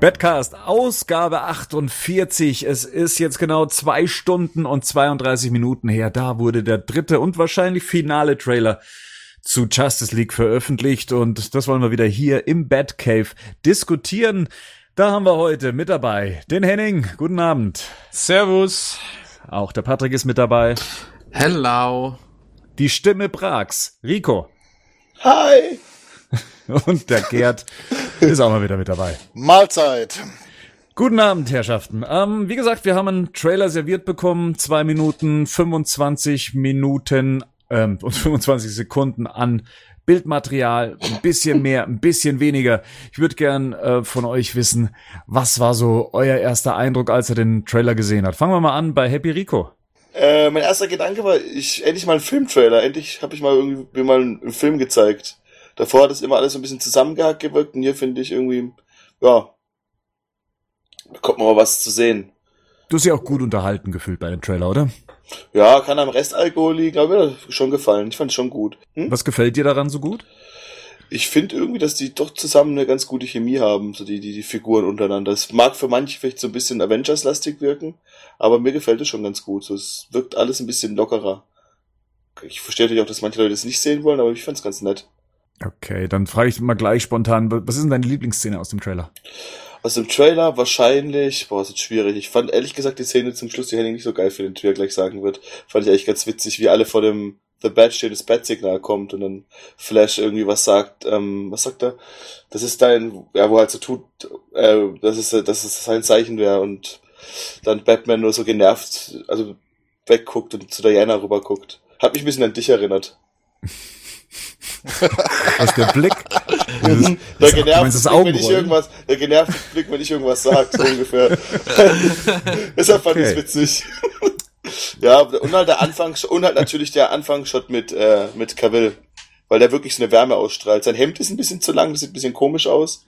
Badcast, Ausgabe 48. Es ist jetzt genau zwei Stunden und 32 Minuten her. Da wurde der dritte und wahrscheinlich finale Trailer zu Justice League veröffentlicht und das wollen wir wieder hier im Batcave diskutieren. Da haben wir heute mit dabei den Henning. Guten Abend. Servus. Auch der Patrick ist mit dabei. Hello. Die Stimme Prags. Rico. Hi. Und der Gerd ist auch mal wieder mit dabei. Mahlzeit. Guten Abend, Herrschaften. Ähm, wie gesagt, wir haben einen Trailer serviert bekommen. Zwei Minuten, 25 Minuten ähm, und 25 Sekunden an Bildmaterial. Ein bisschen mehr, ein bisschen weniger. Ich würde gern äh, von euch wissen, was war so euer erster Eindruck, als er den Trailer gesehen hat? Fangen wir mal an bei Happy Rico. Äh, mein erster Gedanke war, ich endlich mal einen Filmtrailer. Endlich habe ich mal irgendwie mir mal einen Film gezeigt. Davor hat es immer alles so ein bisschen zusammengehackt gewirkt und hier finde ich irgendwie, ja, bekommt man mal was zu sehen. Du hast ja auch gut unterhalten gefühlt bei dem Trailer, oder? Ja, kann am Restalkohol liegen, aber mir schon gefallen. Ich fand es schon gut. Hm? Was gefällt dir daran so gut? Ich finde irgendwie, dass die doch zusammen eine ganz gute Chemie haben, so die, die, die Figuren untereinander. Es mag für manche vielleicht so ein bisschen Avengers-lastig wirken, aber mir gefällt es schon ganz gut. So, es wirkt alles ein bisschen lockerer. Ich verstehe natürlich auch, dass manche Leute es nicht sehen wollen, aber ich fand es ganz nett. Okay, dann frage ich mal gleich spontan, was ist denn deine Lieblingsszene aus dem Trailer? Aus dem Trailer wahrscheinlich, boah, ist jetzt schwierig. Ich fand ehrlich gesagt die Szene zum Schluss, die Henning nicht so geil für den Tür gleich sagen wird. Fand ich eigentlich ganz witzig, wie alle vor dem The Bad steht, das Bad-Signal kommt und dann Flash irgendwie was sagt, ähm, was sagt er? Das ist dein, ja, wo halt so tut, äh, das ist, das ist sein Zeichen wäre und dann Batman nur so genervt, also wegguckt und zu Diana rüber guckt. Hat mich ein bisschen an dich erinnert. Was der Blick? Dieses, der genervte Blick, wenn ich irgendwas, der genervte Blick, wenn ich irgendwas sage, so ungefähr. Deshalb fand okay. ich witzig. ja, und halt der Anfang, und halt natürlich der Anfangsshot mit, äh, mit Cavill. Weil der wirklich so eine Wärme ausstrahlt. Sein Hemd ist ein bisschen zu lang, das sieht ein bisschen komisch aus.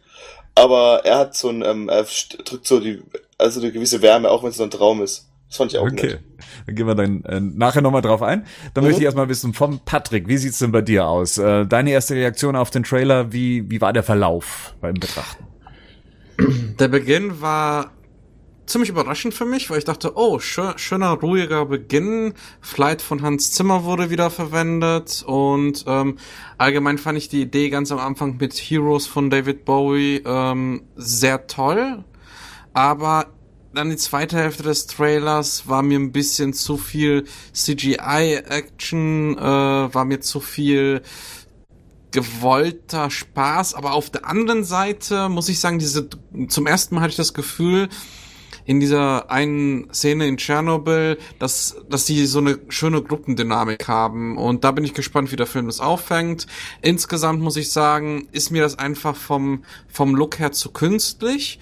Aber er hat so ein, ähm, er drückt so die, also eine gewisse Wärme, auch wenn es nur ein Traum ist. Das fand ich auch okay. nett. Dann gehen wir dann äh, nachher nochmal drauf ein. Dann mhm. möchte ich erstmal wissen vom Patrick, wie sieht's denn bei dir aus? Äh, deine erste Reaktion auf den Trailer, wie, wie war der Verlauf beim Betrachten? Der Beginn war ziemlich überraschend für mich, weil ich dachte, oh, schön, schöner, ruhiger Beginn. Flight von Hans Zimmer wurde wieder verwendet und ähm, allgemein fand ich die Idee ganz am Anfang mit Heroes von David Bowie ähm, sehr toll. Aber dann die zweite Hälfte des Trailers war mir ein bisschen zu viel CGI-Action, äh, war mir zu viel gewollter Spaß, aber auf der anderen Seite muss ich sagen, diese zum ersten Mal hatte ich das Gefühl, in dieser einen Szene in Tschernobyl, dass, dass die so eine schöne Gruppendynamik haben. Und da bin ich gespannt, wie der Film das auffängt. Insgesamt muss ich sagen, ist mir das einfach vom, vom Look her zu künstlich.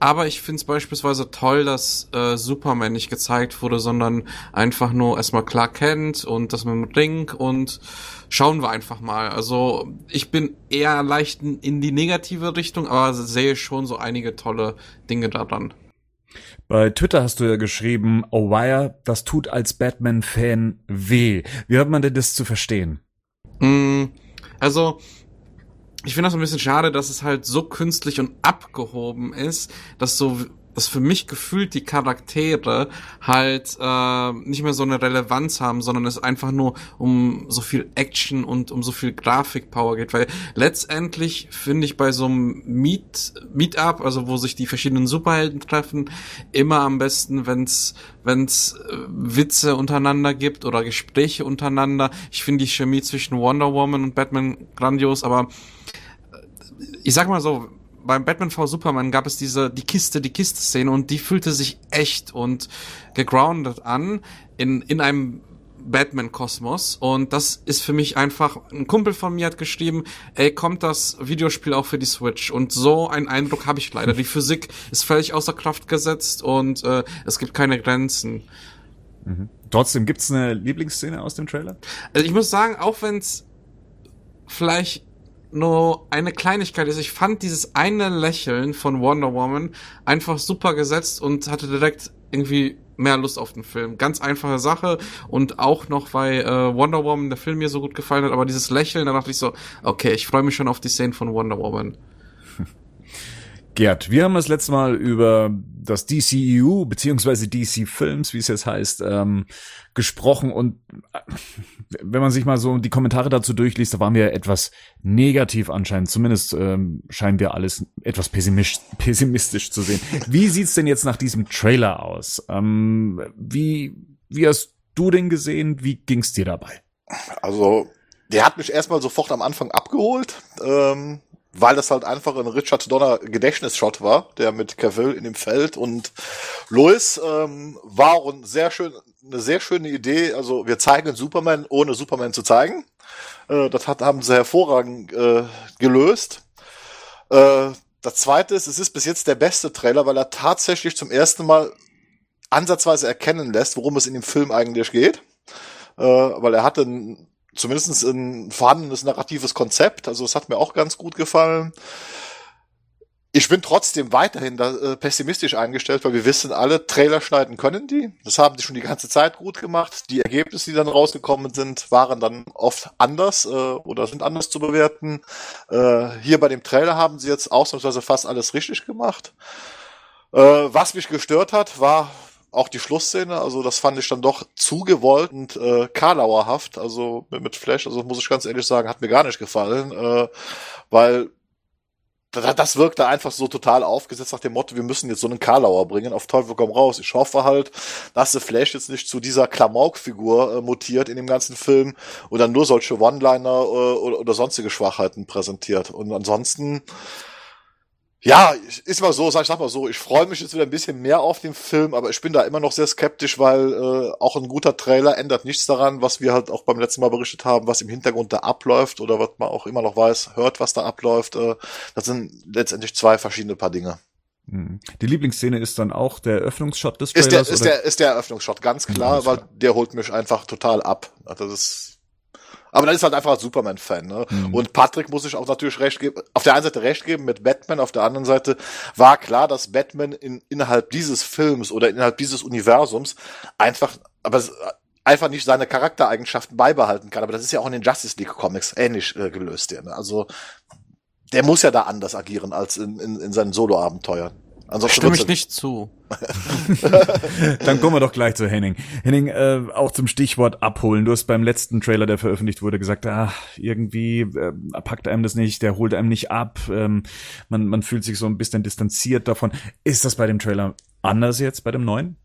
Aber ich finde es beispielsweise toll, dass äh, Superman nicht gezeigt wurde, sondern einfach nur erstmal klar kennt und das mit dem Ring und schauen wir einfach mal. Also ich bin eher leicht in die negative Richtung, aber sehe schon so einige tolle Dinge daran. Bei Twitter hast du ja geschrieben, oh wire, das tut als Batman-Fan weh. Wie hat man denn das zu verstehen? Mm, also ich finde das ein bisschen schade, dass es halt so künstlich und abgehoben ist, dass so dass für mich gefühlt die Charaktere halt äh, nicht mehr so eine Relevanz haben, sondern es einfach nur um so viel Action und um so viel Grafikpower geht. Weil letztendlich finde ich bei so einem Meet Meetup, also wo sich die verschiedenen Superhelden treffen, immer am besten, wenn's wenn's äh, Witze untereinander gibt oder Gespräche untereinander. Ich finde die Chemie zwischen Wonder Woman und Batman grandios, aber ich sag mal so, beim Batman v Superman gab es diese die Kiste, die Kiste Szene und die fühlte sich echt und gegroundet an in in einem Batman Kosmos und das ist für mich einfach ein Kumpel von mir hat geschrieben, ey, kommt das Videospiel auch für die Switch und so einen Eindruck habe ich leider. Die Physik ist völlig außer Kraft gesetzt und äh, es gibt keine Grenzen. Mhm. Trotzdem gibt's eine Lieblingsszene aus dem Trailer? Also ich muss sagen, auch wenn's vielleicht nur eine Kleinigkeit ist, ich fand dieses eine Lächeln von Wonder Woman einfach super gesetzt und hatte direkt irgendwie mehr Lust auf den Film. Ganz einfache Sache und auch noch, weil äh, Wonder Woman der Film mir so gut gefallen hat, aber dieses Lächeln, da dachte ich so, okay, ich freue mich schon auf die Szene von Wonder Woman. Gerd, wir haben das letzte Mal über das DCEU beziehungsweise DC Films, wie es jetzt heißt, ähm, gesprochen und äh, wenn man sich mal so die Kommentare dazu durchliest, da waren wir etwas negativ anscheinend. Zumindest ähm, scheinen wir alles etwas pessimistisch, pessimistisch zu sehen. Wie sieht's denn jetzt nach diesem Trailer aus? Ähm, wie, wie hast du den gesehen? Wie ging's dir dabei? Also, der hat mich erstmal sofort am Anfang abgeholt. Ähm weil das halt einfach ein Richard Donner Gedächtnisshot war, der mit Cavill in dem Feld und Louis ähm, war ein sehr schön, eine sehr schöne Idee. Also wir zeigen Superman, ohne Superman zu zeigen. Äh, das hat, haben sie hervorragend äh, gelöst. Äh, das zweite ist, es ist bis jetzt der beste Trailer, weil er tatsächlich zum ersten Mal ansatzweise erkennen lässt, worum es in dem Film eigentlich geht. Äh, weil er hatte ein zumindest ein vorhandenes narratives Konzept. Also es hat mir auch ganz gut gefallen. Ich bin trotzdem weiterhin da, äh, pessimistisch eingestellt, weil wir wissen alle, Trailer schneiden können die. Das haben die schon die ganze Zeit gut gemacht. Die Ergebnisse, die dann rausgekommen sind, waren dann oft anders äh, oder sind anders zu bewerten. Äh, hier bei dem Trailer haben sie jetzt ausnahmsweise fast alles richtig gemacht. Äh, was mich gestört hat, war auch die Schlussszene, also das fand ich dann doch zu gewollt und äh, Karlauerhaft, also mit, mit Flash, also muss ich ganz ehrlich sagen, hat mir gar nicht gefallen, äh, weil das, das wirkte einfach so total aufgesetzt nach dem Motto, wir müssen jetzt so einen Karlauer bringen, auf Teufel komm raus. Ich hoffe halt, dass The Flash jetzt nicht zu dieser Klamauk-Figur äh, mutiert in dem ganzen Film oder nur solche One-Liner äh, oder, oder sonstige Schwachheiten präsentiert. Und ansonsten ja, ist mal so, sag ich sag mal so, ich freue mich jetzt wieder ein bisschen mehr auf den Film, aber ich bin da immer noch sehr skeptisch, weil äh, auch ein guter Trailer ändert nichts daran, was wir halt auch beim letzten Mal berichtet haben, was im Hintergrund da abläuft oder was man auch immer noch weiß, hört, was da abläuft. Äh, das sind letztendlich zwei verschiedene Paar Dinge. Hm. Die Lieblingsszene ist dann auch der Eröffnungsshot des Trailers? Ist der, ist der, ist der Eröffnungsshot, ganz klar, weil der holt mich einfach total ab. Also das ist aber dann ist halt einfach ein Superman-Fan. Ne? Mhm. Und Patrick muss ich auch natürlich recht geben. Auf der einen Seite recht geben mit Batman, auf der anderen Seite war klar, dass Batman in, innerhalb dieses Films oder innerhalb dieses Universums einfach, aber einfach nicht seine Charaktereigenschaften beibehalten kann. Aber das ist ja auch in den Justice League Comics ähnlich äh, gelöst. Ja, ne? Also der muss ja da anders agieren als in, in, in seinen Solo-Abenteuern. Ansonsten Stimme ich nicht zu. Dann kommen wir doch gleich zu Henning. Henning, äh, auch zum Stichwort abholen. Du hast beim letzten Trailer, der veröffentlicht wurde, gesagt, ah, irgendwie äh, packt einem das nicht, der holt einem nicht ab. Ähm, man, man fühlt sich so ein bisschen distanziert davon. Ist das bei dem Trailer anders jetzt, bei dem neuen?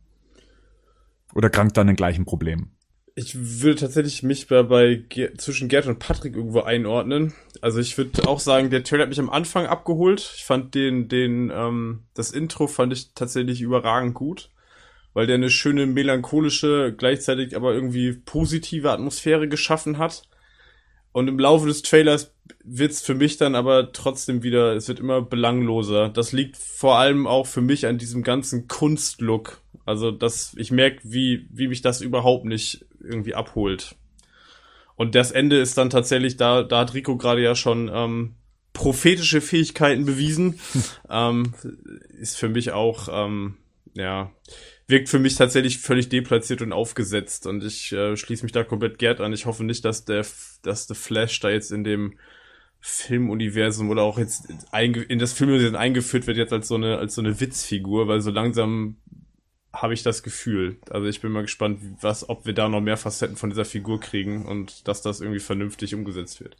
Oder krankt dann den gleichen Problem? Ich würde tatsächlich mich bei, bei zwischen Gerd und Patrick irgendwo einordnen. Also ich würde auch sagen, der Trailer hat mich am Anfang abgeholt. Ich fand den, den, ähm, das Intro fand ich tatsächlich überragend gut, weil der eine schöne melancholische, gleichzeitig aber irgendwie positive Atmosphäre geschaffen hat. Und im Laufe des Trailers wird's für mich dann aber trotzdem wieder, es wird immer belangloser. Das liegt vor allem auch für mich an diesem ganzen Kunstlook. Also, dass ich merke, wie, wie mich das überhaupt nicht irgendwie abholt. Und das Ende ist dann tatsächlich, da, da hat Rico gerade ja schon ähm, prophetische Fähigkeiten bewiesen. ähm, ist für mich auch, ähm, ja, wirkt für mich tatsächlich völlig deplatziert und aufgesetzt. Und ich äh, schließe mich da komplett Gerd an. Ich hoffe nicht, dass der, dass der Flash da jetzt in dem Filmuniversum oder auch jetzt in das Filmuniversum eingeführt wird jetzt als so eine als so eine Witzfigur, weil so langsam habe ich das Gefühl. Also ich bin mal gespannt, was, ob wir da noch mehr Facetten von dieser Figur kriegen und dass das irgendwie vernünftig umgesetzt wird.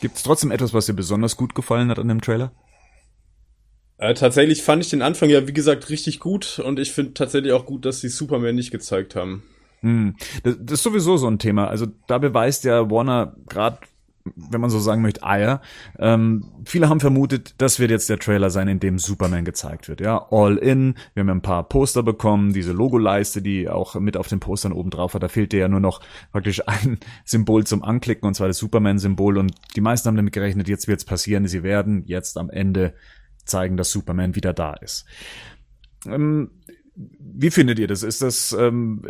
Gibt es trotzdem etwas, was dir besonders gut gefallen hat an dem Trailer? Äh, tatsächlich fand ich den Anfang ja, wie gesagt, richtig gut und ich finde tatsächlich auch gut, dass sie Superman nicht gezeigt haben. Hm. Das, das, ist sowieso so ein Thema. Also da beweist ja Warner gerade wenn man so sagen möchte, Eier. Ähm, viele haben vermutet, das wird jetzt der Trailer sein, in dem Superman gezeigt wird. Ja, All In. Wir haben ja ein paar Poster bekommen, diese Logoleiste, die auch mit auf den Postern oben drauf hat. Da fehlte ja nur noch praktisch ein Symbol zum Anklicken, und zwar das Superman-Symbol. Und die meisten haben damit gerechnet, jetzt wird's passieren. Sie werden jetzt am Ende zeigen, dass Superman wieder da ist. Ähm, wie findet ihr das? Ist das ähm,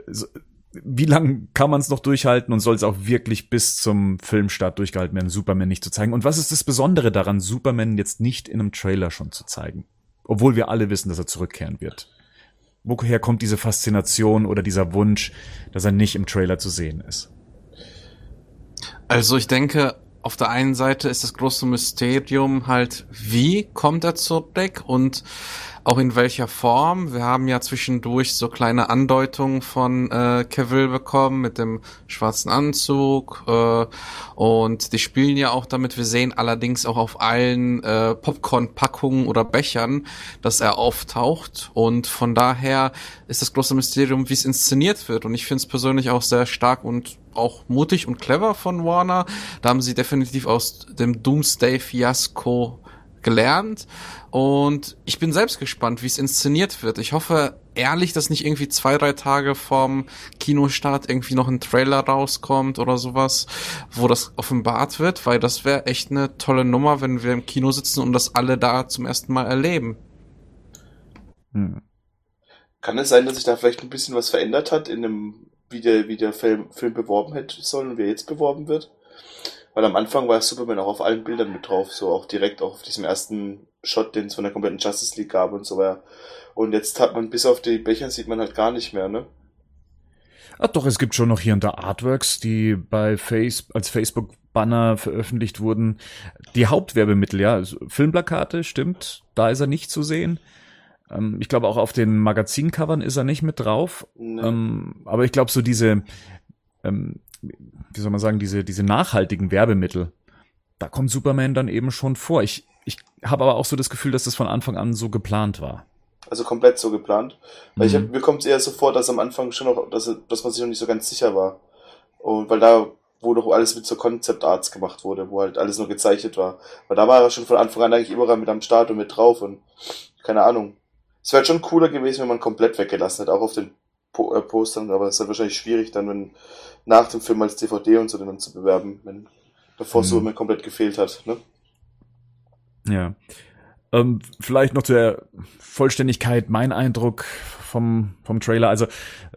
wie lange kann man es noch durchhalten und soll es auch wirklich bis zum Filmstart durchgehalten werden, Superman nicht zu zeigen? Und was ist das Besondere daran, Superman jetzt nicht in einem Trailer schon zu zeigen? Obwohl wir alle wissen, dass er zurückkehren wird. Woher kommt diese Faszination oder dieser Wunsch, dass er nicht im Trailer zu sehen ist? Also ich denke, auf der einen Seite ist das große Mysterium halt, wie kommt er zurück und auch in welcher Form. Wir haben ja zwischendurch so kleine Andeutungen von äh, Cavill bekommen mit dem schwarzen Anzug äh, und die spielen ja auch damit. Wir sehen allerdings auch auf allen äh, Popcorn-Packungen oder Bechern, dass er auftaucht und von daher ist das große Mysterium, wie es inszeniert wird und ich finde es persönlich auch sehr stark und auch mutig und clever von Warner. Da haben sie definitiv aus dem Doomsday-Fiasko gelernt und ich bin selbst gespannt, wie es inszeniert wird. Ich hoffe ehrlich, dass nicht irgendwie zwei, drei Tage vorm Kinostart irgendwie noch ein Trailer rauskommt oder sowas, wo das offenbart wird, weil das wäre echt eine tolle Nummer, wenn wir im Kino sitzen und das alle da zum ersten Mal erleben. Hm. Kann es sein, dass sich da vielleicht ein bisschen was verändert hat in dem, wie der, wie der Film, Film beworben hätte sollen und wie er jetzt beworben wird? Weil am Anfang war Superman auch auf allen Bildern mit drauf, so auch direkt auf diesem ersten Shot, den es von der kompletten Justice League gab und so weiter. Und jetzt hat man bis auf die Becher sieht man halt gar nicht mehr, ne? Ah, doch, es gibt schon noch hier und da Artworks, die bei Face, als Facebook-Banner veröffentlicht wurden. Die Hauptwerbemittel, ja, also Filmplakate, stimmt, da ist er nicht zu sehen. Ähm, ich glaube, auch auf den Magazincovern ist er nicht mit drauf. Nee. Ähm, aber ich glaube, so diese, ähm, wie soll man sagen, diese, diese nachhaltigen Werbemittel, da kommt Superman dann eben schon vor. Ich, ich habe aber auch so das Gefühl, dass das von Anfang an so geplant war. Also komplett so geplant. Weil mhm. ich hab, mir kommt es eher so vor, dass am Anfang schon noch, dass, dass man sich noch nicht so ganz sicher war. Und weil da, wo doch alles mit so Concept Arts gemacht wurde, wo halt alles nur gezeichnet war. Weil da war er schon von Anfang an eigentlich überall mit am Start und mit drauf und keine Ahnung. Es wäre halt schon cooler gewesen, wenn man komplett weggelassen hätte, auch auf den po äh, Postern, aber es ist halt wahrscheinlich schwierig dann, wenn nach dem Film als DVD und so dann zu bewerben, wenn bevor mhm. so immer komplett gefehlt hat, ne? Ja. Ähm, vielleicht noch zur Vollständigkeit mein Eindruck vom, vom Trailer. Also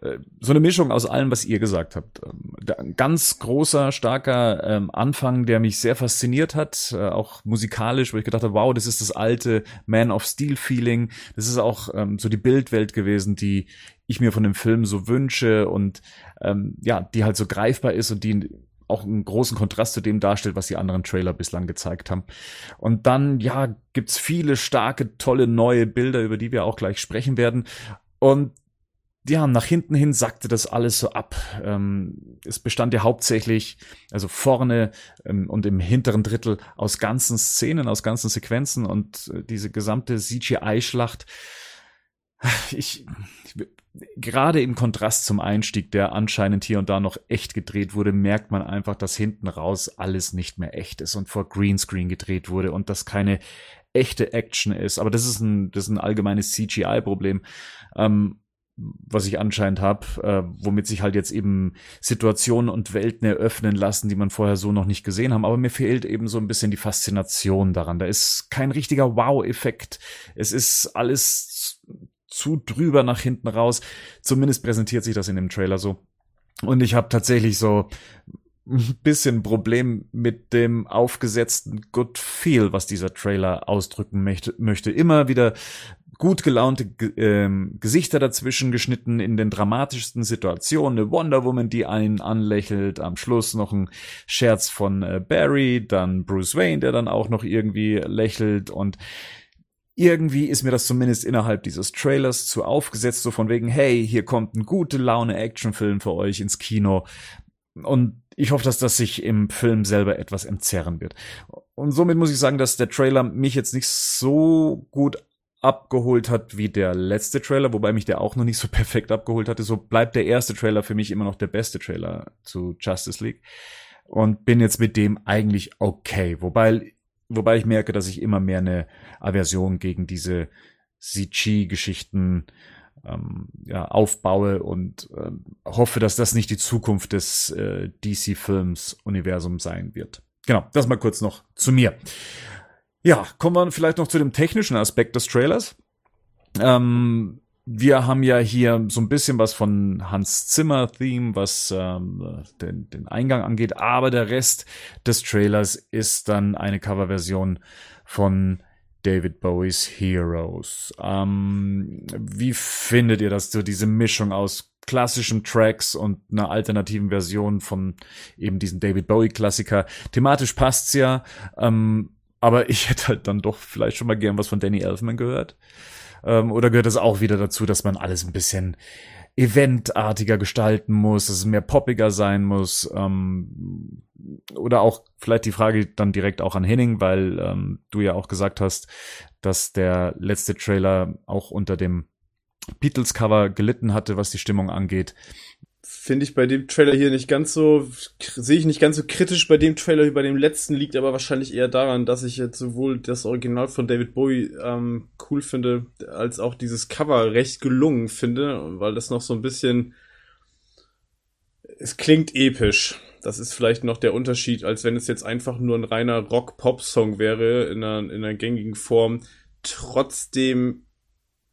äh, so eine Mischung aus allem, was ihr gesagt habt. Ähm, ganz großer, starker ähm, Anfang, der mich sehr fasziniert hat, äh, auch musikalisch, wo ich gedacht habe, wow, das ist das alte Man of Steel Feeling. Das ist auch ähm, so die Bildwelt gewesen, die ich mir von dem Film so wünsche und ähm, ja, die halt so greifbar ist und die auch einen großen Kontrast zu dem darstellt, was die anderen Trailer bislang gezeigt haben. Und dann, ja, gibt's viele starke, tolle neue Bilder, über die wir auch gleich sprechen werden. Und ja, nach hinten hin sackte das alles so ab. Ähm, es bestand ja hauptsächlich, also vorne ähm, und im hinteren Drittel aus ganzen Szenen, aus ganzen Sequenzen und äh, diese gesamte CGI-Schlacht. Ich, gerade im Kontrast zum Einstieg, der anscheinend hier und da noch echt gedreht wurde, merkt man einfach, dass hinten raus alles nicht mehr echt ist und vor Greenscreen gedreht wurde und dass keine echte Action ist. Aber das ist ein, das ist ein allgemeines CGI-Problem. Ähm, was ich anscheinend habe, äh, womit sich halt jetzt eben Situationen und Welten eröffnen lassen, die man vorher so noch nicht gesehen haben. Aber mir fehlt eben so ein bisschen die Faszination daran. Da ist kein richtiger Wow-Effekt. Es ist alles zu drüber nach hinten raus. Zumindest präsentiert sich das in dem Trailer so. Und ich habe tatsächlich so ein bisschen Problem mit dem aufgesetzten Good Feel, was dieser Trailer ausdrücken möchte. möchte. Immer wieder gut gelaunte äh, Gesichter dazwischen geschnitten in den dramatischsten Situationen. Eine Wonder Woman, die einen anlächelt. Am Schluss noch ein Scherz von äh, Barry, dann Bruce Wayne, der dann auch noch irgendwie lächelt und irgendwie ist mir das zumindest innerhalb dieses Trailers zu aufgesetzt, so von wegen, hey, hier kommt ein gute Laune Actionfilm für euch ins Kino. Und ich hoffe, dass das sich im Film selber etwas entzerren wird. Und somit muss ich sagen, dass der Trailer mich jetzt nicht so gut abgeholt hat wie der letzte Trailer, wobei mich der auch noch nicht so perfekt abgeholt hatte. So bleibt der erste Trailer für mich immer noch der beste Trailer zu Justice League. Und bin jetzt mit dem eigentlich okay. Wobei Wobei ich merke, dass ich immer mehr eine Aversion gegen diese CG-Geschichten ähm, ja, aufbaue und äh, hoffe, dass das nicht die Zukunft des äh, DC-Films-Universums sein wird. Genau, das mal kurz noch zu mir. Ja, kommen wir vielleicht noch zu dem technischen Aspekt des Trailers. Ähm, wir haben ja hier so ein bisschen was von Hans Zimmer Theme, was ähm, den, den Eingang angeht, aber der Rest des Trailers ist dann eine Coverversion von David Bowies Heroes. Ähm, wie findet ihr das so, diese Mischung aus klassischen Tracks und einer alternativen Version von eben diesem David Bowie-Klassiker. Thematisch passt's ja, ähm, aber ich hätte halt dann doch vielleicht schon mal gern was von Danny Elfman gehört. Ähm, oder gehört es auch wieder dazu, dass man alles ein bisschen eventartiger gestalten muss, dass es mehr poppiger sein muss? Ähm, oder auch vielleicht die Frage dann direkt auch an Henning, weil ähm, du ja auch gesagt hast, dass der letzte Trailer auch unter dem Beatles-Cover gelitten hatte, was die Stimmung angeht. Finde ich bei dem Trailer hier nicht ganz so, sehe ich nicht ganz so kritisch bei dem Trailer wie bei dem letzten, liegt aber wahrscheinlich eher daran, dass ich jetzt sowohl das Original von David Bowie ähm, cool finde, als auch dieses Cover recht gelungen finde, weil das noch so ein bisschen, es klingt episch. Das ist vielleicht noch der Unterschied, als wenn es jetzt einfach nur ein reiner Rock-Pop-Song wäre in einer, in einer gängigen Form. Trotzdem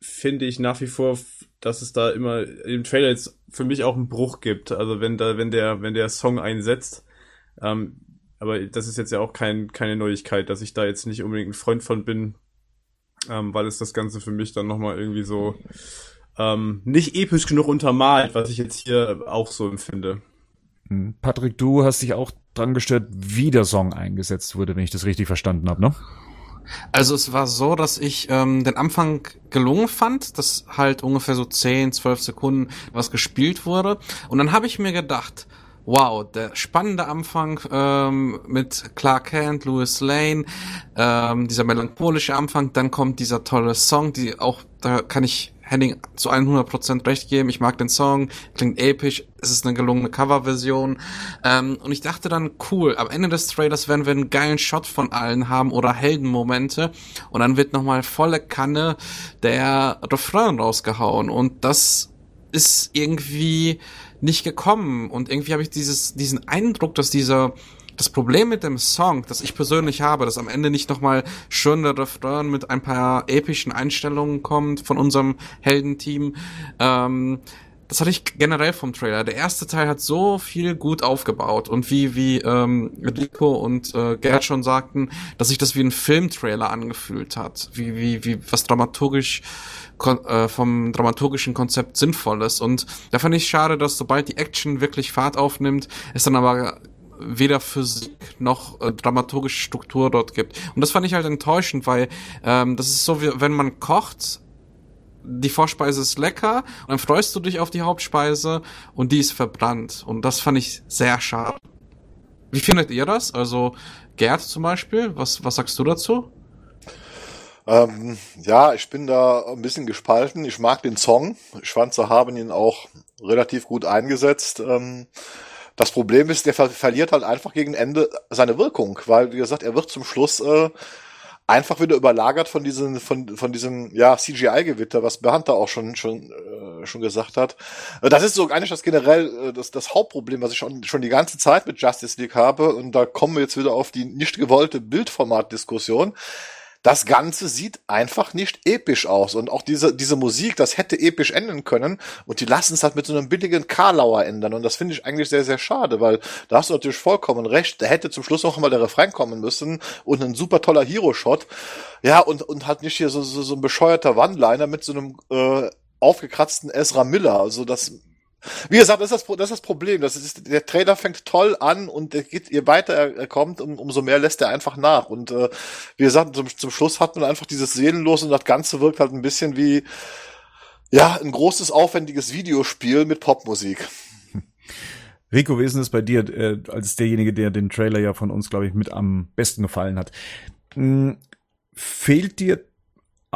finde ich nach wie vor, dass es da immer im Trailer jetzt für mich auch einen Bruch gibt. Also wenn da, wenn der, wenn der Song einsetzt. Ähm, aber das ist jetzt ja auch kein, keine Neuigkeit, dass ich da jetzt nicht unbedingt ein Freund von bin, ähm, weil es das Ganze für mich dann nochmal irgendwie so ähm, nicht episch genug untermalt, was ich jetzt hier auch so empfinde. Hm. Patrick, du hast dich auch dran gestört, wie der Song eingesetzt wurde, wenn ich das richtig verstanden habe, ne? Also es war so, dass ich ähm, den Anfang gelungen fand, dass halt ungefähr so 10, 12 Sekunden was gespielt wurde. Und dann habe ich mir gedacht, wow, der spannende Anfang ähm, mit Clark Kent, Louis Lane, ähm, dieser melancholische Anfang, dann kommt dieser tolle Song, die auch, da kann ich Henning zu 100% recht geben. Ich mag den Song, klingt episch, es ist eine gelungene Coverversion. Ähm, und ich dachte dann, cool, am Ende des Trailers werden wir einen geilen Shot von allen haben oder Heldenmomente. Und dann wird nochmal volle Kanne der Refrain rausgehauen. Und das ist irgendwie nicht gekommen. Und irgendwie habe ich dieses, diesen Eindruck, dass dieser das Problem mit dem Song, das ich persönlich habe, dass am Ende nicht nochmal schön der Refrain mit ein paar epischen Einstellungen kommt von unserem Heldenteam, ähm, das hatte ich generell vom Trailer. Der erste Teil hat so viel gut aufgebaut und wie wie ähm, Rico und äh, Gerd schon sagten, dass sich das wie ein Filmtrailer angefühlt hat, wie wie wie was dramaturgisch äh, vom dramaturgischen Konzept sinnvoll ist. Und da fand ich schade, dass sobald die Action wirklich Fahrt aufnimmt, es dann aber weder Physik noch äh, dramaturgische Struktur dort gibt. Und das fand ich halt enttäuschend, weil ähm, das ist so, wie wenn man kocht, die Vorspeise ist lecker und dann freust du dich auf die Hauptspeise und die ist verbrannt. Und das fand ich sehr schade. Wie findet ihr das? Also Gerd zum Beispiel, was, was sagst du dazu? Ähm, ja, ich bin da ein bisschen gespalten. Ich mag den Song. Ich haben ihn auch relativ gut eingesetzt. Ähm, das Problem ist, der ver verliert halt einfach gegen Ende seine Wirkung, weil, wie gesagt, er wird zum Schluss äh, einfach wieder überlagert von diesem, von, von diesem, ja, CGI-Gewitter, was Bernd da auch schon, schon, äh, schon gesagt hat. Äh, das ist so eigentlich das generell, äh, das, das Hauptproblem, was ich schon, schon die ganze Zeit mit Justice League habe. Und da kommen wir jetzt wieder auf die nicht gewollte Bildformat-Diskussion das Ganze sieht einfach nicht episch aus. Und auch diese, diese Musik, das hätte episch enden können. Und die lassen es halt mit so einem billigen Karlauer ändern. Und das finde ich eigentlich sehr, sehr schade, weil da hast du natürlich vollkommen recht. Da hätte zum Schluss noch mal der Refrain kommen müssen und ein super toller Hero-Shot. Ja, und, und halt nicht hier so, so, so ein bescheuerter One-Liner mit so einem äh, aufgekratzten Ezra Miller. Also das wie gesagt, das ist das, das, ist das Problem. Das ist, der Trailer fängt toll an und geht, je weiter er, kommt, um, umso mehr lässt er einfach nach. Und äh, wie gesagt, zum, zum Schluss hat man einfach dieses Seelenlos und das Ganze wirkt halt ein bisschen wie ja ein großes, aufwendiges Videospiel mit Popmusik. Rico, wie ist denn bei dir, äh, als derjenige, der den Trailer ja von uns, glaube ich, mit am besten gefallen hat? Hm, fehlt dir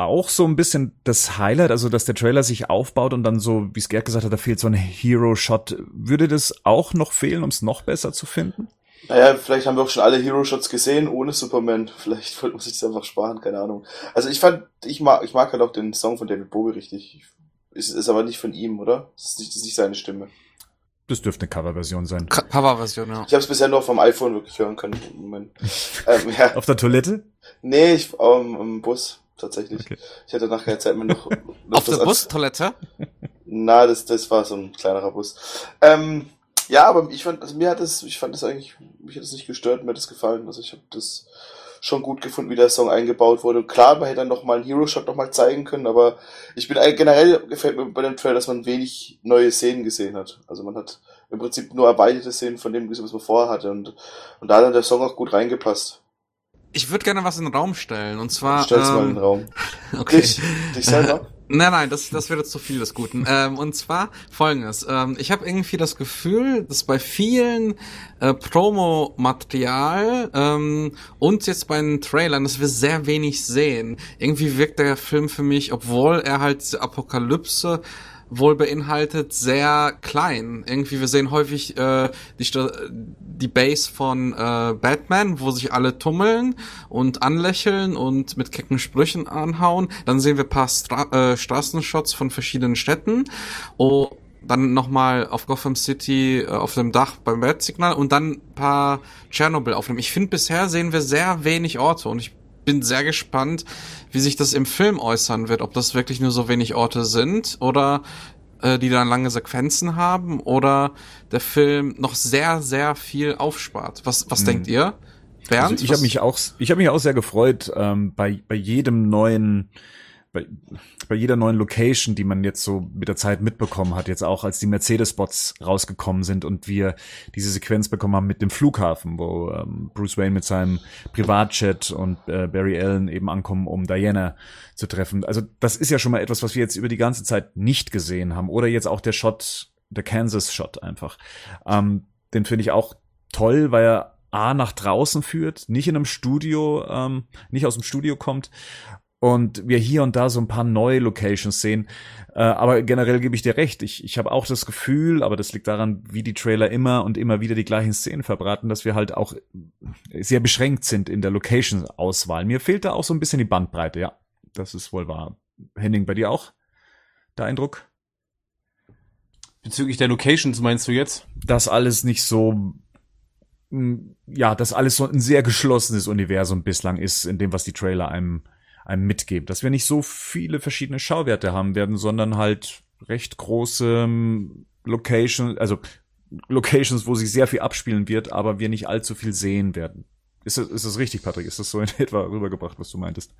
auch so ein bisschen das Highlight, also dass der Trailer sich aufbaut und dann so, wie es Gerd gesagt hat, da fehlt so ein Hero-Shot. Würde das auch noch fehlen, um es noch besser zu finden? Naja, vielleicht haben wir auch schon alle Hero-Shots gesehen ohne Superman. Vielleicht wollte man sich das einfach sparen, keine Ahnung. Also ich fand, ich mag, ich mag halt auch den Song von David Bowie richtig. Ist, ist aber nicht von ihm, oder? Das ist nicht, das ist nicht seine Stimme. Das dürfte eine Coverversion sein. Coverversion, ja. Ich habe es bisher nur vom iPhone wirklich hören können. ähm, ja. Auf der Toilette? Nee, ich ähm, im Bus tatsächlich. Okay. Ich hatte nachher Zeit, mir noch. noch Auf der Bustoilette? Na, das, das war so ein kleinerer Bus. Ähm, ja, aber ich fand, also mir hat es, ich fand das eigentlich, mich hat es nicht gestört, mir hat es gefallen. Also ich habe das schon gut gefunden, wie der Song eingebaut wurde. Und klar, man hätte dann noch mal einen Hero-Shot noch mal zeigen können, aber ich bin generell gefällt mir bei dem Trailer, dass man wenig neue Szenen gesehen hat. Also man hat im Prinzip nur erweiterte Szenen von dem gesehen, was man vorher hatte und, und da hat dann der Song auch gut reingepasst. Ich würde gerne was in den Raum stellen und zwar. Stell's ähm, mal in den Raum. Okay. Dich, dich selber? Nein, nein, das, das wäre zu viel des Guten. ähm, und zwar folgendes. Ähm, ich habe irgendwie das Gefühl, dass bei vielen äh, Promo-Material ähm, und jetzt bei den Trailern, dass wir sehr wenig sehen. Irgendwie wirkt der Film für mich, obwohl er halt diese Apokalypse wohl beinhaltet, sehr klein. Irgendwie, wir sehen häufig äh, die, Sta- die Base von äh, Batman, wo sich alle tummeln und anlächeln und mit kecken Sprüchen anhauen. Dann sehen wir paar Stra äh, Straßenshots von verschiedenen Städten. Oh, dann nochmal auf Gotham City äh, auf dem Dach beim Bat-Signal und dann paar Tschernobyl-Aufnahmen. Ich finde, bisher sehen wir sehr wenig Orte und ich bin sehr gespannt, wie sich das im Film äußern wird, ob das wirklich nur so wenig Orte sind oder äh, die dann lange Sequenzen haben oder der Film noch sehr, sehr viel aufspart. Was, was denkt ihr? Bernd? Also ich habe mich auch, ich habe mich auch sehr gefreut ähm, bei bei jedem neuen, bei, bei jeder neuen Location, die man jetzt so mit der Zeit mitbekommen hat, jetzt auch als die Mercedes-Spots rausgekommen sind und wir diese Sequenz bekommen haben mit dem Flughafen, wo ähm, Bruce Wayne mit seinem Privatjet und äh, Barry Allen eben ankommen, um Diana zu treffen. Also das ist ja schon mal etwas, was wir jetzt über die ganze Zeit nicht gesehen haben. Oder jetzt auch der Shot, der Kansas-Shot einfach. Ähm, den finde ich auch toll, weil er A nach draußen führt, nicht in einem Studio, ähm, nicht aus dem Studio kommt und wir hier und da so ein paar neue Locations sehen. Äh, aber generell gebe ich dir recht. Ich, ich habe auch das Gefühl, aber das liegt daran, wie die Trailer immer und immer wieder die gleichen Szenen verbraten, dass wir halt auch sehr beschränkt sind in der Location-Auswahl. Mir fehlt da auch so ein bisschen die Bandbreite, ja. Das ist wohl wahr. Henning, bei dir auch? Der Eindruck? Bezüglich der Locations meinst du jetzt? dass alles nicht so mh, ja, dass alles so ein sehr geschlossenes Universum bislang ist, in dem, was die Trailer einem, einem mitgeben. Dass wir nicht so viele verschiedene Schauwerte haben werden, sondern halt recht große ähm, Locations, also Locations, wo sich sehr viel abspielen wird, aber wir nicht allzu viel sehen werden. Ist das, ist das richtig, Patrick? Ist das so in etwa rübergebracht, was du meintest?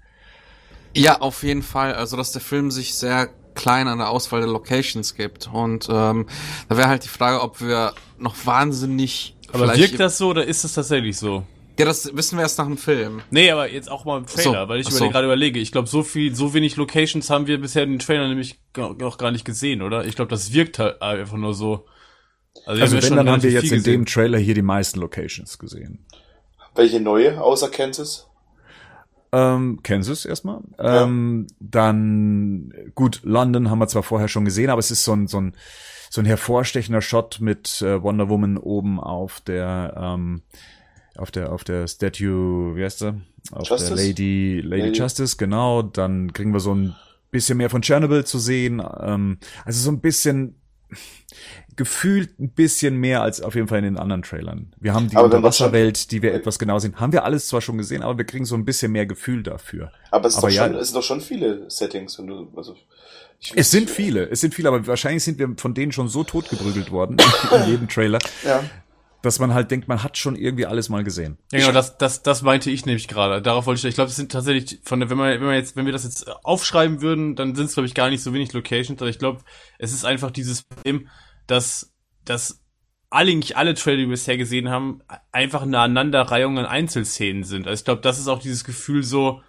Ja, auf jeden Fall. Also, dass der Film sich sehr klein an der Auswahl der Locations gibt. Und ähm, da wäre halt die Frage, ob wir noch wahnsinnig. Aber wirkt das so oder ist es tatsächlich so? Ja, das wissen wir erst nach dem Film. Nee, aber jetzt auch mal im Trailer, so, weil ich so. gerade überlege. Ich glaube, so viel, so wenig Locations haben wir bisher in den Trailer nämlich noch gar nicht gesehen, oder? Ich glaube, das wirkt halt einfach nur so. Also ja wenn, schon dann haben wir jetzt in gesehen. dem Trailer hier die meisten Locations gesehen. Welche neue außer Kansas? Ähm, Kansas erstmal. Ja. Ähm, dann, gut, London haben wir zwar vorher schon gesehen, aber es ist so ein, so ein, so ein hervorstechender Shot mit äh, Wonder Woman oben auf der, ähm, auf der, auf der Statue, wie heißt sie? Auf Justice? der Lady, Lady, Lady. Justice, genau. Dann kriegen wir so ein bisschen mehr von Chernobyl zu sehen. Ähm, also so ein bisschen, gefühlt ein bisschen mehr als auf jeden Fall in den anderen Trailern. Wir haben die Unterwasserwelt, die wir etwas genau sehen. Haben wir alles zwar schon gesehen, aber wir kriegen so ein bisschen mehr Gefühl dafür. Aber es, ist Aber doch ja. schon, es sind doch schon viele Settings. Wenn du, also, ich, Es sind viele, es sind viele, aber wahrscheinlich sind wir von denen schon so totgeprügelt worden in jedem Trailer, Ja. Dass man halt denkt, man hat schon irgendwie alles mal gesehen. Ja, genau, das, das, das meinte ich nämlich gerade. Darauf wollte ich, ich glaube, es sind tatsächlich von der, wenn man, wenn man jetzt, wenn wir das jetzt aufschreiben würden, dann sind es, glaube ich, gar nicht so wenig Locations, aber ich glaube, es ist einfach dieses Problem, dass, dass eigentlich alle Trailer, die wir bisher gesehen haben, einfach eine Aneinanderreihung an Einzelszenen sind. Also ich glaube, das ist auch dieses Gefühl so,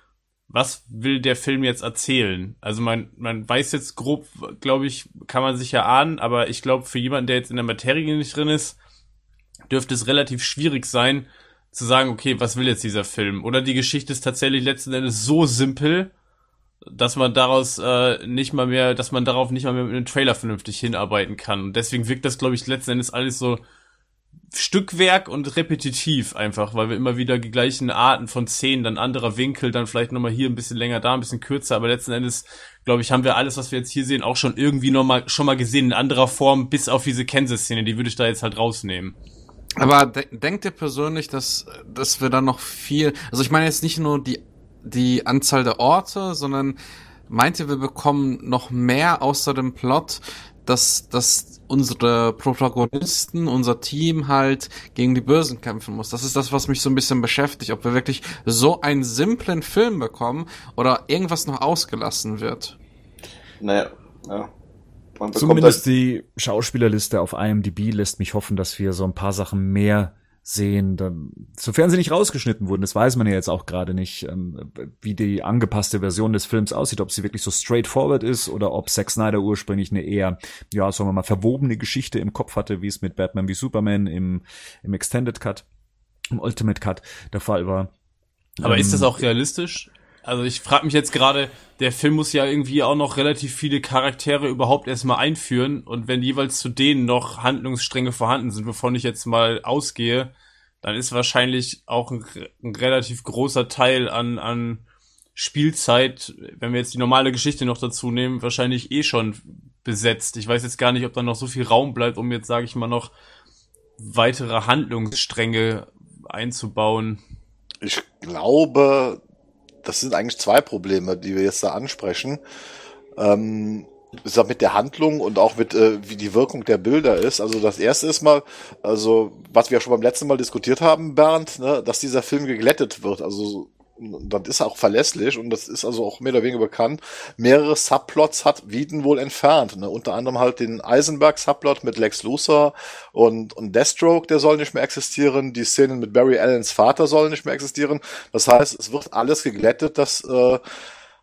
was will der Film jetzt erzählen? Also man, man weiß jetzt grob, glaube ich, kann man sich ja ahnen, aber ich glaube, für jemanden, der jetzt in der Materie nicht drin ist, dürfte es relativ schwierig sein, zu sagen, okay, was will jetzt dieser Film? Oder die Geschichte ist tatsächlich letzten Endes so simpel, dass man daraus äh, nicht mal mehr, dass man darauf nicht mal mehr mit einem Trailer vernünftig hinarbeiten kann. Und deswegen wirkt das, glaube ich, letzten Endes alles so Stückwerk und repetitiv einfach, weil wir immer wieder die gleichen Arten von Szenen, dann anderer Winkel, dann vielleicht nochmal hier ein bisschen länger, da ein bisschen kürzer, aber letzten Endes, glaube ich, haben wir alles, was wir jetzt hier sehen, auch schon irgendwie nochmal schon mal gesehen in anderer Form, bis auf diese Kansas-Szene, die würde ich da jetzt halt rausnehmen. Aber de denkt ihr persönlich, dass, dass wir dann noch viel, also ich meine jetzt nicht nur die, die Anzahl der Orte, sondern meint ihr, wir bekommen noch mehr außer dem Plot, dass, dass unsere Protagonisten, unser Team halt gegen die Bösen kämpfen muss. Das ist das, was mich so ein bisschen beschäftigt, ob wir wirklich so einen simplen Film bekommen oder irgendwas noch ausgelassen wird. Naja, ja. Zumindest halt, die Schauspielerliste auf IMDb lässt mich hoffen, dass wir so ein paar Sachen mehr sehen, dann, sofern sie nicht rausgeschnitten wurden, das weiß man ja jetzt auch gerade nicht, ähm, wie die angepasste Version des Films aussieht, ob sie wirklich so straightforward ist oder ob Zack Snyder ursprünglich eine eher, ja, sagen wir mal, verwobene Geschichte im Kopf hatte, wie es mit Batman wie Superman im, im Extended Cut, im Ultimate Cut der Fall war. Aber ist das Ähm, auch realistisch? Also ich frage mich jetzt gerade, der Film muss ja irgendwie auch noch relativ viele Charaktere überhaupt erstmal einführen und wenn jeweils zu denen noch Handlungsstränge vorhanden sind, wovon ich jetzt mal ausgehe, dann ist wahrscheinlich auch ein, ein relativ großer Teil an, an Spielzeit, wenn wir jetzt die normale Geschichte noch dazu nehmen, wahrscheinlich eh schon besetzt. Ich weiß jetzt gar nicht, ob da noch so viel Raum bleibt, um jetzt, sage ich mal, noch weitere Handlungsstränge einzubauen. Ich glaube, das sind eigentlich zwei Probleme, die wir jetzt da ansprechen. Ähm, ich sag, mit der Handlung und auch mit, äh, wie die Wirkung der Bilder ist. Also das erste ist mal, also was wir ja schon beim letzten Mal diskutiert haben, Bernd, ne, dass dieser Film geglättet wird. Also das ist auch verlässlich und das ist also auch mehr oder weniger bekannt. Mehrere Subplots hat Whedon wohl entfernt. Ne? Unter anderem halt den Eisenberg-Subplot mit Lex Luthor und, und Deathstroke, der soll nicht mehr existieren. Die Szenen mit Barry Allens Vater sollen nicht mehr existieren. Das heißt, es wird alles geglättet, dass äh,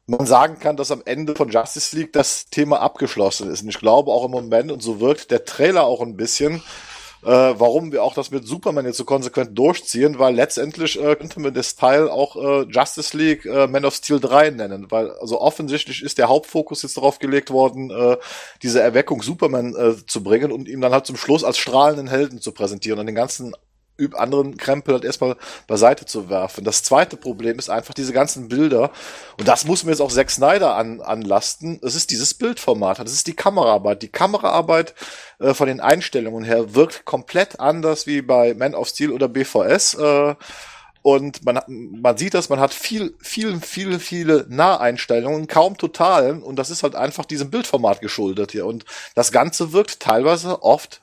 man sagen kann, dass am Ende von Justice League das Thema abgeschlossen ist. Und ich glaube auch im Moment, und so wirkt der Trailer auch ein bisschen, äh, warum wir auch das mit Superman jetzt so konsequent durchziehen, weil letztendlich äh, könnte man das Teil auch äh, Justice League äh, Man of Steel 3 nennen, weil also offensichtlich ist der Hauptfokus jetzt darauf gelegt worden, äh, diese Erweckung Superman äh, zu bringen und ihm dann halt zum Schluss als strahlenden Helden zu präsentieren. Und den ganzen üb anderen Krempel halt erstmal beiseite zu werfen. Das zweite Problem ist einfach diese ganzen Bilder. Und das muss mir jetzt auch Zack Snyder an, anlasten. Es ist dieses Bildformat. Das ist die Kameraarbeit. Die Kameraarbeit äh, von den Einstellungen her wirkt komplett anders wie bei Man of Steel oder BVS. Äh, und man, man sieht das, man hat viel, viel, viele, viele Naheinstellungen, kaum totalen. Und das ist halt einfach diesem Bildformat geschuldet hier. Und das Ganze wirkt teilweise oft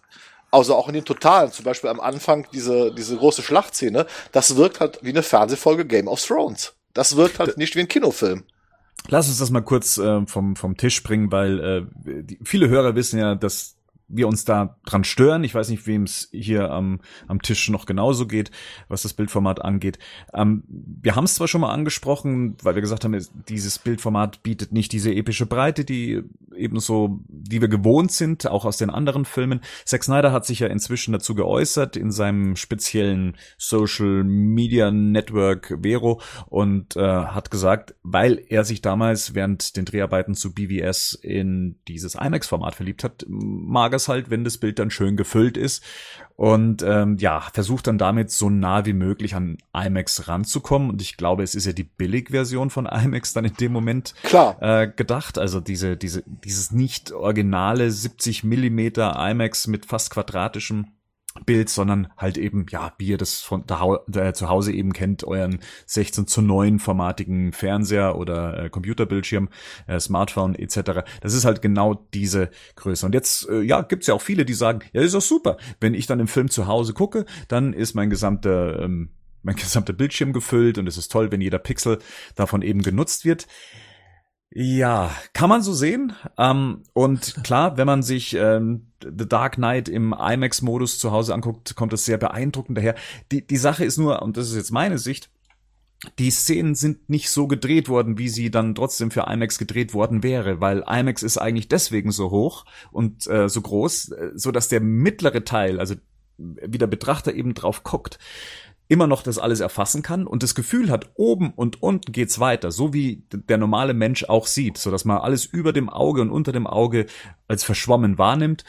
also auch in den Totalen, zum Beispiel am Anfang diese, diese große Schlachtszene, das wirkt halt wie eine Fernsehfolge Game of Thrones. Das wirkt halt nicht wie ein Kinofilm. Lass uns das mal kurz äh, vom, vom Tisch bringen, weil äh, die, viele Hörer wissen ja, dass wir uns da dran stören. Ich weiß nicht, wem es hier am, am Tisch noch genauso geht, was das Bildformat angeht. Ähm, wir haben es zwar schon mal angesprochen, weil wir gesagt haben, es- dieses Bildformat bietet nicht diese epische Breite, die ebenso, die wir gewohnt sind, auch aus den anderen Filmen. Zack Snyder hat sich ja inzwischen dazu geäußert in seinem speziellen Social Media Network Vero und äh, hat gesagt, weil er sich damals während den Dreharbeiten zu BVS in dieses IMAX-Format verliebt hat, mag es halt, wenn das Bild dann schön gefüllt ist und ähm, ja, versucht dann damit so nah wie möglich an IMAX ranzukommen und ich glaube, es ist ja die Billig-Version von IMAX dann in dem Moment Klar. äh, gedacht. Also diese, diese, dieses nicht originale 70 Millimeter IMAX mit fast quadratischem Bild, sondern halt eben, ja, wie ihr das von zu Hause eben kennt, euren 16 zu 9 formatigen Fernseher oder äh, Computerbildschirm, äh, Smartphone etc. Das ist halt genau diese Größe. Und jetzt, äh, ja, gibt's ja auch viele, die sagen, ja, ist doch super. Wenn ich dann im Film zu Hause gucke, dann ist mein gesamter, ähm, mein gesamter Bildschirm gefüllt und es ist toll, wenn jeder Pixel davon eben genutzt wird. Ja, kann man so sehen. Ähm, und klar, wenn man sich ähm, The Dark Knight im IMAX-Modus zu Hause anguckt, kommt es sehr beeindruckend daher. Die, die Sache ist nur, und das ist jetzt meine Sicht, die Szenen sind nicht so gedreht worden, wie sie dann trotzdem für IMAX gedreht worden wäre, weil IMAX ist eigentlich deswegen so hoch und äh, so groß, äh, so dass der mittlere Teil, also wie der Betrachter eben drauf guckt, immer noch das alles erfassen kann und das Gefühl hat, oben und unten geht's weiter, so wie der normale Mensch auch sieht, so dass man alles über dem Auge und unter dem Auge als verschwommen wahrnimmt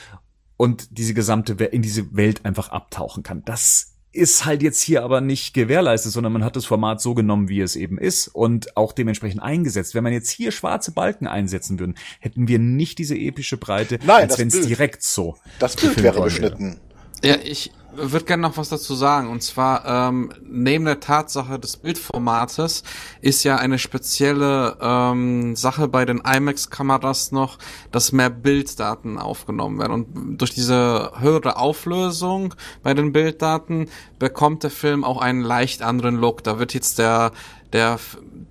und diese gesamte in diese Welt einfach abtauchen kann. Das ist halt jetzt hier aber nicht gewährleistet, sondern man hat das Format so genommen, wie es eben ist und auch dementsprechend eingesetzt. Wenn man jetzt hier schwarze Balken einsetzen würden, hätten wir nicht diese epische Breite, Nein, als wenn es direkt so Das Bild wäre beschnitten. Ja, ich würde gerne noch was dazu sagen. Und zwar, ähm, neben der Tatsache des Bildformates ist ja eine spezielle ähm, Sache bei den IMAX-Kameras noch, dass mehr Bilddaten aufgenommen werden. Und durch diese höhere Auflösung bei den Bilddaten bekommt der Film auch einen leicht anderen Look. Da wird jetzt der der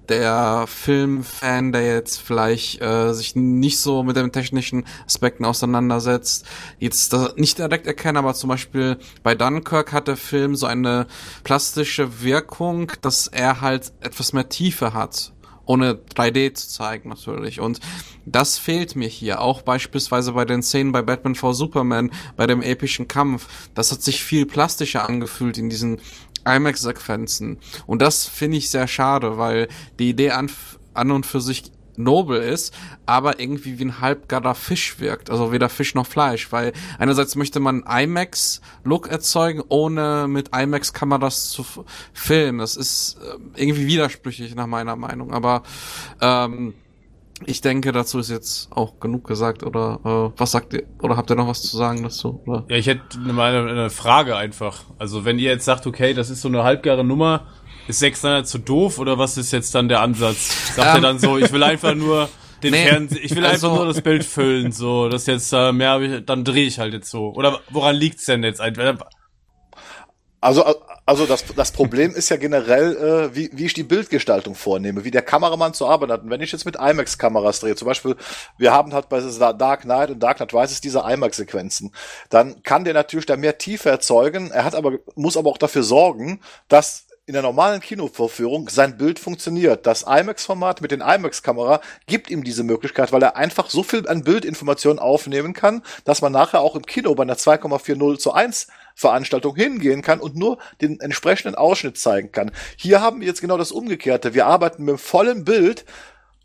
der Filmfan, der jetzt vielleicht äh, sich nicht so mit den technischen Aspekten auseinandersetzt, jetzt das nicht direkt erkennen, aber zum Beispiel bei Dunkirk hat der Film so eine plastische Wirkung, dass er halt etwas mehr Tiefe hat ohne 3D zu zeigen natürlich. Und das fehlt mir hier. Auch beispielsweise bei den Szenen bei Batman v Superman, bei dem epischen Kampf. Das hat sich viel plastischer angefühlt in diesen IMAX-Sequenzen. Und das finde ich sehr schade, weil die Idee an, an und für sich nobel ist, aber irgendwie wie ein halbgarer Fisch wirkt. Also weder Fisch noch Fleisch, weil einerseits möchte man IMAX-Look erzeugen, ohne mit IMAX-Kameras zu filmen. Das ist äh, irgendwie widersprüchlich nach meiner Meinung, aber ähm, ich denke, dazu ist jetzt auch genug gesagt. Oder äh, was sagt ihr? Oder habt ihr noch was zu sagen dazu? Oder? Ja, ich hätte mal eine, eine Frage einfach. Also wenn ihr jetzt sagt, okay, das ist so eine halbgare Nummer, ist Zack Snyder zu doof oder was ist jetzt dann der Ansatz? Sagt er dann so, ich will einfach nur den Nee, Fernseh, ich will also- einfach nur das Bild füllen, so, das jetzt äh, mehr, hab ich, dann drehe ich halt jetzt so. Oder woran liegt's denn jetzt? Also, also das, das Problem ist ja generell, äh, wie, wie ich die Bildgestaltung vornehme, wie der Kameramann zu arbeiten hat. Und wenn ich jetzt mit IMAX-Kameras drehe, zum Beispiel, wir haben halt bei Dark Knight und Dark Knight Rises diese IMAX-Sequenzen, dann kann der natürlich da mehr Tiefe erzeugen. Er hat aber, muss aber auch dafür sorgen, dass in der normalen Kinovorführung sein Bild funktioniert. Das IMAX-Format mit den IMAX-Kamera gibt ihm diese Möglichkeit, weil er einfach so viel an Bildinformationen aufnehmen kann, dass man nachher auch im Kino bei einer 2,40 zu 1 Veranstaltung hingehen kann und nur den entsprechenden Ausschnitt zeigen kann. Hier haben wir jetzt genau das Umgekehrte. Wir arbeiten mit dem vollen Bild,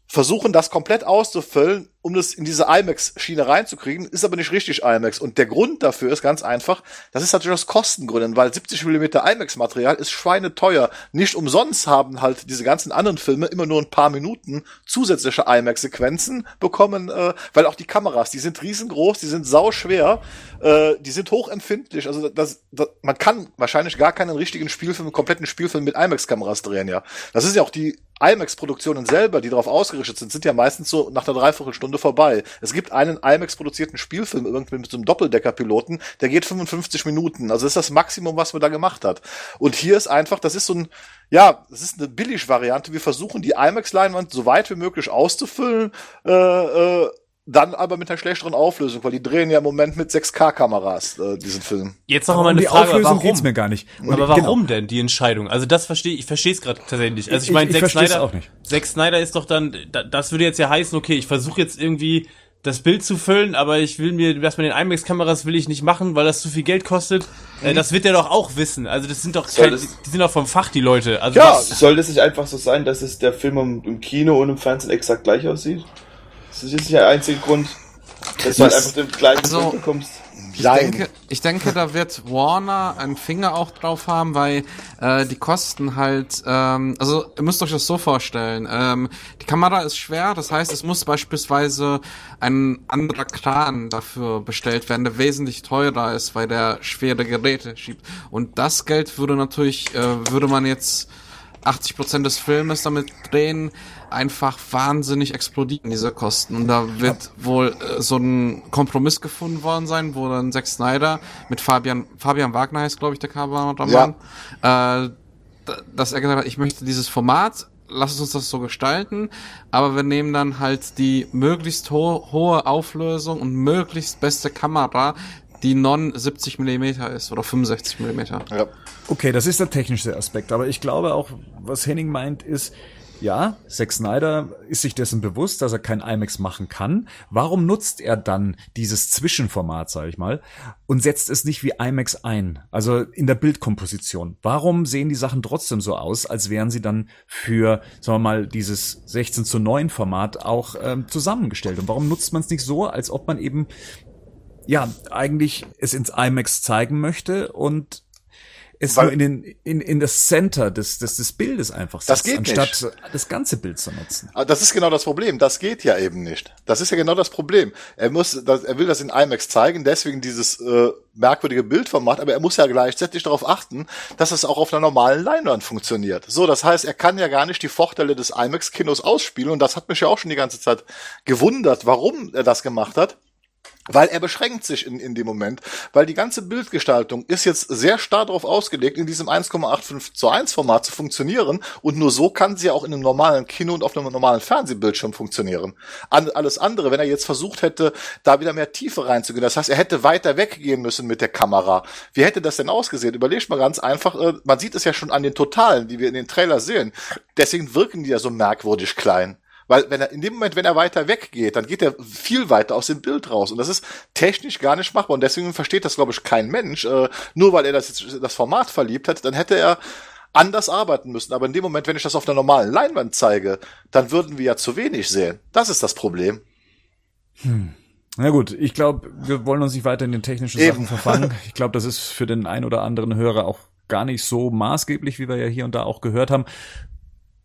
versuchen das komplett auszufüllen, um das in diese IMAX-Schiene reinzukriegen, ist aber nicht richtig IMAX. Und der Grund dafür ist ganz einfach, das ist natürlich aus Kostengründen, weil 70 mm IMAX-Material ist schweineteuer. Nicht umsonst haben halt diese ganzen anderen Filme immer nur ein paar Minuten zusätzliche IMAX-Sequenzen bekommen, äh, weil auch die Kameras, die sind riesengroß, die sind sauschwer, äh, die sind hochempfindlich. Also das, das, man kann wahrscheinlich gar keinen richtigen Spielfilm, einen kompletten Spielfilm mit IMAX-Kameras drehen, ja. Das ist ja auch die IMAX-Produktionen selber, die darauf ausgerichtet sind, sind ja meistens so nach einer Dreiviertelstunde vorbei. Es gibt einen IMAX-produzierten Spielfilm irgendwie mit so einem Doppeldecker-Piloten, der geht 55 Minuten. Also das ist das Maximum, was man da gemacht hat. Und hier ist einfach, das ist so ein, ja, das ist eine Billig-Variante. Wir versuchen die IMAX-Leinwand so weit wie möglich auszufüllen, äh, äh, dann aber mit einer schlechteren Auflösung, weil die drehen ja im Moment mit 6K-Kameras äh, diesen Film. Jetzt noch mal um eine die Frage, Auflösung warum? geht's mir gar nicht. Und Aber genau. warum denn die Entscheidung? Also das verstehe ich, ich verstehe es gerade tatsächlich nicht. Also ich Ich- meine, Zack Snyder, auch nicht. Zack Snyder ist doch dann, da- das würde jetzt ja heißen, okay, ich versuche jetzt irgendwie das Bild zu füllen, aber ich will mir, das mit den IMAX-Kameras will ich nicht machen, weil das zu viel Geld kostet. Äh, das wird er doch auch wissen. Also das sind doch, kein, das- die sind doch vom Fach, die Leute. Also Ja, was, soll das nicht einfach so sein, dass es der Film im, im Kino und im Fernsehen exakt gleich aussieht? Das ist jetzt nicht der einzige Grund, dass du halt einfach den gleichen Also- Film bekommst. Ich Nein. denke, ich denke, da wird Warner einen Finger auch drauf haben, weil äh, die Kosten halt, ähm, also ihr müsst euch das so vorstellen. Ähm, die Kamera ist schwer, das heißt, es muss beispielsweise ein anderer Kran dafür bestellt werden, der wesentlich teurer ist, weil der schwere Geräte schiebt. Und das Geld würde natürlich, äh, würde man jetzt 80 Prozent des Filmes damit drehen, einfach wahnsinnig explodieren, diese Kosten. Und da wird wohl äh, so ein Kompromiss gefunden worden sein, wo dann Zack Snyder mit Fabian, Fabian Wagner heißt, glaube ich, der Kameramann, äh, d- dass er gesagt hat, ich möchte dieses Format, lass uns das so gestalten, aber wir nehmen dann halt die möglichst ho hohe Auflösung und möglichst beste Kamera, die non 70 Millimeter ist oder 65 Millimeter. Ja. Okay, das ist der technische Aspekt, aber ich glaube auch, was Henning meint, ist, ja, Zack Snyder ist sich dessen bewusst, dass er kein IMAX machen kann. Warum nutzt er dann dieses Zwischenformat, sage ich mal, und setzt es nicht wie IMAX ein? Also in der Bildkomposition. Warum sehen die Sachen trotzdem so aus, als wären sie dann für, sagen wir mal, dieses 16 zu 9 Format auch ähm, zusammengestellt? Und warum nutzt man es nicht so, als ob man eben ja, eigentlich es ins IMAX zeigen möchte und es Weil- nur in, den, in, in das Center des, des, des Bildes einfach Das setzt, geht anstatt das ganze Bild zu nutzen. Aber Das ist genau das Problem. Das geht ja eben nicht. Das ist ja genau das Problem. Er muss, das, er will das in IMAX zeigen, deswegen dieses äh, merkwürdige Bildformat, aber er muss ja gleichzeitig darauf achten, dass es auch auf einer normalen Leinwand funktioniert. So, das heißt, er kann ja gar nicht die Vorteile des IMAX-Kinos ausspielen und das hat mich ja auch schon die ganze Zeit gewundert, warum er das gemacht hat. Weil er beschränkt sich in, in dem Moment, weil die ganze Bildgestaltung ist jetzt sehr stark darauf ausgelegt, in diesem 1,85 zu 1 Format zu funktionieren und nur so kann sie auch in einem normalen Kino und auf einem normalen Fernsehbildschirm funktionieren. An, alles andere, wenn er jetzt versucht hätte, da wieder mehr Tiefe reinzugehen, das heißt, er hätte weiter weggehen müssen mit der Kamera. Wie hätte das denn ausgesehen? Überlegt mal ganz einfach, äh, man sieht es ja schon an den Totalen, die wir in den Trailer sehen. Deswegen wirken die ja so merkwürdig klein. Weil wenn er in dem Moment, wenn er weiter weggeht, dann geht er viel weiter aus dem Bild raus. Und das ist technisch gar nicht machbar. Und deswegen versteht das, glaube ich, kein Mensch. Äh, nur weil er das, jetzt, das Format verliebt hat, dann hätte er anders arbeiten müssen. Aber in dem Moment, wenn ich das auf einer normalen Leinwand zeige, dann würden wir ja zu wenig sehen. Das ist das Problem. Na gut, ich glaube, wir wollen uns nicht weiter in den technischen Eben. Sachen verfangen. Ich glaube, das ist für den ein oder anderen Hörer auch gar nicht so maßgeblich, wie wir ja hier und da auch gehört haben.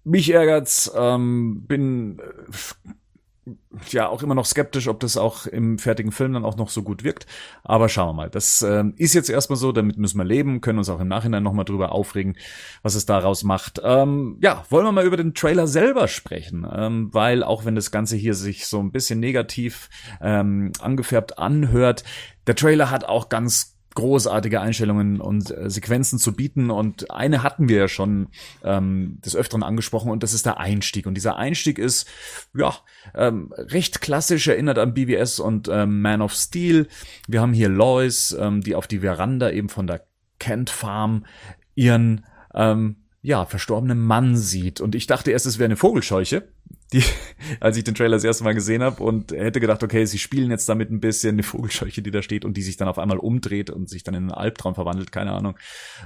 Mich ärgert's, ähm, bin äh, ja auch immer noch skeptisch, ob das auch im fertigen Film dann auch noch so gut wirkt. Aber schauen wir mal. Das ähm, ist jetzt erstmal so, damit müssen wir leben, können uns auch im Nachhinein nochmal drüber aufregen, was es daraus macht. Ähm, ja, wollen wir mal über den Trailer selber sprechen, ähm, weil auch wenn das Ganze hier sich so ein bisschen negativ ähm, angefärbt anhört, der Trailer hat auch ganz großartige Einstellungen und äh, Sequenzen zu bieten und eine hatten wir ja schon ähm, des Öfteren angesprochen und das ist der Einstieg und dieser Einstieg ist ja ähm, recht klassisch erinnert an BBS und ähm, Man of Steel. Wir haben hier Lois, ähm, die auf die Veranda eben von der Kent Farm ihren ähm, ja, verstorbenen Mann sieht. Und ich dachte erst, es wäre eine Vogelscheuche, die, als ich den Trailer das erste Mal gesehen habe und hätte gedacht, okay, sie spielen jetzt damit ein bisschen eine Vogelscheuche, die da steht und die sich dann auf einmal umdreht und sich dann in einen Albtraum verwandelt. Keine Ahnung,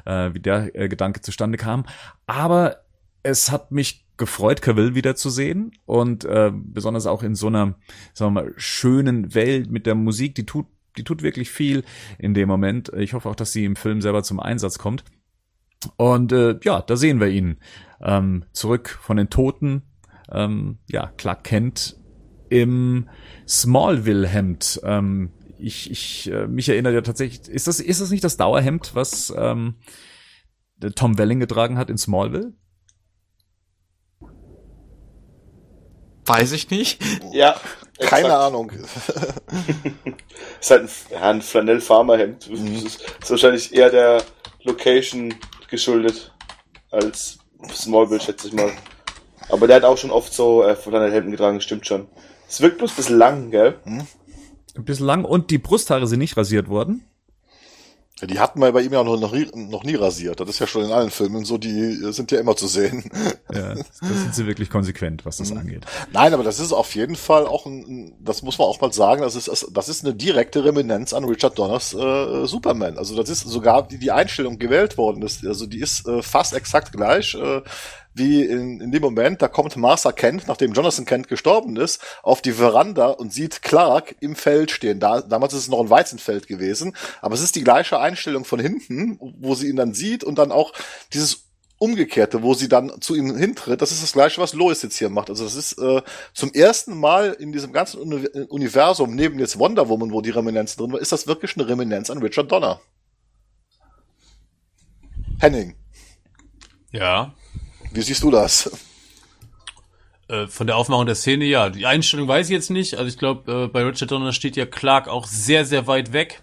äh, wie der äh, Gedanke zustande kam. Aber es hat mich gefreut, Cavill wiederzusehen und äh, besonders auch in so einer, sagen wir mal, schönen Welt mit der Musik, die tut, die tut wirklich viel in dem Moment. Ich hoffe auch, dass sie im Film selber zum Einsatz kommt. Und äh, ja, da sehen wir ihn ähm, zurück von den Toten. Ähm, ja, Clark Kent im Smallville-Hemd. Ähm, ich, ich, äh, mich erinnert ja tatsächlich, ist das, ist das nicht das Dauerhemd, was ähm, der Tom Welling getragen hat in Smallville? Weiß ich nicht. Ja. Keine exakt. Ahnung. Ist halt ein, ja, ein Flanell-Farmerhemd. Das ist, ist wahrscheinlich eher der Location geschuldet als Smallville, schätze ich mal. Aber der hat auch schon oft so äh, Flanellhemden getragen, stimmt schon. Es wirkt bloß ein bisschen lang, gell? Ein bisschen lang und die Brusthaare sind nicht rasiert worden. Die hatten wir bei ihm ja noch, noch, nie, noch nie rasiert. Das ist ja schon in allen Filmen so, die sind ja immer zu sehen. Ja, da sind sie wirklich konsequent, was das angeht. Nein, aber das ist auf jeden Fall auch ein, das muss man auch mal sagen, das ist, das ist eine direkte Reminiszenz an Richard Donners äh, Superman. Also das ist sogar die, die Einstellung gewählt worden ist. Also die ist äh, fast exakt gleich. Äh, wie in, in dem Moment, da kommt Martha Kent, nachdem Jonathan Kent gestorben ist, auf die Veranda und sieht Clark im Feld stehen. Da, damals ist es noch ein Weizenfeld gewesen, aber es ist die gleiche Einstellung von hinten, wo sie ihn dann sieht und dann auch dieses Umgekehrte, wo sie dann zu ihm hintritt, das ist das gleiche, was Lois jetzt hier macht. Also das ist äh, zum ersten Mal in diesem ganzen Uni Universum, neben jetzt Wonder Woman, wo die Reminiszenz drin war, ist das wirklich eine Reminiszenz an Richard Donner. Henning, Ja. Wie siehst du das? Äh, von der Aufmachung der Szene, ja. Die Einstellung weiß ich jetzt nicht. Also ich glaube, äh, bei Richard Donner steht ja Clark auch sehr, sehr weit weg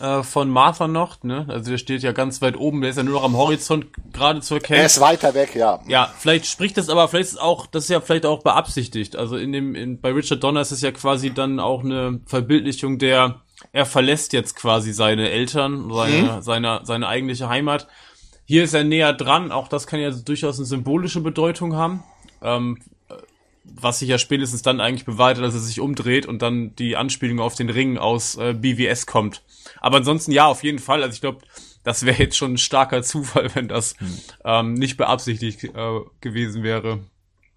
äh, von Martha noch. Ne? Also der steht ja ganz weit oben. Der ist ja nur noch am Horizont gerade zu erkennen. Er ist weiter weg, ja. Ja, vielleicht spricht das aber, vielleicht ist es auch, das ist ja vielleicht auch beabsichtigt. Also in dem, in, bei Richard Donner ist es ja quasi dann auch eine Verbildlichung der, er verlässt jetzt quasi seine Eltern, seine, seine, seine eigentliche Heimat. Hier ist er näher dran, auch das kann ja durchaus eine symbolische Bedeutung haben. Ähm, was sich ja spätestens dann eigentlich bewahrheitet, dass er sich umdreht und dann die Anspielung auf den Ring aus äh, BWS kommt. Aber ansonsten ja, auf jeden Fall. Also ich glaube, das wäre jetzt schon ein starker Zufall, wenn das ähm, nicht beabsichtigt äh, gewesen wäre.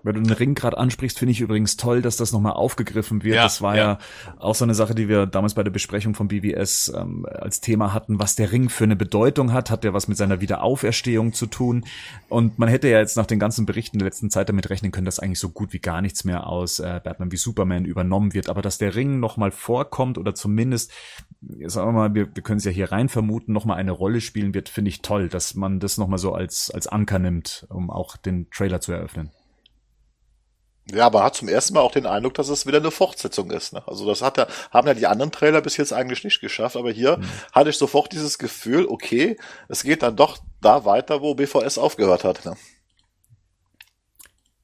Weil du den Ring gerade ansprichst, finde ich übrigens toll, dass das nochmal aufgegriffen wird. Ja, das war ja. ja. auch so eine Sache, die wir damals bei der Besprechung von BBS ähm, als Thema hatten, was der Ring für eine Bedeutung hat. Hat der was mit seiner Wiederauferstehung zu tun? Und man hätte ja jetzt nach den ganzen Berichten der letzten Zeit damit rechnen können, dass eigentlich so gut wie gar nichts mehr aus äh, Batman wie Superman übernommen wird. Aber dass der Ring nochmal vorkommt oder zumindest, sagen wir mal, wir, wir können es ja hier rein vermuten, nochmal eine Rolle spielen wird, finde ich toll, dass man das nochmal so als, als Anker nimmt, um auch den Trailer zu eröffnen. Ja, aber hat zum ersten Mal auch den Eindruck, dass es wieder eine Fortsetzung ist. Ne? Also das hat ja, haben ja die anderen Trailer bis jetzt eigentlich nicht geschafft, aber hier Mhm. hatte ich sofort dieses Gefühl, okay, es geht dann doch da weiter, wo BVS aufgehört hat. Ne?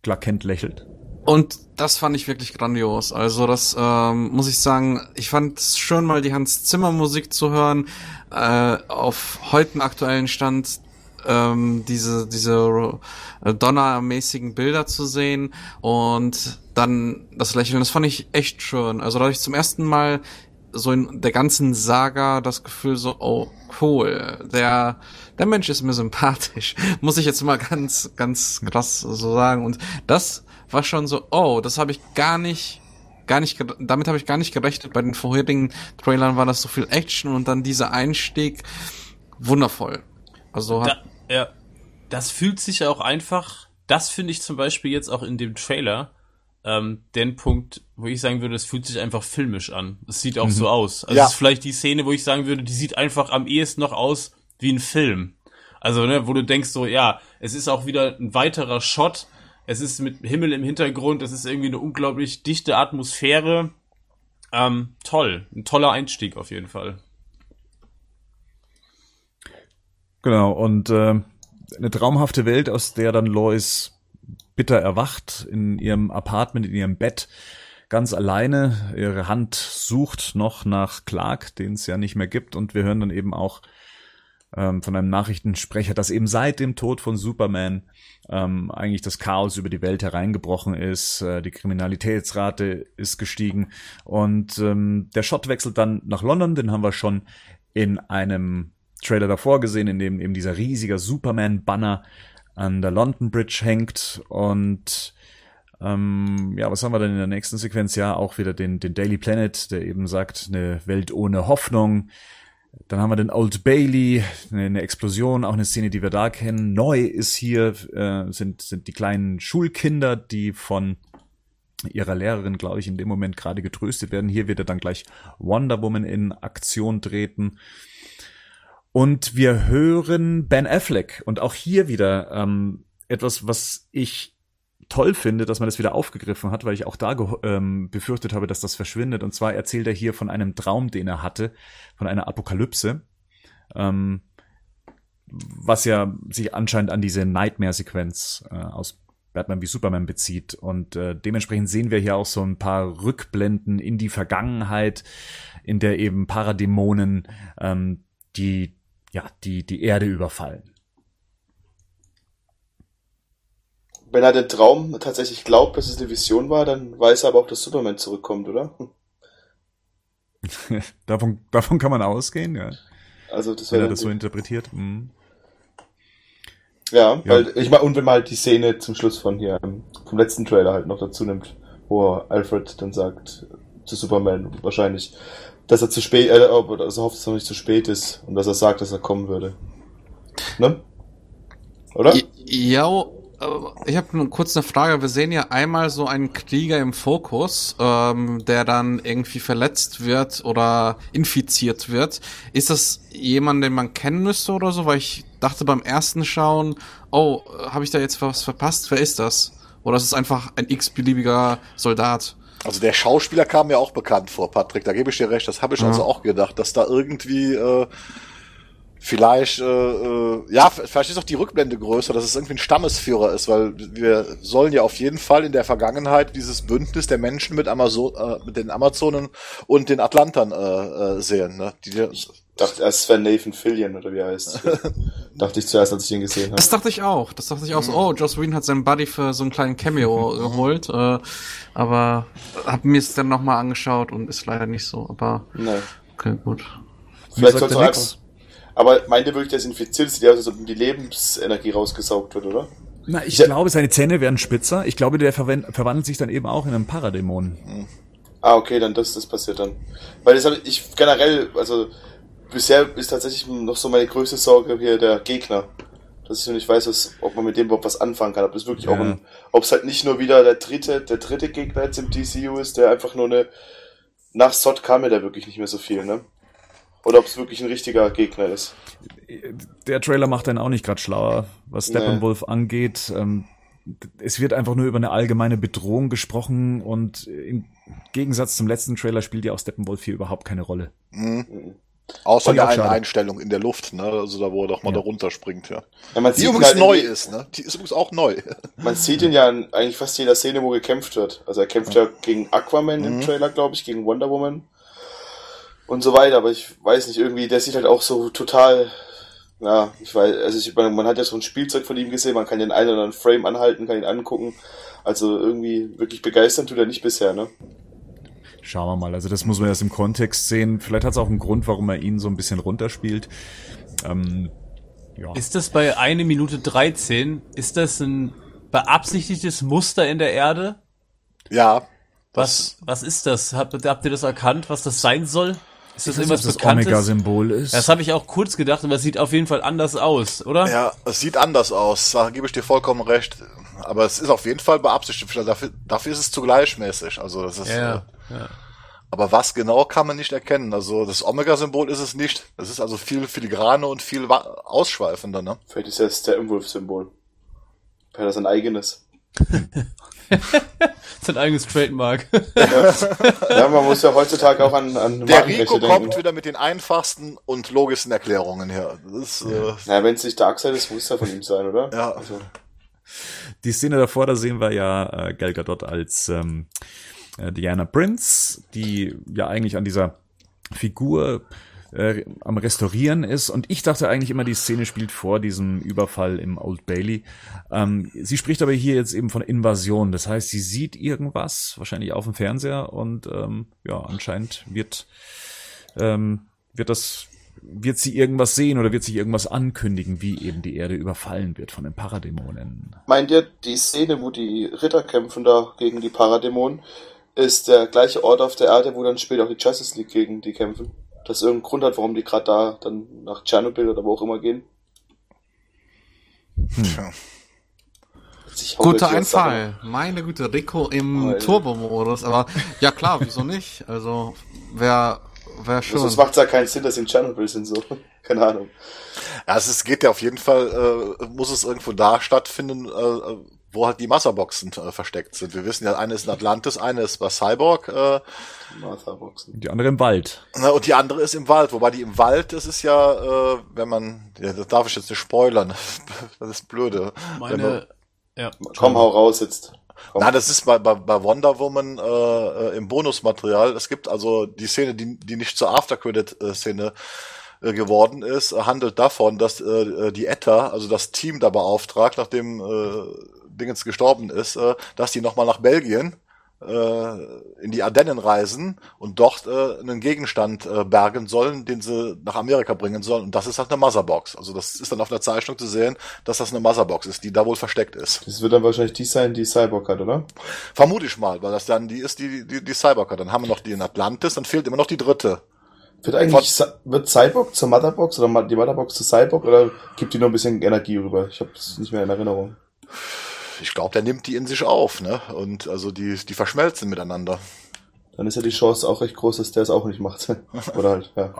Clark Kent lächelt. Und das fand ich wirklich grandios. Also das ähm, muss ich sagen, ich fand es schön, mal die Hans Zimmer Musik zu hören, äh, auf heutigen aktuellen Stand ähm, diese diese äh, Donner-mäßigen Bilder zu sehen und dann das Lächeln. Das fand ich echt schön. Also da hatte ich zum ersten Mal so in der ganzen Saga das Gefühl so, oh cool, der der Mensch ist mir sympathisch, muss ich jetzt mal ganz ganz krass so sagen. Und das war schon so, oh, das habe ich gar nicht gar nicht damit habe ich gar nicht gerechnet. Bei den vorherigen Trailern war das so viel Action und dann dieser Einstieg wundervoll. Also Da, ja, das fühlt sich ja auch einfach, das finde ich zum Beispiel jetzt auch in dem Trailer, ähm, den Punkt, wo ich sagen würde, es fühlt sich einfach filmisch an. Es sieht auch so aus. Also Ja. es ist vielleicht die Szene, wo ich sagen würde, die sieht einfach am ehesten noch aus wie ein Film. Also, ne, wo du denkst so, ja, es ist auch wieder ein weiterer Shot. Es ist mit Himmel im Hintergrund. Es ist irgendwie eine unglaublich dichte Atmosphäre. Ähm, toll. Ein toller Einstieg auf jeden Fall. Genau, und äh, eine traumhafte Welt, aus der dann Lois bitter erwacht in ihrem Apartment, in ihrem Bett, ganz alleine. Ihre Hand sucht noch nach Clark, den es ja nicht mehr gibt. Und wir hören dann eben auch ähm, von einem Nachrichtensprecher, dass eben seit dem Tod von Superman ähm, eigentlich das Chaos über die Welt hereingebrochen ist. Äh, die Kriminalitätsrate ist gestiegen. Und ähm, der Shot wechselt dann nach London, den haben wir schon in einem Trailer davor gesehen, in dem eben dieser riesige Superman-Banner an der London Bridge hängt und ähm, ja, was haben wir denn in der nächsten Sequenz? Ja, auch wieder den, den Daily Planet, der eben sagt, eine Welt ohne Hoffnung. Dann haben wir den Old Bailey, eine, Explosion, auch eine Szene, die wir da kennen. Neu ist hier, äh, sind, sind die kleinen Schulkinder, die von ihrer Lehrerin, glaube ich, in dem Moment gerade getröstet werden. Hier wird er dann gleich Wonder Woman in Aktion treten. Und wir hören Ben Affleck. Und auch hier wieder ähm, etwas, was ich toll finde, dass man das wieder aufgegriffen hat, weil ich auch da ähm, befürchtet habe, dass das verschwindet. Und zwar erzählt er hier von einem Traum, den er hatte, von einer Apokalypse, ähm, was ja sich anscheinend an diese Nightmare-Sequenz äh, aus Batman wie Superman bezieht. Und äh, dementsprechend sehen wir hier auch so ein paar Rückblenden in die Vergangenheit, in der eben Paradämonen ähm, die, ja, die, die Erde überfallen. Wenn er den Traum tatsächlich glaubt, dass es eine Vision war, dann weiß er aber auch, dass Superman zurückkommt, oder? davon, davon kann man ausgehen, ja. Also das Wenn er wäre das so interpretiert. Mhm. Ja, Ja. weil ich meine, und wenn man halt die Szene zum Schluss von hier, ähm, vom letzten Trailer halt noch dazu nimmt, wo Alfred dann sagt zu Superman wahrscheinlich, dass er zu spät, äh, dass er hofft, dass er noch nicht zu spät ist und dass er sagt, dass er kommen würde. Ne? Oder? Ja, aber ich habe kurz eine Frage. Wir sehen ja einmal so einen Krieger im Fokus, ähm, der dann irgendwie verletzt wird oder infiziert wird. Ist das jemand, den man kennen müsste oder so? Weil ich dachte beim ersten Schauen, oh, habe ich da jetzt was verpasst? Wer ist das? Oder ist es einfach ein x-beliebiger Soldat? Also der Schauspieler kam mir auch bekannt vor, Patrick. Da gebe ich dir recht. Das habe ich Ja. also auch gedacht, dass da irgendwie äh, vielleicht, äh, äh, ja, vielleicht ist auch die Rückblende größer, dass es irgendwie ein Stammesführer ist, weil wir sollen ja auf jeden Fall in der Vergangenheit dieses Bündnis der Menschen mit, Amazo äh, mit den Amazonen und den Atlantern äh, äh, sehen. Ne? Die, dachte erst, es wäre Nathan Fillion oder wie er heißt. dachte ich zuerst, als ich ihn gesehen habe. Das dachte ich auch. Das dachte ich auch so, oh, Joss Whedon hat seinen Buddy für so einen kleinen Cameo geholt. Äh, aber hab mir es dann nochmal angeschaut und ist leider nicht so. Aber Nein. okay, gut. Vielleicht er auch nix? einfach. Aber meint ihr wirklich, dass infiziert ist, die aus, als ob ihm die Lebensenergie rausgesaugt wird, oder? Na, ich Ja. glaube, seine Zähne werden spitzer. Ich glaube, der verwandelt sich dann eben auch in einen Paradämon. Ah, okay, dann das, das passiert dann. Weil das habe ich generell, also bisher ist tatsächlich noch so meine größte Sorge hier der Gegner. Dass ich noch nicht weiß, was, ob man mit dem überhaupt was anfangen kann. Ob das wirklich Ja. auch ein, ob es halt nicht nur wieder der dritte, der dritte Gegner jetzt im DCU ist, der einfach nur eine, nach Sod kam ja der wirklich nicht mehr so viel, ne? Oder ob es wirklich ein richtiger Gegner ist. Der Trailer macht dann auch nicht gerade schlauer, was Steppenwolf angeht. Ähm, es wird einfach nur über eine allgemeine Bedrohung gesprochen und im Gegensatz zum letzten Trailer spielt ja auch Steppenwolf hier überhaupt keine Rolle. Außer der einen. Einstellung in der Luft, ne? Also da, wo er doch mal Ja. da runterspringt, ja. Ja, man Die übrigens halt neu ist, ne? Die ist übrigens auch neu. Man sieht ihn ja in eigentlich fast jeder Szene, wo gekämpft wird. Also er kämpft ja gegen Aquaman im Trailer, glaube ich, gegen Wonder Woman und so weiter. Aber ich weiß nicht, irgendwie, der sieht halt auch so total, ja, ich weiß, also ich, man, man hat ja so ein Spielzeug von ihm gesehen, man kann den einen oder anderen Frame anhalten, kann ihn angucken. Also irgendwie wirklich begeistern tut er nicht bisher, ne? Schauen wir mal. Also das muss man erst im Kontext sehen. Vielleicht hat es auch einen Grund, warum er ihn so ein bisschen runterspielt. Ähm, ja. Ist das bei eine Minute 13, ist das ein beabsichtigtes Muster in der Erde? Ja. Was, was ist das? Habt, habt ihr das erkannt, was das sein soll? Ist das irgendwas das? Omega-Symbol ist. Das habe ich auch kurz gedacht, aber es sieht auf jeden Fall anders aus, oder? Ja, es sieht anders aus, da gebe ich dir vollkommen recht. Aber es ist auf jeden Fall beabsichtigt. Dafür, dafür ist es zu gleichmäßig. Also das ist, Ja, äh, ja. aber was genau kann man nicht erkennen. Also das Omega-Symbol ist es nicht. Das ist also viel filigrane und viel ausschweifender, ne? Vielleicht ist das der Imwolf-Symbol. Vielleicht hat er sein eigenes. Sein eigenes Trademark. Ja, man muss ja heutzutage auch an, an Der Rico denken. kommt wieder mit den einfachsten und logischsten Erklärungen her. Das ist, äh, Na, wenn es nicht Darkseid ist, muss er von ihm sein, oder? Ja. Also, Die Szene davor, da sehen wir ja äh, Gal Gadot als ähm, äh, Diana Prince, die ja eigentlich an dieser Figur äh, am Restaurieren ist. Und ich dachte eigentlich immer, die Szene spielt vor diesem Überfall im Old Bailey. Ähm, sie spricht aber hier jetzt eben von Invasion. Das heißt, sie sieht irgendwas, wahrscheinlich auf dem Fernseher. Und ähm, ja, anscheinend wird, ähm, wird das wird sie irgendwas sehen oder wird sich irgendwas ankündigen, wie eben die Erde überfallen wird von den Paradämonen. meint ihr, die Szene, wo die Ritter kämpfen da gegen die Paradämonen, ist der gleiche Ort auf der Erde, wo dann später auch die Justice League gegen die kämpfen? Dass irgendein Grund hat, warum die gerade da dann nach Tschernobyl oder wo auch immer gehen? tja. Ich hau Guter Einfall. Meine Güte, Rico im. Turbo-Modus. Aber ja klar, wieso nicht? Also, wer, wer Sachen. schon. Sonst macht es ja keinen Sinn, dass sie in Tschernobyl sind, so. Keine Ahnung. Ja, es geht ja auf jeden Fall, äh, muss es irgendwo da stattfinden, äh, wo halt die Masserboxen äh, versteckt sind. Wir wissen ja, eine ist in Atlantis, eine ist bei Cyborg äh, Martha Boxen. Die andere im Wald. na, und die andere ist im Wald. Wobei die im Wald, das ist ja, äh, wenn man, ja, das darf ich jetzt nicht spoilern, das ist blöde. Meine, ja. Komm, hau raus jetzt. Komm. na, das ist bei, bei, bei Wonder Woman äh, äh, im Bonusmaterial. Es gibt also die Szene, die, die nicht zur Aftercredit-Szene äh, geworden ist, äh, handelt davon, dass äh, die ETA, also das Team da beauftragt, nachdem äh, Dingens gestorben ist, äh, dass die nochmal nach Belgien äh, in die Ardennen reisen und dort äh, einen Gegenstand äh, bergen sollen, den sie nach Amerika bringen sollen. Und das ist halt eine Motherbox. Also das ist dann auf der Zeichnung zu sehen, dass das eine Motherbox ist, die da wohl versteckt ist. Das wird dann wahrscheinlich die sein, die Cyborg hat, oder? Vermute ich mal, weil das dann die ist, die, die, die Cyborg hat. Dann haben wir noch die in Atlantis, dann fehlt immer noch die dritte. Wird eigentlich, wird Cyborg zur Motherbox oder die Motherbox zu Cyborg oder gibt die noch ein bisschen Energie rüber? Ich habe es nicht mehr in Erinnerung. Ich glaube, der nimmt die in sich auf, ne? Und also die, die verschmelzen miteinander. Dann ist ja die Chance auch recht groß, dass der es auch nicht macht. oder halt, ja.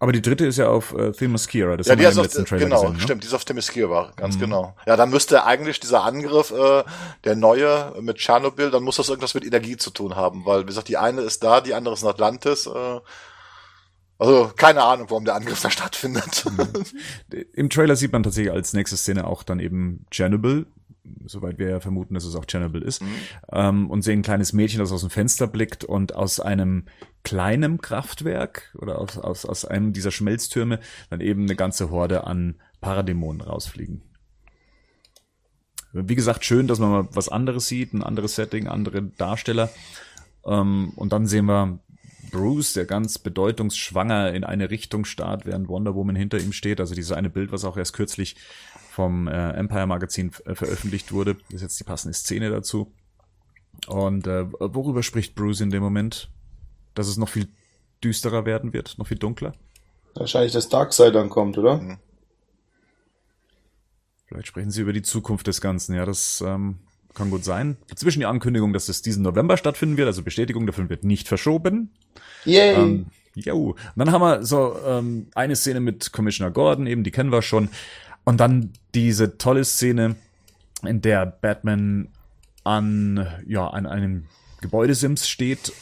Aber die dritte ist ja auf äh, Themyscira. Das ja, haben die wir ist im auf, letzten Trailer genau, gesehen. Ne? stimmt, die ist auf Themyscira, ganz genau. Ja, dann müsste eigentlich dieser Angriff, äh, der neue mit Tschernobyl, dann muss das irgendwas mit Energie zu tun haben, weil, wie gesagt, die eine ist da, die andere ist in Atlantis. Äh, also keine Ahnung, warum der Angriff da stattfindet. Im Trailer sieht man tatsächlich als nächste Szene auch dann eben Chernobyl, soweit wir ja vermuten, dass es auch Chernobyl ist, ähm, und sehen ein kleines Mädchen, das aus dem Fenster blickt und aus einem kleinen Kraftwerk oder aus, aus, aus einem dieser Schmelztürme dann eben eine ganze Horde an Paradämonen rausfliegen. Wie gesagt, schön, dass man mal was anderes sieht, ein anderes Setting, andere Darsteller. Ähm, und dann sehen wir Bruce, der ganz bedeutungsschwanger in eine Richtung starrt, während Wonder Woman hinter ihm steht. Also dieses eine Bild, was auch erst kürzlich vom äh, Empire Magazin äh, veröffentlicht wurde. Das ist jetzt die passende Szene dazu. Und äh, worüber spricht Bruce in dem Moment? Dass es noch viel düsterer werden wird, noch viel dunkler? Wahrscheinlich das Darkseid dann kommt, oder? Mhm. Vielleicht sprechen sie über die Zukunft des Ganzen. Ja, das ähm, kann gut sein. Dazwischen die Ankündigung, dass es diesen November stattfinden wird, also Bestätigung davon wird nicht verschoben. Yay! Ähm, jo. Und dann haben wir so ähm, eine Szene mit Commissioner Gordon, eben die kennen wir schon. Und dann diese tolle Szene, in der Batman an, ja, an einem Gebäudesims steht,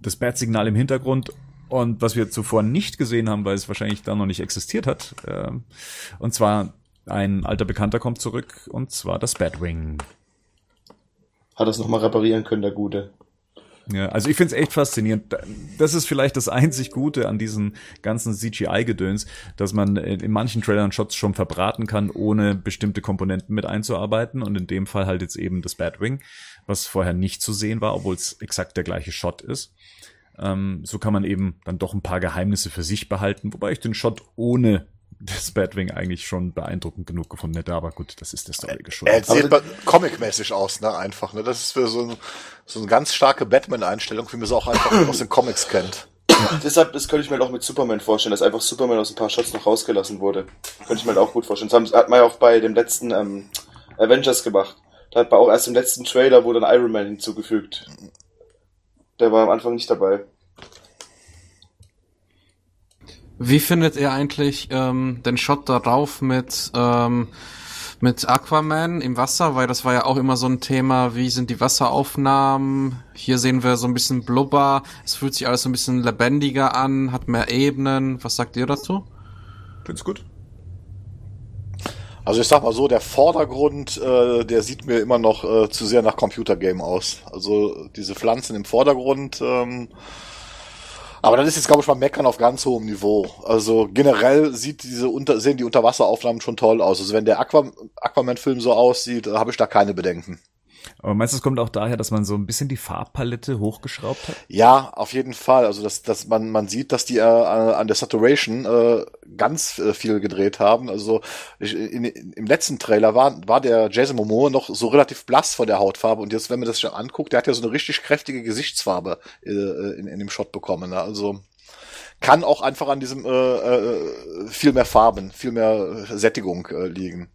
das Bat-Signal im Hintergrund und was wir zuvor nicht gesehen haben, weil es wahrscheinlich da noch nicht existiert hat. ähm, und zwar ein alter Bekannter kommt zurück und zwar das Batwing. Hat das nochmal reparieren können, der Gute. Ja, also ich find's echt faszinierend. Das ist vielleicht das einzig Gute an diesem ganzen CGI-Gedöns, dass man in manchen Trailern Shots schon verbraten kann, ohne bestimmte Komponenten mit einzuarbeiten. Und in dem Fall halt jetzt eben das Batwing, was vorher nicht zu sehen war, obwohl es exakt der gleiche Shot ist. Ähm, so kann man eben dann doch ein paar Geheimnisse für sich behalten, wobei ich den Shot ohne das Batwing eigentlich schon beeindruckend genug gefunden hätte. Aber gut, das ist der Story Er geschuldet. sieht ba- comic-mäßig aus, ne, einfach, ne. Das ist für so, ein, so eine ganz starke Batman-Einstellung, wie man sie auch einfach aus den Comics kennt. Deshalb, das könnte ich mir halt auch mit Superman vorstellen, dass einfach Superman aus ein paar Shots noch rausgelassen wurde. Könnte ich mir halt auch gut vorstellen. Das hat man ja auch bei dem letzten ähm, Avengers gemacht. Da hat man auch erst im letzten Trailer wurde dann Iron Man hinzugefügt. Der war am Anfang nicht dabei. Wie findet ihr eigentlich ähm, den Shot darauf mit ähm, mit Aquaman im Wasser? Weil das war ja auch immer so ein Thema. Wie sind die Wasseraufnahmen? Hier sehen wir so ein bisschen Blubber. Es fühlt sich alles so ein bisschen lebendiger an, hat mehr Ebenen. Was sagt ihr dazu? Find's gut. Also ich sag mal so, der Vordergrund, äh, der sieht mir immer noch äh, zu sehr nach Computergame aus. Also diese Pflanzen im Vordergrund, ähm, aber das ist jetzt, glaube ich, mal Meckern auf ganz hohem Niveau. Also generell sieht diese unter, sehen die Unterwasseraufnahmen schon toll aus. Also wenn der Aqua, Aquaman-Film so aussieht, habe ich da keine Bedenken. Aber meinst du, es kommt auch daher, dass man so ein bisschen die Farbpalette hochgeschraubt hat? Ja, auf jeden Fall. Also dass, dass man man sieht, dass die äh, an der Saturation äh, ganz äh, viel gedreht haben. Also ich, in, im letzten Trailer war war der Jason Momoa noch so relativ blass von der Hautfarbe und jetzt, wenn man das schon anguckt, der hat ja so eine richtig kräftige Gesichtsfarbe äh, in, in dem Shot bekommen. Ne? Also kann auch einfach an diesem äh, äh, viel mehr Farben, viel mehr Sättigung äh, liegen.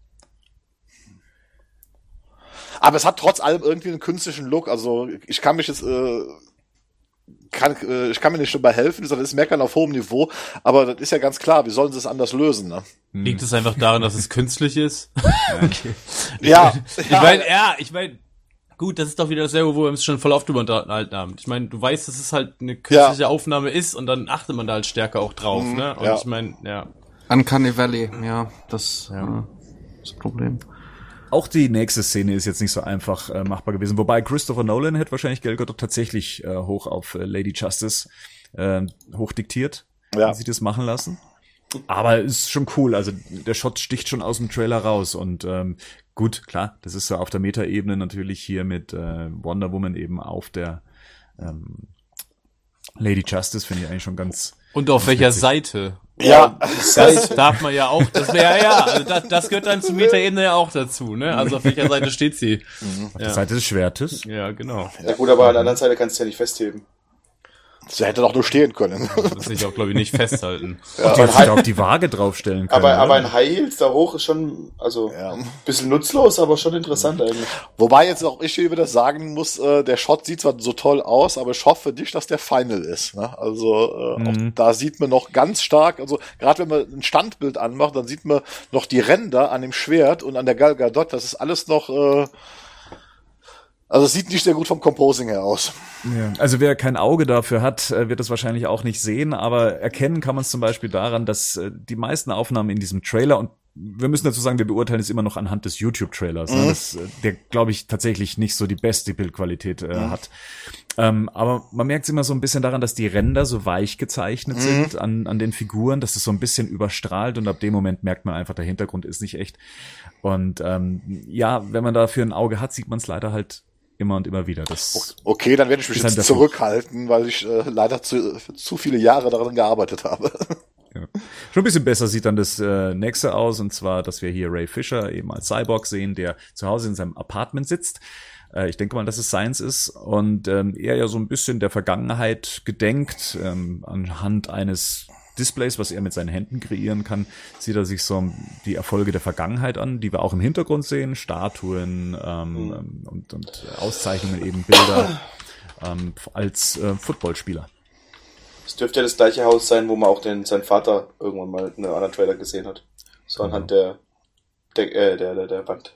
Aber es hat trotz allem irgendwie einen künstlichen Look. Also ich kann mich jetzt äh, kann, äh, ich kann mir nicht dabei helfen, sondern das ist Meckern auf hohem Niveau. Aber das ist ja ganz klar, wie sollen sie es anders lösen? Ne? Liegt es einfach daran, dass es künstlich ist? Ja, Ich meine, ja, ich meine, gut, das ist doch wieder dasselbe, wo wir uns schon voll oft drüber unterhalten haben. Ich meine, du weißt, dass es halt eine künstliche Aufnahme ist und dann achtet man da halt stärker auch drauf, Mhm, ne? Und ja. ich meine, ja. Uncanny Valley, ja, das ja. ist das Problem. Auch die nächste Szene ist jetzt nicht so einfach äh, machbar gewesen. Wobei Christopher Nolan hätte wahrscheinlich Gal Gadot tatsächlich äh, hoch auf äh, Lady Justice äh, hochdiktiert, Ja. wenn sie das machen lassen. Aber ist schon cool. Also der Shot sticht schon aus dem Trailer raus. Und ähm, gut, klar, das ist so auf der Metaebene natürlich hier mit äh, Wonder Woman eben auf der ähm, Lady Justice, finde ich eigentlich schon ganz. Und auf welcher Seite? Ja, Das darf man ja auch, das wäre ja, also das, das gehört dann zur Metaebene ja auch dazu, ne? Also auf welcher Seite steht sie? Auf der Seite des Schwertes. Ja, genau. Ja gut, aber an der anderen Seite kannst du ja nicht festheben. Sie hätte doch nur stehen können. Das will ich auch, glaube ich, nicht festhalten. Die hätte sich da auf die Waage draufstellen können. Aber, oder? aber ein High Heels da hoch ist schon, also Ja. ein bisschen nutzlos, aber schon interessant eigentlich. Wobei jetzt auch ich hier wieder sagen muss, äh, der Shot sieht zwar so toll aus, aber ich hoffe nicht, dass der Final ist. Ne? Also äh, auch da sieht man noch ganz stark, also gerade wenn man ein Standbild anmacht, dann sieht man noch die Ränder an dem Schwert und an der Gal Gadot. Das ist alles noch, äh, also es sieht nicht sehr gut vom Composing her aus. Ja, also wer kein Auge dafür hat, äh, wird es wahrscheinlich auch nicht sehen, aber erkennen kann man es zum Beispiel daran, dass äh, die meisten Aufnahmen in diesem Trailer und wir müssen dazu sagen, wir beurteilen es immer noch anhand des YouTube-Trailers, ne, das, äh, der, glaube ich, tatsächlich nicht so die beste Bildqualität äh, hat. Ähm, aber man merkt es immer so ein bisschen daran, dass die Ränder so weich gezeichnet sind an, an den Figuren, dass es so ein bisschen überstrahlt und ab dem Moment merkt man einfach, der Hintergrund ist nicht echt. Und ähm, ja, wenn man dafür ein Auge hat, sieht man es leider halt immer und immer wieder. Das Okay, dann werde ich mich halt jetzt Fluch. zurückhalten, weil ich äh, leider zu, zu viele Jahre daran gearbeitet habe. Ja. Schon ein bisschen besser sieht dann das äh, nächste aus, und zwar, dass wir hier Ray Fisher eben als Cyborg sehen, der zu Hause in seinem Apartment sitzt. Äh, ich denke mal, dass es Science ist und ähm, er ja so ein bisschen der Vergangenheit gedenkt, ähm, anhand eines Displays, was er mit seinen Händen kreieren kann, sieht er sich so die Erfolge der Vergangenheit an, die wir auch im Hintergrund sehen, Statuen ähm, Mhm. und, und Auszeichnungen, eben Bilder ähm, als äh, Footballspieler. Es dürfte ja das gleiche Haus sein, wo man auch den, seinen Vater irgendwann mal in einem anderen Trailer gesehen hat. So anhand der, der, äh, der, der, der Wand.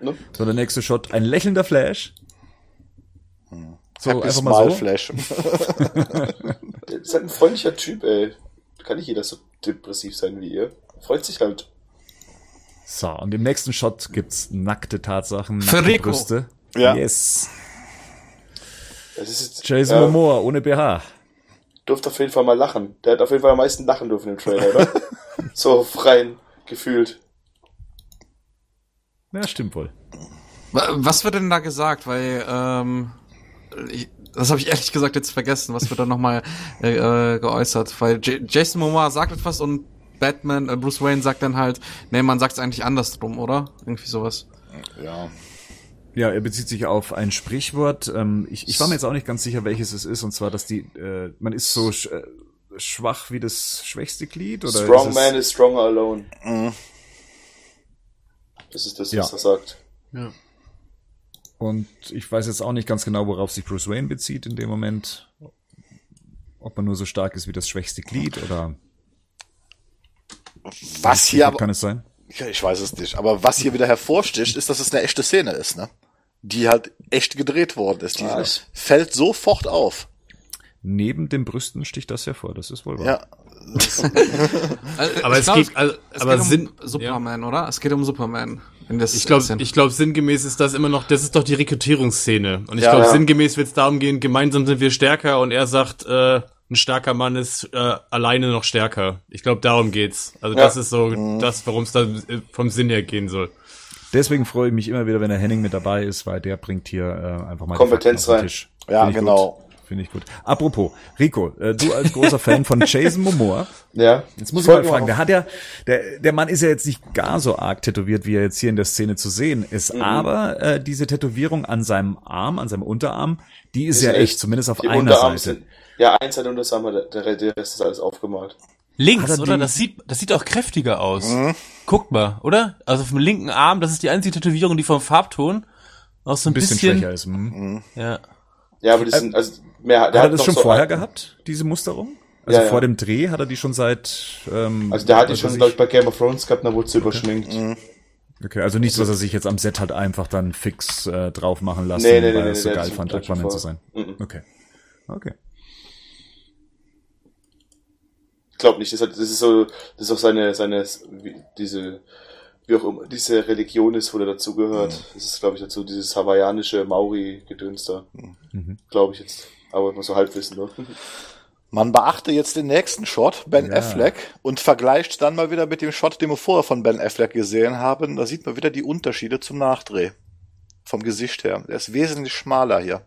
Ne? So, der nächste Shot, ein lächelnder Flash. So, Happy einfach mal Smile so. Flash. Ist halt ein freundlicher Typ, ey. Kann nicht jeder so depressiv sein wie ihr. Freut sich halt. So, und im nächsten Shot gibt's nackte Tatsachen, nackte Rico. Brüste. Ja. Yes. Das ist Jason ja, Momoa ohne BH. durfte auf jeden Fall mal lachen. Der hat auf jeden Fall am meisten lachen dürfen im Trailer, oder? so freien gefühlt. Ja, stimmt wohl. Wa- Was wird denn da gesagt? Weil, ähm, ich, das habe ich ehrlich gesagt jetzt vergessen, was wird da nochmal äh, äh, geäußert. Weil J Jason Momoa sagt etwas und Batman, äh, Bruce Wayne sagt dann halt, nee, man sagt es eigentlich andersrum, oder? Irgendwie sowas. Ja. Ja, er bezieht sich auf ein Sprichwort. Ähm, ich, ich war mir jetzt auch nicht ganz sicher, welches es ist, und zwar, dass die, äh, man ist so sch äh, schwach wie das schwächste Glied oder Strong ist man is stronger alone. Mhm. Das ist das, Ja. was er sagt. Ja. Und ich weiß jetzt auch nicht ganz genau, worauf sich Bruce Wayne bezieht in dem Moment. Ob man nur so stark ist wie das schwächste Glied oder Was hier aber, kann es sein? ja, ich weiß es nicht, aber was hier wieder hervorsticht, ist, dass es eine echte Szene ist, ne? Die halt echt gedreht worden ist. Die Was? fällt sofort auf. Neben den Brüsten sticht das hervor, das ist wohl wahr. Ja. Also, Aber es glaub, geht- also- es aber geht um Sinn- Superman, oder? Es geht um Superman. Das Ich glaube, ich glaube, sinngemäß ist das immer noch, das ist doch die Rekrutierungsszene. Und ich Ja, glaube, ja. sinngemäß wird es darum gehen, gemeinsam sind wir stärker und er sagt, äh, ein starker Mann ist äh, alleine noch stärker. Ich glaube, darum geht's. Also Ja. das ist so das, worum es da äh, vom Sinn her gehen soll. Deswegen freue ich mich immer wieder, wenn der Henning mit dabei ist, weil der bringt hier äh, einfach mal die Kompetenz Fakten auf den rein. Tisch. Ja, genau. Gut. Finde ich gut. Apropos, Rico, äh, du als großer Fan von Jason Momoa, Ja. jetzt muss ich mal fragen, der hat ja, der, der Mann ist ja jetzt nicht gar so arg tätowiert, wie er jetzt hier in der Szene zu sehen ist, Mhm. aber äh, diese Tätowierung an seinem Arm, an seinem Unterarm, die ist Die ja echt, echt. zumindest auf Die einer Unterarme Seite. sind, ja, eins hat Unterarm, der, der, der Rest ist alles aufgemalt. Links, er oder? die- Das sieht, das sieht auch kräftiger aus. Guckt mal, oder? Also auf dem linken Arm, das ist die einzige Tätowierung, die vom Farbton auch so ein Ein bisschen, bisschen, schwächer ist. Hm. ja. Ja, aber die sind, also, mehr, Hat er das noch schon so vorher gehabt, diese Musterung? Also Ja, ja. vor dem Dreh hat er die schon seit. Ähm, Also der hat die schon, glaube ich, bei Game of Thrones gehabt, da wurde sie überschminkt. Okay, also nichts, was er sich jetzt am Set halt einfach dann fix äh, drauf machen lassen, Nee, nee, nee, weil er nee, es so nee, geil das fand, Aquaman zu vorher. sein. Mhm. Okay. Okay. Ich glaube nicht, das, hat, das ist so, das ist auch seine, seine, wie, diese, wie auch immer, diese Religion ist, wo er dazugehört. Das ist, glaube ich, dazu, dieses hawaiianische Maori-Gedöns da. Mhm. Glaube ich jetzt. Aber nur so halbwissen, ne? Man beachte jetzt den nächsten Shot, Ben Ja. Affleck, und vergleicht dann mal wieder mit dem Shot, den wir vorher von Ben Affleck gesehen haben. Da sieht man wieder die Unterschiede zum Nachdreh. Vom Gesicht her. Der ist wesentlich schmaler hier.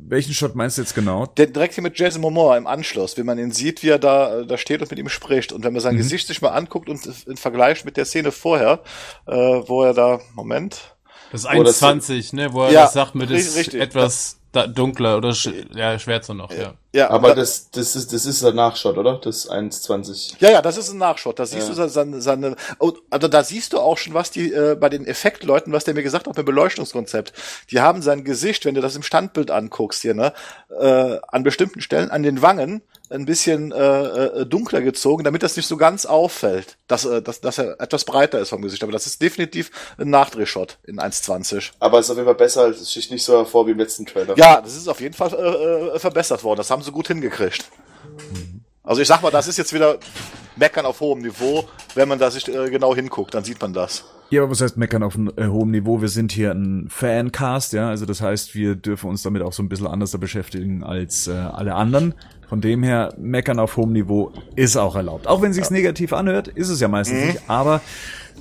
Welchen Shot meinst du jetzt genau? Der direkt hier mit Jason Momoa im Anschluss, wenn man ihn sieht, wie er da, da steht und mit ihm spricht. Und wenn man sein Mhm. Gesicht sich mal anguckt und in Vergleich mit der Szene vorher, äh, wo er da, Moment, Das das 1,20, ne, wo er Ja, das sagt mit ri- ist richtig. etwas dunkler oder sch ja, schwärzer noch, ja. Ja, Aber da- das, das ist, das ist der Nachshot, oder? Das 1,20. Ja, ja, das ist ein Nachschott. Da siehst Ja. du seine, seine also da siehst du auch schon, was die äh, bei den Effektleuten, was der mir gesagt hat beim Beleuchtungskonzept. Die haben sein Gesicht, wenn du das im Standbild anguckst hier, ne, äh, an bestimmten Stellen an den Wangen ein bisschen äh, äh, dunkler gezogen, damit das nicht so ganz auffällt, dass, äh, dass, dass er etwas breiter ist vom Gesicht. Aber das ist definitiv ein Nachdrehshot in 1,20. Aber es ist auf jeden Fall besser, es sticht nicht so hervor wie im letzten Trailer. Ja, das ist auf jeden Fall äh, äh, verbessert worden. Das haben sie gut hingekriegt. Also ich sag mal, das ist jetzt wieder Meckern auf hohem Niveau. Wenn man da sich äh, genau hinguckt, dann sieht man das. Ja, aber was heißt meckern auf einem äh, hohem Niveau? Wir sind hier ein Fancast, ja, also das heißt, wir dürfen uns damit auch so ein bisschen anders beschäftigen als äh, alle anderen. Von dem her, meckern auf hohem Niveau ist auch erlaubt. Auch wenn sich's negativ anhört, ist es ja meistens nicht, aber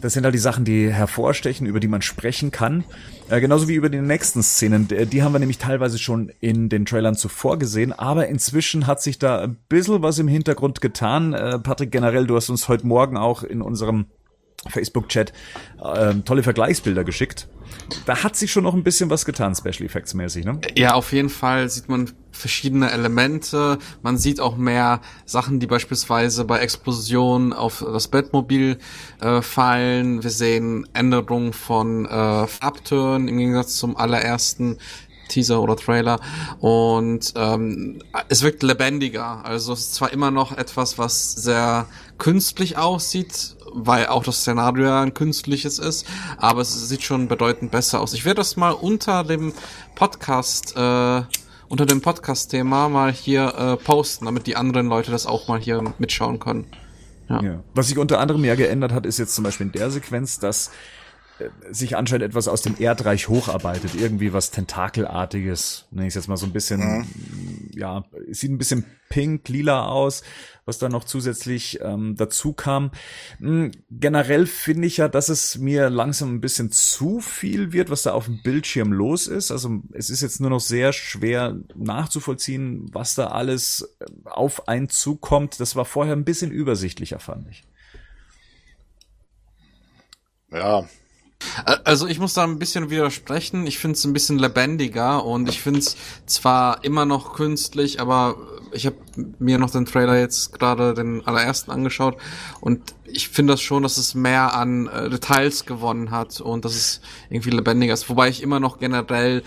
das sind halt die Sachen, die hervorstechen, über die man sprechen kann. Äh, genauso wie über die nächsten Szenen. Die, haben wir nämlich teilweise schon in den Trailern zuvor gesehen, aber inzwischen hat sich da ein bisschen was im Hintergrund getan. Äh, Patrick, generell, du hast uns heute Morgen auch in unserem Facebook-Chat äh, tolle Vergleichsbilder geschickt. Da hat sich schon noch ein bisschen was getan, Special Effects mäßig, ne? Ja, auf jeden Fall sieht man verschiedene Elemente. Man sieht auch mehr Sachen, die beispielsweise bei Explosionen auf das Bettmobil äh, fallen. Wir sehen Änderungen von äh, Farbtönen im Gegensatz zum allerersten Teaser oder Trailer und ähm, es wirkt lebendiger. Also es ist zwar immer noch etwas, was sehr künstlich aussieht, weil auch das Szenario ja ein künstliches ist, aber es sieht schon bedeutend besser aus. Ich werde das mal unter dem Podcast, äh, unter dem Podcast-Thema mal hier äh, posten, damit die anderen Leute das auch mal hier mitschauen können. Ja. ja. Was sich unter anderem ja geändert hat, ist jetzt zum Beispiel in der Sequenz, dass sich anscheinend etwas aus dem Erdreich hocharbeitet, irgendwie was Tentakelartiges, nenne ich jetzt mal so ein bisschen, mhm. ja, sieht ein bisschen pink, lila aus, was da noch zusätzlich ähm, dazu kam. Mhm, generell finde ich ja, dass es mir langsam ein bisschen zu viel wird, was da auf dem Bildschirm los ist. Also es ist jetzt nur noch sehr schwer nachzuvollziehen, was da alles äh, auf einen zukommt. Das war vorher ein bisschen übersichtlicher, fand ich. Ja, also ich muss da ein bisschen widersprechen. Ich finde es ein bisschen lebendiger und ich finde es zwar immer noch künstlich, aber ich habe mir noch den Trailer jetzt gerade den allerersten angeschaut und ich finde das schon, dass es mehr an äh, Details gewonnen hat und dass es irgendwie lebendiger ist. Wobei ich immer noch generell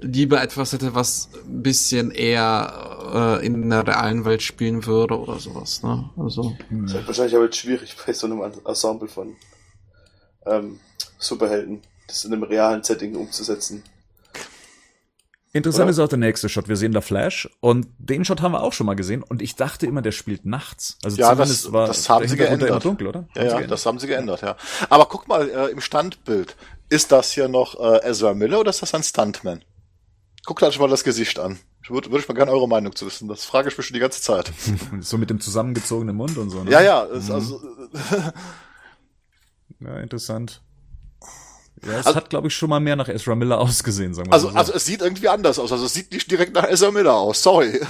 lieber etwas hätte, was ein bisschen eher äh, in der realen Welt spielen würde oder sowas. Ne? Also. Das ist halt wahrscheinlich aber schwierig bei so einem Ensemble von ähm, Superhelden, das in einem realen Setting umzusetzen. Interessant Oder? ist auch der nächste Shot. Wir sehen da Flash und den Shot haben wir auch schon mal gesehen und ich dachte immer, der spielt nachts. Also ja, das, war das haben sie geändert. Dunkel, oder? Ja, ja das haben sie geändert, ja. Aber guck mal äh, im Standbild. Ist das hier noch äh, Ezra Miller oder ist das ein Stuntman? Guckt euch mal das Gesicht an. Ich würde würd ich mal gerne eure Meinung zu wissen. Das frage ich mich schon die ganze Zeit. so mit dem zusammengezogenen Mund und so. Ne? Ja, ja. Ist, mhm. also, ja, interessant. Ja, es also, hat, glaube ich, schon mal mehr nach Ezra Miller ausgesehen, sagen wir also, so. Also es sieht irgendwie anders aus. Also es sieht nicht direkt nach Ezra Miller aus. Sorry.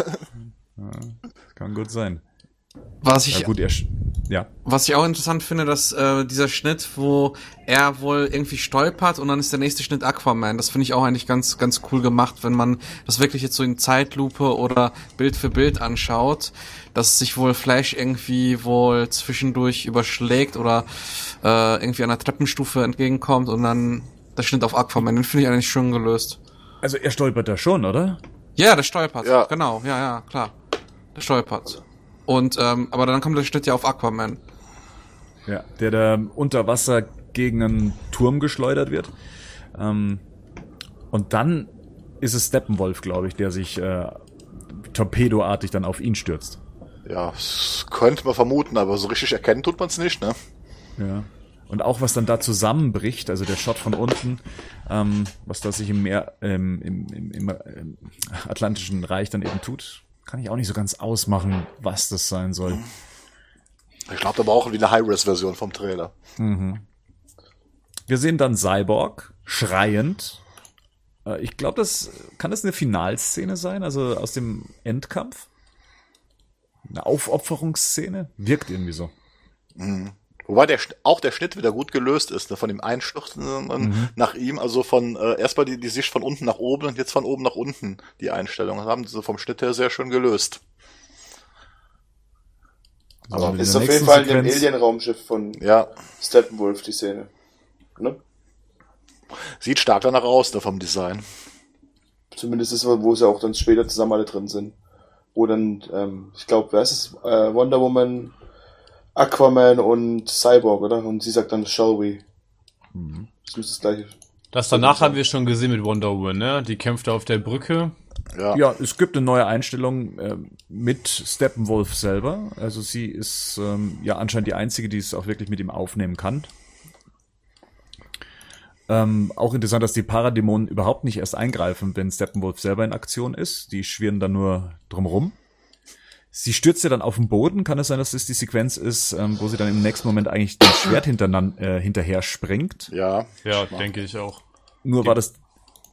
Ja, kann gut sein. Was ich, ja, gut, er, ja. was ich auch interessant finde, dass äh, dieser Schnitt, wo er wohl irgendwie stolpert und dann ist der nächste Schnitt Aquaman. Das finde ich auch eigentlich ganz, ganz cool gemacht, wenn man das wirklich jetzt so in Zeitlupe oder Bild für Bild anschaut, dass sich wohl Flash irgendwie wohl zwischendurch überschlägt oder äh, irgendwie an der Treppenstufe entgegenkommt und dann der Schnitt auf Aquaman. Den finde ich eigentlich schön gelöst. Also er stolpert da schon, oder? Ja, der stolpert. Ja. Genau, ja, ja, klar. Der stolpert. Und ähm, aber dann kommt der Schnitt ja auf Aquaman. Ja, der da unter Wasser gegen einen Turm geschleudert wird. Ähm, und dann ist es Steppenwolf, glaube ich, der sich äh, torpedoartig dann auf ihn stürzt. Ja, das könnte man vermuten, aber so richtig erkennen tut man es nicht, ne? Ja. Und auch was dann da zusammenbricht, also der Shot von unten, ähm, was da sich im Meer, ähm, im, im, im, im Atlantischen Reich dann eben tut, kann ich auch nicht so ganz ausmachen, was das sein soll. Ich glaube, da brauchen wir eine High-Res-Version vom Trailer. Mhm. Wir sehen dann Cyborg schreiend. Äh, ich glaube, das kann das eine Finalszene sein, also aus dem Endkampf. Eine Aufopferungsszene wirkt irgendwie so. Mhm. Wobei der, auch der Schnitt wieder gut gelöst ist, ne? von dem Einstürzen mhm. nach ihm, also von äh, erstmal die, die Sicht von unten nach oben und jetzt von oben nach unten die Einstellung. Das haben sie vom Schnitt her sehr schön gelöst. Aber also ist auf jeden Fall in dem Alien-Raumschiff von ja. Steppenwolf die Szene. Ne? Sieht stark danach aus, ne, vom Design. Zumindest ist es, wo sie auch dann später zusammen alle drin sind. Wo dann, ähm, ich glaube, wer ist es? Äh, Wonder Woman, Aquaman und Cyborg, oder? Und sie sagt dann, shall we? Mhm. Das müsste das gleiche. Das danach haben wir schon gesehen mit Wonder Woman, ne? Die kämpft auf der Brücke. Ja. ja, es gibt eine neue Einstellung äh, mit Steppenwolf selber. Also sie ist ähm, ja anscheinend die einzige, die es auch wirklich mit ihm aufnehmen kann. Ähm, auch interessant, dass die Paradämonen überhaupt nicht erst eingreifen, wenn Steppenwolf selber in Aktion ist. Die schwirren dann nur drumrum. Sie stürzt ja dann auf den Boden. Kann es sein, dass das die Sequenz ist, ähm, wo sie dann im nächsten Moment eigentlich dem Schwert äh, hinterher springt? Ja. Ja, denke ich auch. Nur war das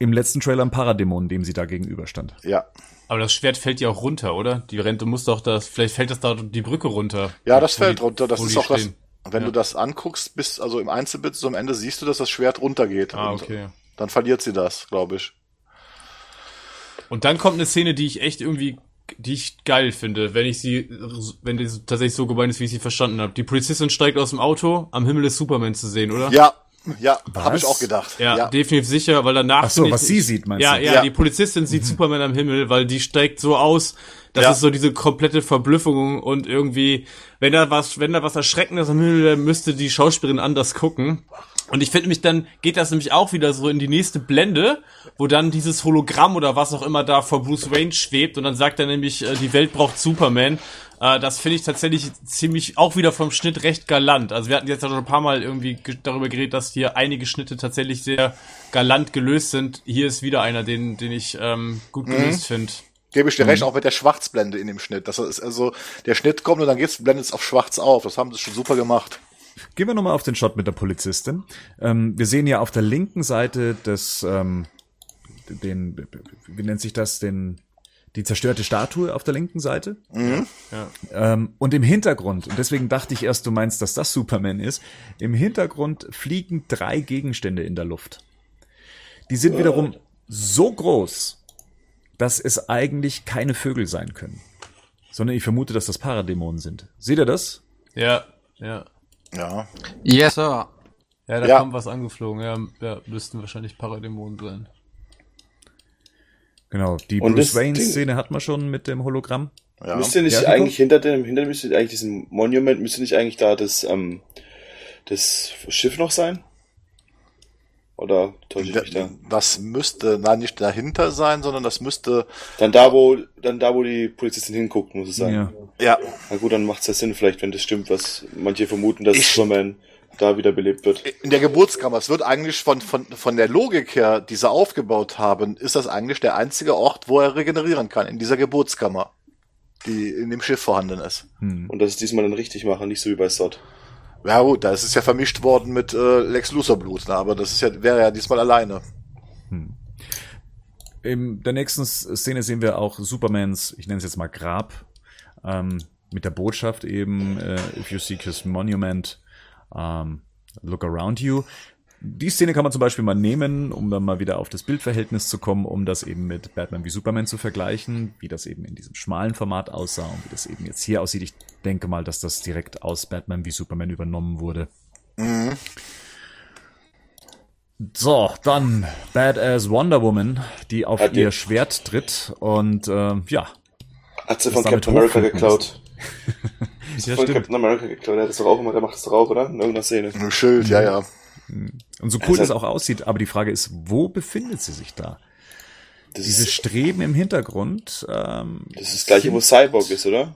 im letzten Trailer ein Paradämon, dem sie da gegenüberstand. Ja. Aber das Schwert fällt ja auch runter, oder? Die Rente muss doch das, vielleicht fällt das da die Brücke runter. Ja, das fällt die- runter. Das ist auch das. stehen. Wenn Ja. du das anguckst, bis, also im Einzelbild so am Ende siehst du, dass das Schwert runtergeht. Ah, Und okay. Dann verliert sie das, glaube ich. Und dann kommt eine Szene, die ich echt irgendwie, die ich geil finde, wenn ich sie, wenn die tatsächlich so gemeint ist, wie ich sie verstanden habe. Die Polizistin steigt aus dem Auto, am Himmel ist Superman zu sehen, oder? Ja, ja, Was? habe ich auch gedacht. Ja, ja. definitiv sicher, weil danach. Ach so, finde ich- was sie sieht, meinst ja, du? Ja, Ja. die Polizistin sieht Superman am Himmel, weil die steigt so aus. Das Ja. ist so diese komplette Verblüffung und irgendwie, wenn da was, wenn da was Erschreckendes am Himmel wäre, müsste die Schauspielerin anders gucken. Und ich finde mich dann, geht das nämlich auch wieder so in die nächste Blende, wo dann dieses Hologramm oder was auch immer da vor Bruce Wayne schwebt und dann sagt er nämlich, äh, die Welt braucht Superman. Äh, das finde ich tatsächlich ziemlich, auch wieder vom Schnitt recht galant. Also wir hatten jetzt ja schon ein paar Mal irgendwie ge- darüber geredet, dass hier einige Schnitte tatsächlich sehr galant gelöst sind. Hier ist wieder einer, den, den ich ähm, gut gelöst finde. Gebe ich dir Mhm. recht, auch mit der Schwarzblende in dem Schnitt. Das ist also, der Schnitt kommt und dann geht's, blendet es auf schwarz auf. Das haben sie schon super gemacht. Gehen wir nochmal auf den Shot mit der Polizistin. Ähm, wir sehen ja auf der linken Seite des, ähm, den, wie nennt sich das, den, die zerstörte Statue auf der linken Seite. Ja. Ähm, und im Hintergrund, und deswegen dachte ich erst, du meinst, dass das Superman ist, im Hintergrund fliegen drei Gegenstände in der Luft. Die sind wiederum so groß, dass es eigentlich keine Vögel sein können. Sondern ich vermute, dass das Paradämonen sind. Seht ihr das? Ja, ja. Ja. Yes, Sir. Ja, da Ja. kam was angeflogen. Ja, ja, müssten wahrscheinlich Paradämonen sein. Genau, die Und Bruce Wayne-Szene hat man schon mit dem Hologramm. ja. Müsste nicht Ja, eigentlich hinter dem, hinter müsste eigentlich diesem Monument, müsste nicht eigentlich da das, ähm, das Schiff noch sein? Oder täusche ich mich da? Das müsste, nein, nicht dahinter sein, sondern das müsste, Dann da, wo, dann da, wo die Polizistin hinguckt, muss es sein. Ja. ja, Na gut, dann macht es ja Sinn vielleicht, wenn das stimmt, was manche vermuten, dass Ich- Superman da wieder belebt wird. in der Geburtskammer. Es wird eigentlich von, von, von der Logik her, die sie aufgebaut haben, ist das eigentlich der einzige Ort, wo er regenerieren kann, in dieser Geburtskammer, die in dem Schiff vorhanden ist. Und dass es diesmal dann richtig machen, nicht so wie bei Sod. Ja gut, da ist es ja vermischt worden mit äh, Lex Luthor Blut, ne? aber das ist ja, wäre ja diesmal alleine. In der nächsten Szene sehen wir auch Supermans, ich nenne es jetzt mal Grab, ähm, mit der Botschaft eben, äh, if you seek his monument, ähm, look around you. Die Szene kann man zum Beispiel mal nehmen, um dann mal wieder auf das Bildverhältnis zu kommen, um das eben mit Batman wie Superman zu vergleichen, wie das eben in diesem schmalen Format aussah und wie das eben jetzt hier aussieht. Ich denke mal, dass das direkt aus Batman wie Superman übernommen wurde. So, dann Badass Wonder Woman, die auf Hat die- ihr Schwert tritt und ähm, ja, Hat sie von Captain America geklaut. Ja, von stimmt. Captain America geklaut. Der hat das doch auch immer, der macht das doch auch, oder? In irgendeiner Szene. Ein Schild, ja, ja. und so cool Also- das auch aussieht, aber die Frage ist, wo befindet sie sich da? Diese ist, Streben im Hintergrund. Ähm, das ist das gleiche, wo Cyborg ist, oder?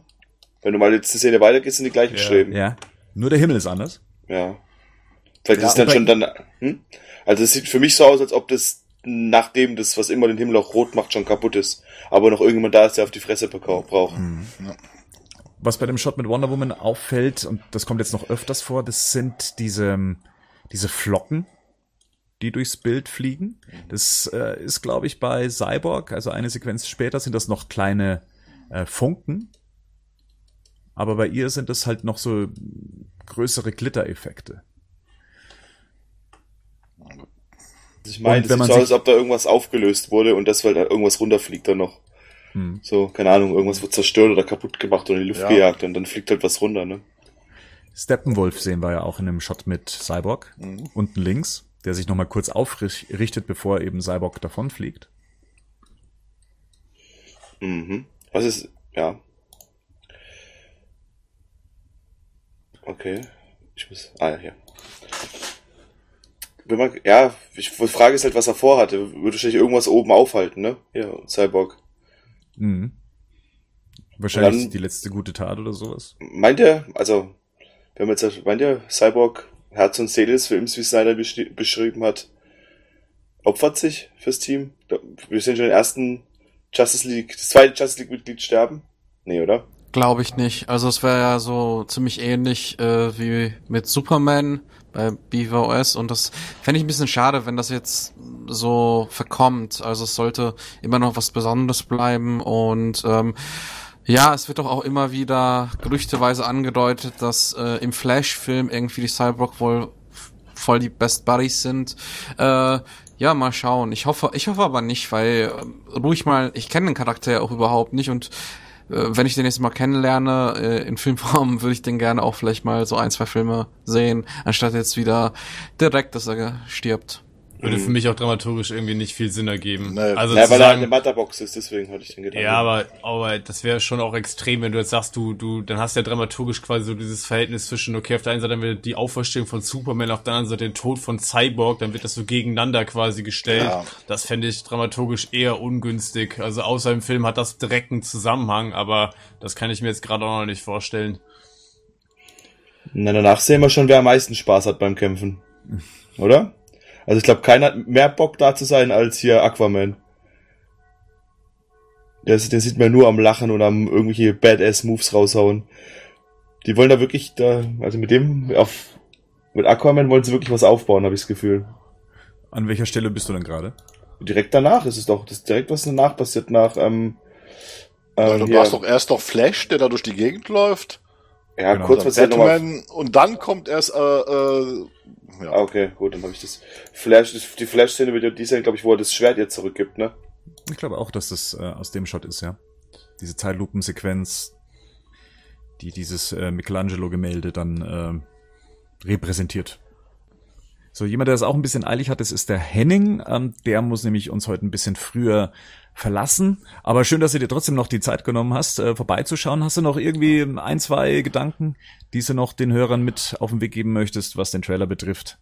Wenn du mal jetzt die Szene weitergehst, sind die gleichen Ja. Streben. ja, nur der Himmel ist anders. Ja. Vielleicht Ja, ist es dann schon dann, hm? Also es sieht für mich so aus, als ob das, nachdem das, was immer den Himmel auch rot macht, schon kaputt ist. Aber noch irgendjemand da ist, der auf die Fresse braucht. Was bei dem Shot mit Wonder Woman auffällt, und das kommt jetzt noch öfters vor, das sind diese, diese Flocken, die durchs Bild fliegen. Das äh, ist, glaube ich, bei Cyborg, also eine Sequenz später, sind das noch kleine äh, Funken. Aber bei ihr sind das halt noch so größere Glittereffekte. Ich meine, wenn sieht man so aus, als ob da irgendwas aufgelöst wurde und das, weil da irgendwas runterfliegt dann noch. Hm. So, keine Ahnung, irgendwas wird zerstört oder kaputt gemacht oder in die Luft Ja. gejagt und dann fliegt halt was runter, ne? Steppenwolf sehen wir ja auch in einem Shot mit Cyborg, unten links, der sich nochmal kurz aufrichtet, bevor eben Cyborg davonfliegt. Mhm. Was ist, ja. Okay. Ich muss, ah, ja, hier. Wenn man, ja, ich, die Frage ist halt, was er vorhatte. Würde wahrscheinlich irgendwas oben aufhalten, ne? Ja, Cyborg. Mhm. Wahrscheinlich Dann- die letzte gute Tat oder sowas. Meint er, also, wenn man jetzt, meint er, Cyborg Herz und Seele des Films, wie Snyder beschri beschrieben hat, opfert sich fürs Team? Wir sehen schon den ersten Justice League, das zweite Justice League Mitglied sterben? Nee, oder? Glaube ich nicht. Also es wäre ja so ziemlich ähnlich äh, wie mit Superman bei BVS und das fände ich ein bisschen schade, wenn das jetzt so verkommt. Also es sollte immer noch was Besonderes bleiben und ähm, ja, es wird doch auch immer wieder gerüchteweise angedeutet, dass äh, im Flash-Film irgendwie die Cyborg wohl voll die Best Buddies sind. Äh, ja, mal schauen. Ich hoffe, ich hoffe aber nicht, weil äh, ruhig mal, ich kenne den Charakter auch überhaupt nicht und wenn ich den jetzt mal kennenlerne äh, in Filmform, würde ich den gerne auch vielleicht mal so ein, zwei Filme sehen, anstatt jetzt wieder direkt, dass er stirbt. Würde für mich auch dramaturgisch irgendwie nicht viel Sinn ergeben. Nee. Also Ja, zu weil er sagen, eine Matterbox ist, deswegen hatte ich den Gedanken. Ja, aber, aber das wäre schon auch extrem, wenn du jetzt sagst, du, du, dann hast du ja dramaturgisch quasi so dieses Verhältnis zwischen, okay, auf der einen Seite dann wird die Auferstehung von Superman, auf der anderen Seite den Tod von Cyborg, dann wird das so gegeneinander quasi gestellt. Ja. Das fände ich dramaturgisch eher ungünstig. Also außer im Film hat das direkten Zusammenhang, aber das kann ich mir jetzt gerade auch noch nicht vorstellen. Na, danach sehen wir schon, wer am meisten Spaß hat beim Kämpfen. Oder? Also ich glaube, keiner hat mehr Bock da zu sein als hier Aquaman. Der, ist- den sieht man nur am Lachen und am irgendwelche Badass-Moves raushauen. Die wollen da wirklich da, also mit dem, auf, mit Aquaman wollen sie wirklich was aufbauen, habe ich das Gefühl. An welcher Stelle bist du denn gerade? Direkt danach ist es doch, das ist direkt was danach passiert nach, ähm, ähm, du hier- hast doch erst noch Flash, der da durch die Gegend läuft. ja, genau. kurz nochmal Batman und dann kommt erst äh, äh, ja. Ah, okay, gut, dann habe ich das Flash, die Flash-Szene wird die Szene, glaube ich, wo er das Schwert jetzt zurückgibt, ne? Ich glaube auch, dass das äh, aus dem Shot ist, ja. Diese Zeitlupensequenz, die dieses äh, Michelangelo-Gemälde dann äh, repräsentiert. So, jemand, der es auch ein bisschen eilig hat, das ist der Henning. Ähm, der muss nämlich uns heute ein bisschen früher verlassen. Aber schön, dass du dir trotzdem noch die Zeit genommen hast, äh, vorbeizuschauen. Hast du noch irgendwie ein, zwei Gedanken, die du noch den Hörern mit auf den Weg geben möchtest, was den Trailer betrifft?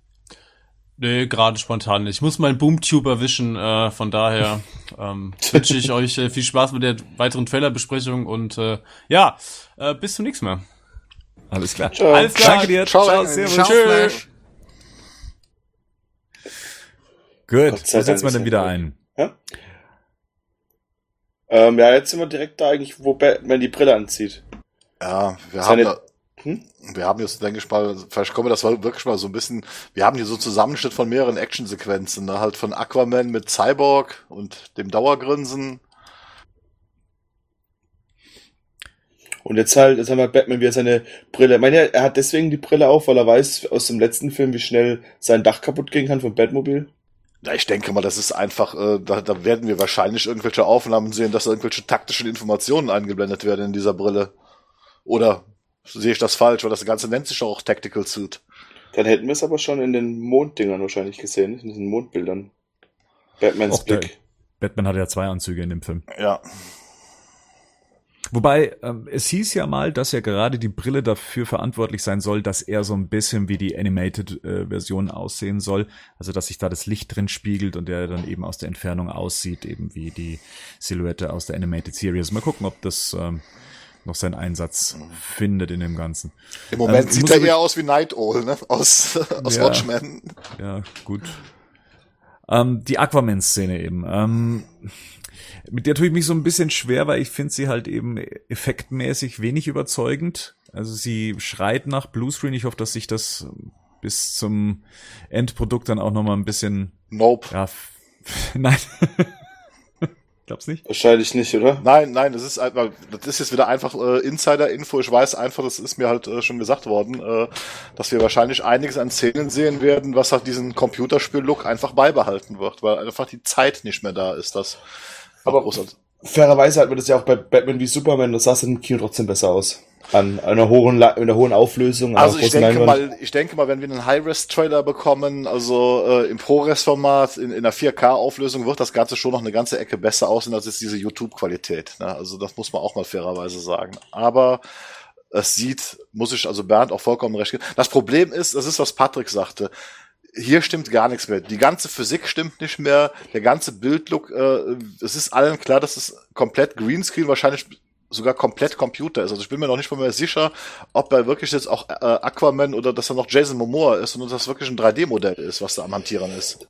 Nee, gerade spontan nicht. Ich muss meinen Boomtube erwischen, äh, von daher ähm, wünsche ich euch äh, viel Spaß mit der weiteren Trailerbesprechung und äh, ja, äh, bis zum nächsten Mal. Alles klar. Ciao. Alles klar. Danke dir. Ciao. Ciao, servus. Ciao, Tschüss. Flash. Gut, wo setzt Dank man denn er wieder ein? Ja? Ähm, ja, jetzt sind wir direkt da eigentlich, wo Batman die Brille anzieht. Ja, wir Seine- haben da, Hm? wir haben jetzt, denke ich mal, vielleicht kommen wir das wirklich mal so ein bisschen, wir haben hier so einen Zusammenschnitt von mehreren Actionsequenzen, ne? halt von Aquaman mit Cyborg und dem Dauergrinsen. Und jetzt halt, jetzt haben wir Batman, wie er seine Brille, ich meine, er hat deswegen die Brille auf, weil er weiß aus dem letzten Film, wie schnell sein Dach kaputt gehen kann vom Batmobil. Ja, ich denke mal, das ist einfach, äh, da, da werden wir wahrscheinlich irgendwelche Aufnahmen sehen, dass da irgendwelche taktischen Informationen eingeblendet werden in dieser Brille. Oder sehe ich das falsch, weil das Ganze nennt sich doch auch Tactical Suit. Dann hätten wir es aber schon in den Monddingern wahrscheinlich gesehen, in diesen Mondbildern. Batmans Och, Blick. Batman hat ja zwei Anzüge in dem Film. Ja. Wobei, ähm, es hieß ja mal, dass ja gerade die Brille dafür verantwortlich sein soll, dass er so ein bisschen wie die Animated-Version aussehen soll. Also, dass sich da das Licht drin spiegelt und er dann eben aus der Entfernung aussieht, eben wie die Silhouette aus der Animated Series. Mal gucken, ob das ähm, noch seinen Einsatz findet in dem Ganzen. Im Moment Ähm, sieht er eher aus wie Night Owl, ne? Aus, aus Ja. Watchmen. Ja, gut. Ähm, die Aquaman-Szene eben. Ähm, mit der tue ich mich so ein bisschen schwer, weil ich finde sie halt eben effektmäßig wenig überzeugend. Also sie schreit nach Bluescreen. Ich hoffe, dass sich das bis zum Endprodukt dann auch noch mal ein bisschen, Nope. ja, nein. Glaub's nicht? Wahrscheinlich nicht, oder? Nein, nein, das ist einfach, das ist jetzt wieder einfach äh, Insider-Info. Ich weiß einfach, das ist mir halt äh, schon gesagt worden, äh, dass wir wahrscheinlich einiges an Szenen sehen werden, was halt diesen Computerspiel-Look einfach beibehalten wird, weil einfach die Zeit nicht mehr da ist. Das Aber- großartig. Fairerweise hat man das ja auch bei Batman wie Superman, das sah im Kino trotzdem besser aus. An einer hohen, La einer hohen Auflösung. Also ich denke Leinwand. mal, ich denke mal, wenn wir einen High-Res-Trailer bekommen, also äh, im ProRes-Format, in, in einer 4K-Auflösung, wird das Ganze schon noch eine ganze Ecke besser aussehen als jetzt diese YouTube-Qualität. Ne? Also das muss man auch mal fairerweise sagen. Aber es sieht, muss ich also Bernd auch vollkommen recht geben. Das Problem ist, das ist, was Patrick sagte. Hier stimmt gar nichts mehr. Die ganze Physik stimmt nicht mehr. Der ganze Bildlook, äh, es ist allen klar, dass es komplett Greenscreen, wahrscheinlich sogar komplett Computer ist. Also ich bin mir noch nicht mal mehr sicher, ob er wirklich jetzt auch äh, Aquaman oder dass er noch Jason Momoa ist und dass das wirklich ein 3D-Modell ist, was da am Hantieren ist.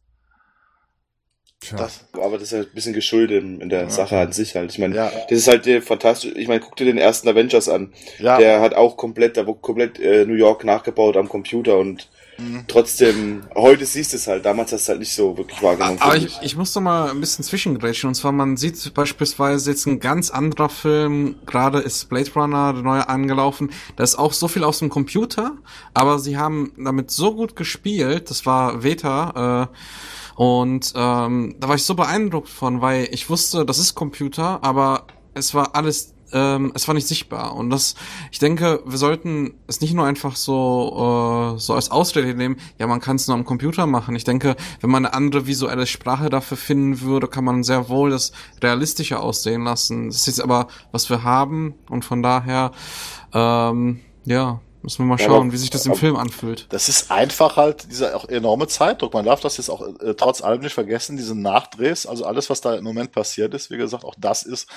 Tja. Das, Aber das ist halt ein bisschen geschuldet in, in der Sache an sich halt. Ich meine, Ja. das ist halt äh, fantastisch. Ich meine, guck dir den ersten Avengers an. Ja. Der hat auch komplett, da wurde komplett äh, New York nachgebaut am Computer und Mhm. trotzdem, heute siehst du es halt, damals hast du halt nicht so wirklich wahrgenommen. Aber ich, ich muss doch mal ein bisschen zwischengrätschen. Und zwar, man sieht beispielsweise jetzt ein ganz anderer Film, gerade ist Blade Runner, der neue angelaufen. Da ist auch so viel aus dem Computer, aber sie haben damit so gut gespielt, das war Veta, äh, und ähm, da war ich so beeindruckt von, weil ich wusste, das ist Computer, aber es war alles ähm, es war nicht sichtbar. Und das ich denke wir sollten es nicht nur einfach so äh, so als Ausrede nehmen ja man kann es nur am Computer machen. Ich denke wenn man eine andere visuelle Sprache dafür finden würde kann man sehr wohl das realistischer aussehen lassen. Das ist jetzt aber was wir haben. Und von daher ähm, ja müssen wir mal Ja, schauen aber- wie sich das im Film anfühlt. Das ist einfach halt dieser auch enorme Zeitdruck. Man darf das jetzt auch äh, trotz allem nicht vergessen, diese Nachdrehs, also alles, was da im Moment passiert ist, wie gesagt, auch das ist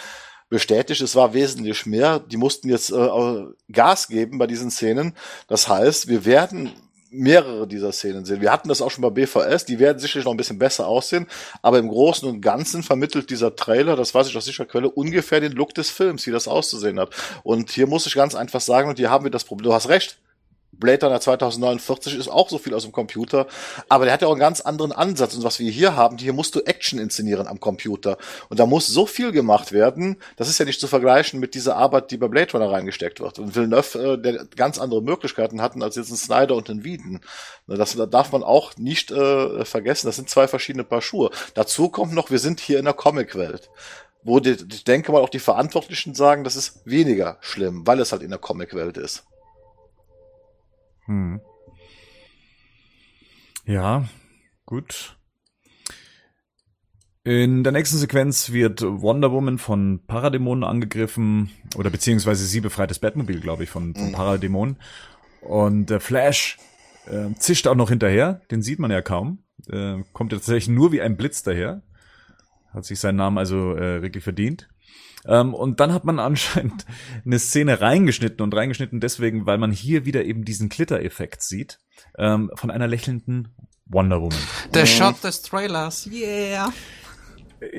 bestätigt. Es war wesentlich mehr. Die mussten jetzt äh, Gas geben bei diesen Szenen. Das heißt, wir werden mehrere dieser Szenen sehen. Wir hatten das auch schon bei BVS, die werden sicherlich noch ein bisschen besser aussehen, aber im Großen und Ganzen vermittelt dieser Trailer, das weiß ich aus sicherer Quelle, ungefähr den Look des Films, wie das auszusehen hat. Und hier muss ich ganz einfach sagen, und hier haben wir das Problem, du hast recht, Blade Runner 2049 ist auch so viel aus dem Computer, aber der hat ja auch einen ganz anderen Ansatz. Und was wir hier haben, hier musst du Action inszenieren am Computer. Und da muss so viel gemacht werden, das ist ja nicht zu vergleichen mit dieser Arbeit, die bei Blade Runner reingesteckt wird. Und Villeneuve, äh, der ganz andere Möglichkeiten hatten als jetzt ein Snyder und ein Wieden. Das darf man auch nicht äh, vergessen. Das sind zwei verschiedene Paar Schuhe. Dazu kommt noch, wir sind hier in der Comic-Welt wo die, ich denke mal auch die Verantwortlichen sagen, das ist weniger schlimm, weil es halt in der Comic-Welt ist. Hm. Ja, gut. In der nächsten Sequenz wird Wonder Woman von Paradämonen angegriffen oder beziehungsweise sie befreit das Batmobil, glaube ich, von, von Paradämonen. Und der Flash äh, zischt auch noch hinterher, den sieht man ja kaum. Äh, kommt ja tatsächlich nur wie ein Blitz daher. Hat sich seinen Namen also äh, wirklich verdient. Ähm, und dann hat man anscheinend eine Szene reingeschnitten und reingeschnitten deswegen, weil man hier wieder eben diesen Glitter-Effekt sieht ähm, von einer lächelnden Wonder Woman. der Shot des Trailers yeah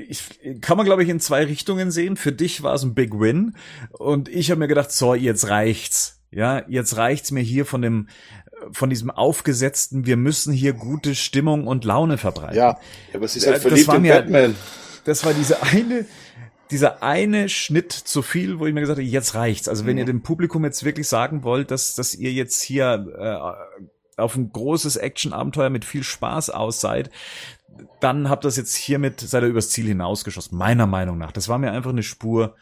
Ich, kann man, glaube ich, in zwei Richtungen sehen. Für dich war es ein Big Win. Und ich habe mir gedacht, so, jetzt reicht's. Ja, jetzt reicht's mir hier von dem, von diesem aufgesetzten, wir müssen hier gute Stimmung und Laune verbreiten. Ja, aber sie ist Ja, halt das verliebt war in mir- Batman. das war diese eine, dieser eine Schnitt zu viel, wo ich mir gesagt habe, jetzt reicht's. Also wenn ihr dem Publikum jetzt wirklich sagen wollt, dass, dass ihr jetzt hier äh, auf ein großes Action-Abenteuer mit viel Spaß aus seid, dann habt ihr das jetzt hiermit, seid ihr übers Ziel hinausgeschossen. Meiner Meinung nach. Das war mir einfach eine Spur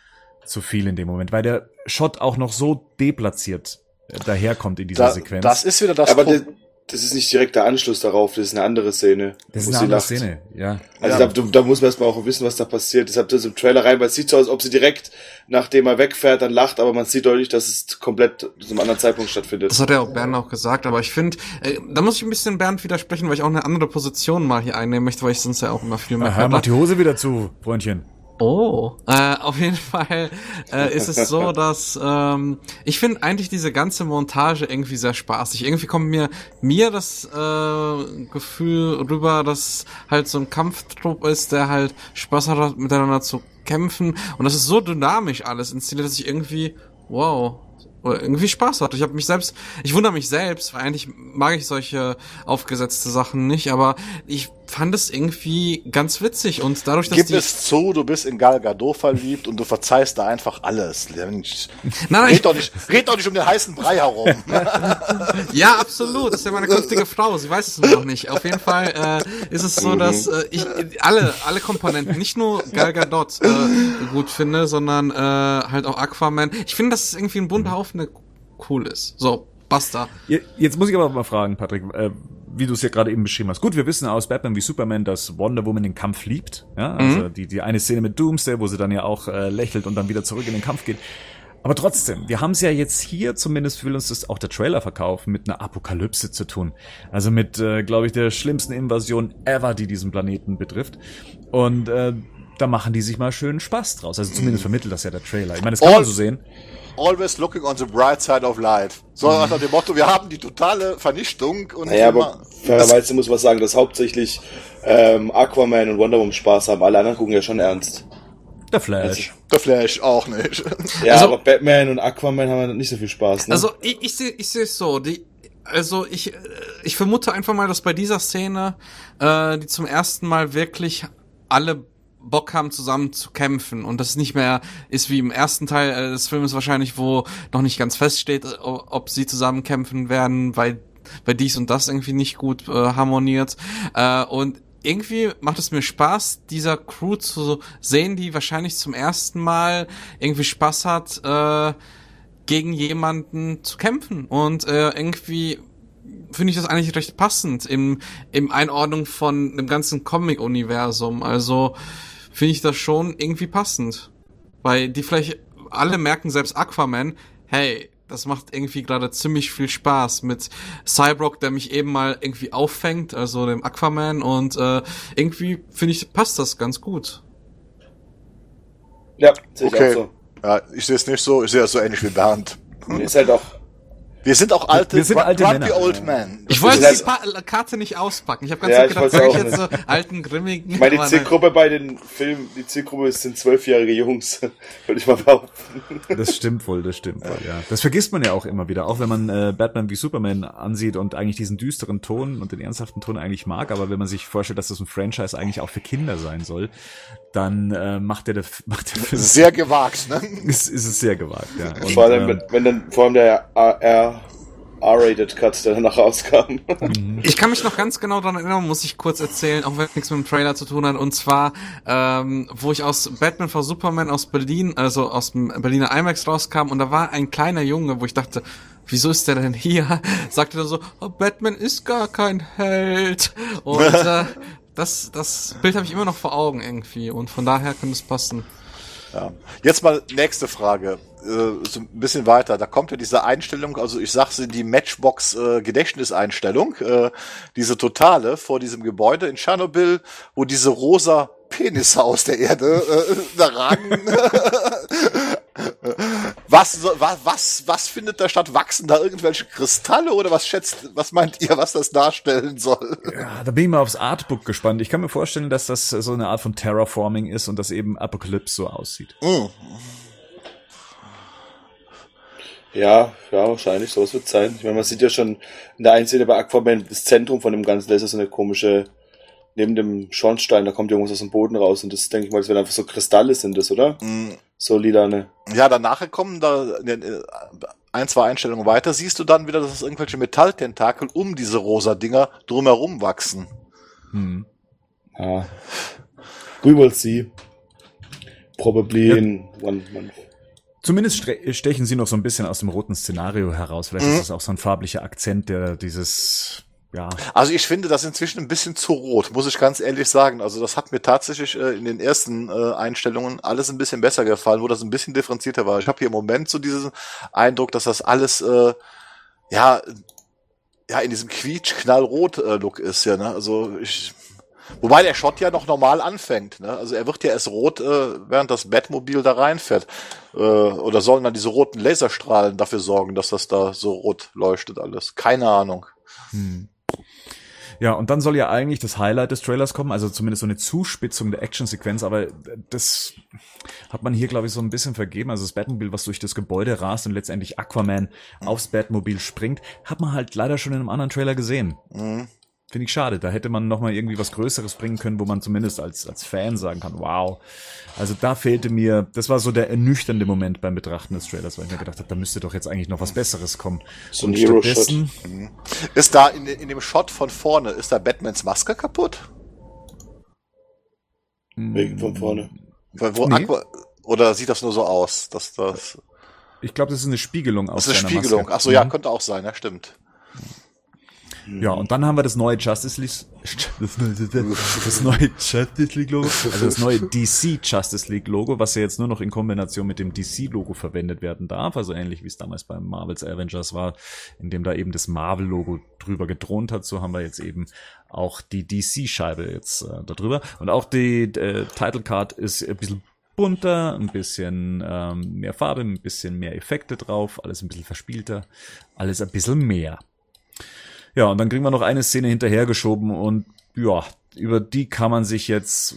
zu viel in dem Moment, weil der Shot auch noch so deplatziert äh, daherkommt in dieser da, Sequenz. das ist wieder das Aber Pro- das, ist nicht direkt der Anschluss darauf, das ist eine andere Szene. das ist sie eine andere lacht. Szene, ja. Also Ja. da, da muss man erstmal auch wissen, was da passiert. Deshalb das im Trailer rein, weil es sieht so aus, als ob sie direkt, nachdem er wegfährt, dann lacht, aber man sieht deutlich, dass es komplett zu einem anderen Zeitpunkt stattfindet. Das hat ja auch Bernd auch gesagt, aber ich finde, äh, da muss ich ein bisschen Bernd widersprechen, weil ich auch eine andere Position mal hier einnehmen möchte, weil ich sonst ja auch immer viel mehr Aha, mach die Hose wieder zu, Freundchen. Oh. Äh, auf jeden Fall äh, ist es so, dass ähm, ich finde eigentlich diese ganze Montage irgendwie sehr spaßig. Irgendwie kommt mir mir das äh, Gefühl rüber, dass halt so ein Kampftrupp ist, der halt Spaß hat, miteinander zu kämpfen. Und das ist so dynamisch alles inszeniert, dass ich irgendwie, wow, irgendwie Spaß hatte. Ich habe mich selbst, ich wundere mich selbst, weil eigentlich mag ich solche aufgesetzte Sachen nicht, aber ich fand es irgendwie ganz witzig und dadurch, dass Gib die es zu, du bist in Gal Gadot verliebt und du verzeihst da einfach alles. Mensch, Nein, nein, red, doch nicht, red doch nicht um den heißen Brei herum. Ja, absolut. Das ist ja meine künftige Frau. Sie weiß es nur noch nicht. Auf jeden Fall äh, ist es so, dass äh, ich alle alle Komponenten, nicht nur Gal Gadot äh, gut finde, sondern äh, halt auch Aquaman. Ich finde, dass es irgendwie ein bunter Haufen, der cool ist. So, basta. Je- Jetzt muss ich aber mal fragen, Patrick, äh, wie du es ja gerade eben beschrieben hast. Gut, wir wissen aus Batman wie Superman, dass Wonder Woman den Kampf liebt. Ja, also die, die eine Szene mit Doomsday, wo sie dann ja auch äh, lächelt und dann wieder zurück in den Kampf geht. Aber trotzdem, wir haben es ja jetzt hier, zumindest will uns das auch der Trailer verkaufen, mit einer Apokalypse zu tun. Also mit, äh, glaube ich, der schlimmsten Invasion ever, die diesen Planeten betrifft. Und äh, da machen die sich mal schön Spaß draus. Also zumindest vermittelt das ja der Trailer. Ich meine, das kann man All- so sehen. Always looking on the bright side of life. So nach dem Motto, wir haben die totale Vernichtung und Naja, aber fairerweise muss man sagen, dass hauptsächlich ähm, Aquaman und Wonder Woman Spaß haben. Alle anderen gucken ja schon ernst. Der Flash. der Flash auch nicht. Ja, Also- aber Batman und Aquaman haben nicht so viel Spaß. Ne? Also ich, ich sehe ich sehe es so, die also ich ich vermute einfach mal, dass bei dieser Szene äh, die zum ersten Mal wirklich alle Bock haben zusammen zu kämpfen und das nicht mehr ist wie im ersten Teil äh, des Films wahrscheinlich, wo noch nicht ganz feststeht, ob sie zusammen kämpfen werden, weil weil dies und das irgendwie nicht gut äh, harmoniert äh, und irgendwie macht es mir Spaß, dieser Crew zu sehen, die wahrscheinlich zum ersten Mal irgendwie Spaß hat, äh, gegen jemanden zu kämpfen. Und äh, irgendwie finde ich das eigentlich recht passend im, im Einordnung von dem ganzen Comic-Universum. Also finde ich das schon irgendwie passend. Weil die vielleicht alle merken, selbst Aquaman, hey, das macht irgendwie gerade ziemlich viel Spaß mit Cyborg, der mich eben mal irgendwie auffängt, also dem Aquaman und äh, irgendwie finde ich passt das ganz gut. ja, sehe ich Okay. auch so. Ja, ich sehe es nicht so, ich sehe es so ähnlich wie Bernd. Ist halt auch. Wir sind auch alte, Wir sind alte grumpy Männer. old men. Ich wollte die pa Karte nicht auspacken. Ich habe ganz Ja, gedacht, sag ich jetzt so alten grimmigen. Ich meine, die. Zielgruppe bei den Filmen, die Zielgruppe sind zwölfjährige Jungs, würde ich mal behaupten. Das stimmt wohl, das stimmt wohl, ja. Das vergisst man ja auch immer wieder, auch wenn man äh, Batman wie Superman ansieht und eigentlich diesen düsteren Ton und den ernsthaften Ton eigentlich mag, aber wenn man sich vorstellt, dass das ein Franchise eigentlich auch für Kinder sein soll, dann äh, macht der, der macht der Film Sehr gewagt, ne? ist, ist es sehr gewagt, ja. Und, vor allem, ähm, wenn, wenn dann vor allem der R- R-Rated Cut, der danach rauskam. Ich kann mich noch ganz genau daran erinnern, muss ich kurz erzählen, auch wenn nichts mit dem Trailer zu tun hat. Und zwar, ähm, wo ich aus Batman vor Superman aus Berlin, also aus dem Berliner IMAX rauskam, und da war ein kleiner Junge, wo ich dachte, wieso ist der denn hier? Sagte er so, oh, Batman ist gar kein Held. Und äh, das, das Bild habe ich immer noch vor Augen irgendwie. Und von daher könnte es passen. Ja. Jetzt mal nächste Frage. Äh, so ein bisschen weiter. Da kommt ja diese Einstellung, also ich sag's in die Matchbox äh, Gedächtniseinstellung, äh, diese totale vor diesem Gebäude in Tschernobyl, wo diese rosa Penisse aus der Erde äh, da ragen. was, was, was, was findet da statt? Wachsen da irgendwelche Kristalle oder was schätzt, was meint ihr, was das darstellen soll? Ja, da bin ich mal aufs Artbook gespannt. Ich kann mir vorstellen, dass das so eine Art von Terraforming ist und dass eben Apocalypse so aussieht. Ja, ja, wahrscheinlich, sowas wird sein. Ich meine, man sieht ja schon in der einen Szene bei Aquaman das Zentrum von dem Ganzen, da ist ja so eine komische, neben dem Schornstein, da kommt irgendwas aus dem Boden raus und das denke ich mal, das werden einfach so Kristalle sind das, oder? So lilane. Ja, danach kommen da äh, ein, zwei Einstellungen weiter, siehst du dann wieder, dass es irgendwelche Metalltentakel um diese rosa Dinger drumherum wachsen. Hm. Ja. We will see. Probably in one month. Zumindest stechen sie noch so ein bisschen aus dem roten Szenario heraus. Vielleicht Mhm. ist das auch so ein farblicher Akzent, der dieses, ja, Also ich finde das inzwischen ein bisschen zu rot, muss ich ganz ehrlich sagen. Also das hat mir tatsächlich äh, in den ersten äh, Einstellungen alles ein bisschen besser gefallen, wo das ein bisschen differenzierter war. Ich habe hier im Moment so diesen Eindruck, dass das alles äh, ja ja in diesem quietsch-knallrot-Look ist ja. Ne? Also ich Wobei der Shot ja noch normal anfängt. Ne? Also er wird ja erst rot, äh, während das Batmobil da reinfährt. Äh, oder sollen dann diese roten Laserstrahlen dafür sorgen, dass das da so rot leuchtet alles? Keine Ahnung. Ja, und dann soll ja eigentlich das Highlight des Trailers kommen, also zumindest so eine Zuspitzung der Actionsequenz, aber das hat man hier, glaube ich, so ein bisschen vergeben. Also das Batmobil, was durch das Gebäude rast und letztendlich Aquaman aufs Batmobil springt, hat man halt leider schon in einem anderen Trailer gesehen. Finde ich schade. Da hätte man noch mal irgendwie was Größeres bringen können, wo man zumindest als, als Fan sagen kann, wow. Also da fehlte mir, das war so der ernüchternde Moment beim Betrachten des Trailers, weil ich mir gedacht habe, da müsste doch jetzt eigentlich noch was Besseres kommen. So ein Hero-Shot. stattdessen- Ist da in, in dem Shot von vorne, ist da Batmans Maske kaputt? Wegen von vorne. Weil wo Nee. Aqua, oder sieht das nur so aus, dass das, Ich glaube, das ist eine Spiegelung aus das ist eine Spiegelung. Maske. Ach so, ja, Mhm. könnte auch sein, ja, stimmt. Ja, und dann haben wir das neue Justice League, das neue, Justice League Logo, also das neue DC Justice League Logo, was ja jetzt nur noch in Kombination mit dem DC Logo verwendet werden darf, also ähnlich wie es damals beim Marvels Avengers war, in dem da eben das Marvel Logo drüber gedroht hat, so haben wir jetzt eben auch die DC Scheibe jetzt äh, darüber und auch die äh, Title Card ist ein bisschen bunter, ein bisschen ähm, mehr Farbe, ein bisschen mehr Effekte drauf, alles ein bisschen verspielter, alles ein bisschen mehr. Ja, und dann kriegen wir noch eine Szene hinterhergeschoben und ja, über die kann man sich jetzt,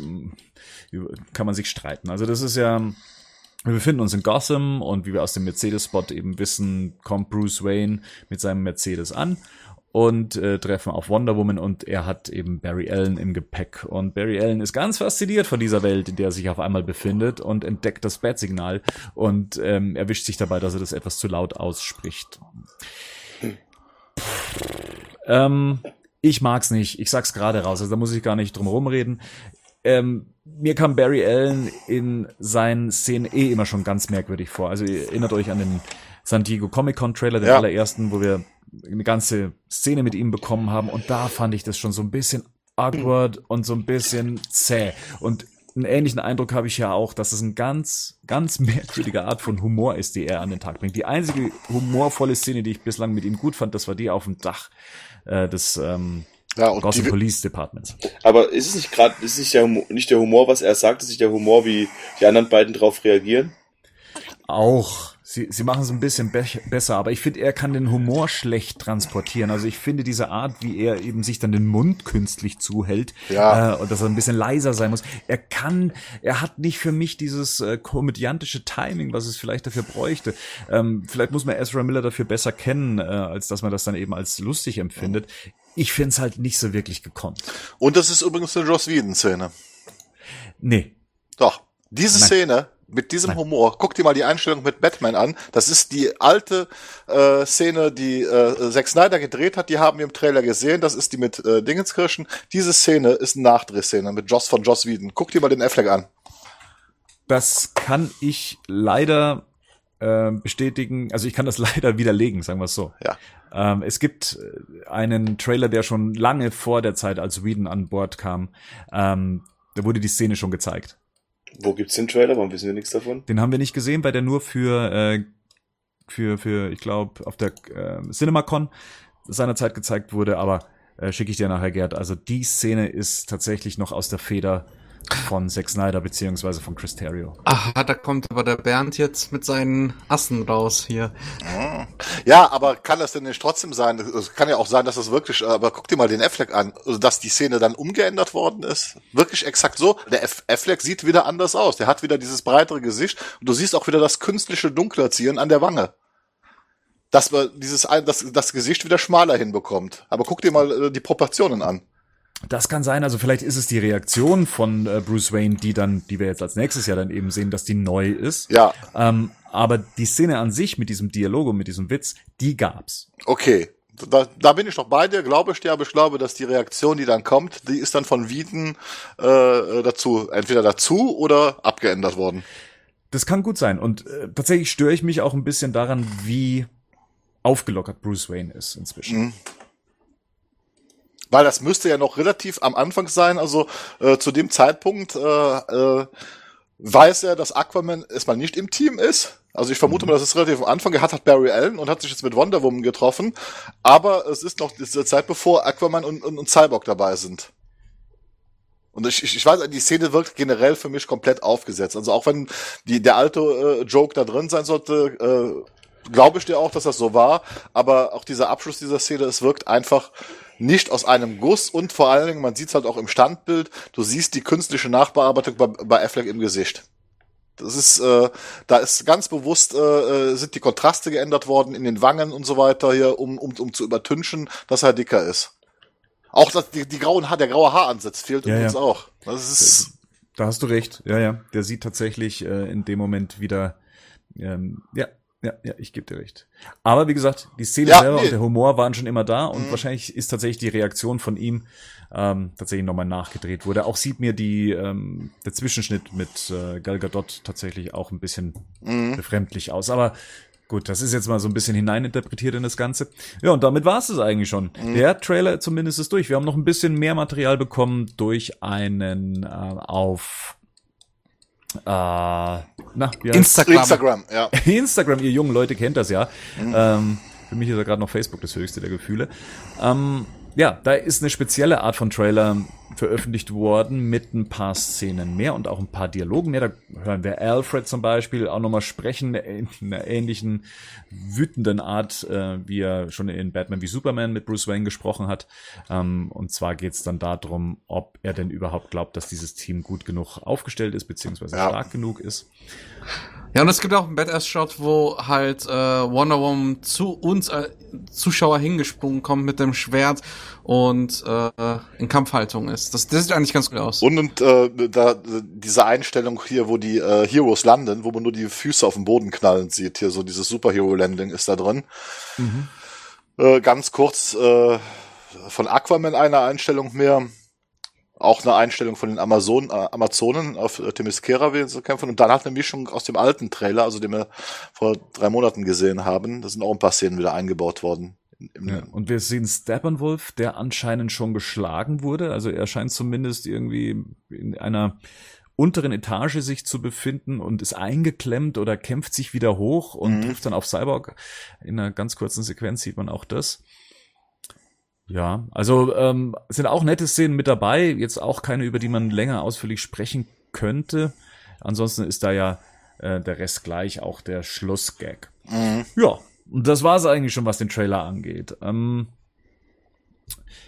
über, kann man sich streiten. Also das ist ja, wir befinden uns in Gotham und wie wir aus dem Mercedes-Spot eben wissen, kommt Bruce Wayne mit seinem Mercedes an und äh, treffen auf Wonder Woman und er hat eben Barry Allen im Gepäck. Und Barry Allen ist ganz fasziniert von dieser Welt, in der er sich auf einmal befindet und entdeckt das Bat-Signal und ähm, erwischt sich dabei, dass er das etwas zu laut ausspricht. Ähm, ich mag's nicht. Ich sag's gerade raus. Also da muss ich gar nicht drum rumreden. Ähm, mir kam Barry Allen in seinen Szenen eh immer schon ganz merkwürdig vor. Also ihr erinnert euch an den San Diego Comic Con Trailer, den Ja. allerersten, wo wir eine ganze Szene mit ihm bekommen haben. Und da fand ich das schon so ein bisschen awkward und so ein bisschen zäh. Und einen ähnlichen Eindruck habe ich ja auch, dass es eine ganz, ganz merkwürdige Art von Humor ist, die er an den Tag bringt. Die einzige humorvolle Szene, die ich bislang mit ihm gut fand, das war die auf dem Dach äh, des ähm, Ja, und Gotham die, Police Departments. Aber ist es nicht gerade, ist es nicht der, Humor, nicht der Humor, was er sagt, ist nicht der Humor, wie die anderen beiden drauf reagieren? Auch. Sie, sie machen es ein bisschen be besser, aber ich finde, er kann den Humor schlecht transportieren. Also ich finde diese Art, wie er eben sich dann den Mund künstlich zuhält Ja. äh, und dass er ein bisschen leiser sein muss. Er kann, er hat nicht für mich dieses äh, komödiantische Timing, was es vielleicht dafür bräuchte. Ähm, vielleicht muss man Ezra Miller dafür besser kennen, äh, als dass man das dann eben als lustig empfindet. Ich finde es halt nicht so wirklich gekonnt. und das ist übrigens eine Joss Whedon-Szene. Nee. Doch, diese Nein. Szene mit diesem Nein. Humor, guck dir mal die Einstellung mit Batman an. Das ist die alte äh, Szene, die äh, Zack Snyder gedreht hat. Die haben wir im Trailer gesehen. Das ist die mit äh, Dingenskirchen. Diese Szene ist eine Nachdrehszene mit Joss von Joss Whedon. Guck dir mal den Affleck an. Das kann ich leider äh, bestätigen. Also ich kann das leider widerlegen, sagen wir es so. Ja. Ähm, es gibt äh, einen Trailer, der schon lange vor der Zeit, als Whedon an Bord kam, ähm, da wurde die Szene schon gezeigt. Wo gibt's den Trailer? Warum wissen wir nichts davon? Den haben wir nicht gesehen, weil der nur für äh, für für ich glaube auf der äh, CinemaCon seinerzeit gezeigt wurde, aber äh, schicke ich dir nachher Gerd. Also die Szene ist tatsächlich noch aus der Feder von Zack Snyder beziehungsweise von Chris Terrio. Aha, da kommt aber der Bernd jetzt mit seinen Assen raus hier. Ja, aber kann das denn nicht trotzdem sein? Es kann ja auch sein, dass das wirklich, aber guck dir mal den Affleck an, also dass die Szene dann umgeändert worden ist. Wirklich exakt so. Der Aff- Affleck sieht wieder anders aus. Der hat wieder dieses breitere Gesicht und du siehst auch wieder das künstliche Dunklerziehen an der Wange. Dass man dieses, das, das Gesicht wieder schmaler hinbekommt. Aber guck dir mal äh, die Proportionen an. Das kann sein, also vielleicht ist es die Reaktion von äh, Bruce Wayne, die dann, die wir jetzt als nächstes Jahr dann eben sehen, dass die neu ist. Ja, Ähm, aber die Szene an sich mit diesem Dialog und mit diesem Witz, die gab's. okay. Da, da bin ich doch bei dir, glaube ich dir, aber ich glaube, dass die Reaktion, die dann kommt, die ist dann von Wieden äh, dazu, entweder dazu oder abgeändert worden. Das kann gut sein. Und äh, tatsächlich störe ich mich auch ein bisschen daran, wie aufgelockert Bruce Wayne ist inzwischen. Mhm. Weil das müsste ja noch relativ am Anfang sein, also äh, zu dem Zeitpunkt äh, äh, weiß er, dass Aquaman erstmal nicht im Team ist. Also ich vermute mal, das ist relativ am Anfang. Er hat, hat Barry Allen und hat sich jetzt mit Wonder Woman getroffen, aber es ist noch diese Zeit, bevor Aquaman und, und, und Cyborg dabei sind. Und ich, ich, ich weiß, die Szene wirkt generell für mich komplett aufgesetzt. Also auch wenn die, der alte äh, Joke da drin sein sollte, äh, glaube ich dir auch, dass das so war. Aber auch dieser Abschluss dieser Szene, es wirkt einfach nicht aus einem Guss und vor allen Dingen, man sieht es halt auch im Standbild, du siehst die künstliche Nachbearbeitung bei, bei Affleck im Gesicht. Das ist, äh, da ist ganz bewusst, äh, äh, sind die Kontraste geändert worden in den Wangen und so weiter hier, um, um, um zu übertünchen, dass er dicker ist. Auch das, die, die grauen Haar, der graue Haaransatz fehlt Ja, übrigens ja. auch. Das ist, Da hast du recht. Ja, ja. Der sieht tatsächlich äh, in dem Moment wieder. Ähm, ja, ja, ja, ich gebe dir recht. Aber wie gesagt, die Szene Ja, selber nee. und der Humor waren schon immer da und Mhm. wahrscheinlich ist tatsächlich die Reaktion von ihm ähm, tatsächlich nochmal nachgedreht wurde. Auch sieht mir die ähm, der Zwischenschnitt mit äh, Gal Gadot tatsächlich auch ein bisschen Mhm. befremdlich aus. Aber Gut, das ist jetzt mal so ein bisschen hineininterpretiert in das Ganze. Ja, und damit war es es eigentlich schon. Der Trailer zumindest ist durch. Wir haben noch ein bisschen mehr Material bekommen durch einen äh, auf äh, na, Instagram. Instagram, ja. Instagram, ihr jungen Leute kennt das ja. Ähm, für mich ist ja gerade noch Facebook das höchste der Gefühle. Ähm, ja, da ist eine spezielle Art von Trailer veröffentlicht worden mit ein paar Szenen mehr und auch ein paar Dialogen mehr. Da hören wir Alfred zum Beispiel auch nochmal sprechen in einer ähnlichen wütenden Art, äh, wie er schon in Batman wie Superman mit Bruce Wayne gesprochen hat. Ähm, und zwar geht's dann darum, ob er denn überhaupt glaubt, dass dieses Team gut genug aufgestellt ist, beziehungsweise Ja. stark genug ist. Ja, und es gibt auch einen Badass-Shot, wo halt äh, Wonder Woman zu uns äh, Zuschauer hingesprungen kommt mit dem Schwert und äh, in Kampfhaltung ist. Das, das sieht eigentlich ganz gut aus. Und, und äh, da diese Einstellung hier, wo die äh, Heroes landen, wo man nur die Füße auf den Boden knallen sieht, hier so dieses Superhero-Landing ist da drin. Äh, ganz kurz äh, von Aquaman eine Einstellung mehr. Auch eine Einstellung von den Amazon, äh, Amazonen auf äh, Themyscira, wie sie kämpfen. Und dann halt eine Mischung aus dem alten Trailer, also den wir vor drei Monaten gesehen haben. Da sind auch ein paar Szenen wieder eingebaut worden. Ja, und wir sehen Steppenwolf, der anscheinend schon geschlagen wurde. Also er scheint zumindest irgendwie in einer unteren Etage sich zu befinden und ist eingeklemmt oder kämpft sich wieder hoch und Mhm. trifft dann auf Cyborg. In einer ganz kurzen Sequenz sieht man auch das. Ja, also ähm, sind auch nette Szenen mit dabei, jetzt auch keine, über die man länger ausführlich sprechen könnte. Ansonsten ist da ja äh, der Rest gleich, auch der Schlussgag. Mhm. Ja, und das war's eigentlich schon, was den Trailer angeht. Ähm,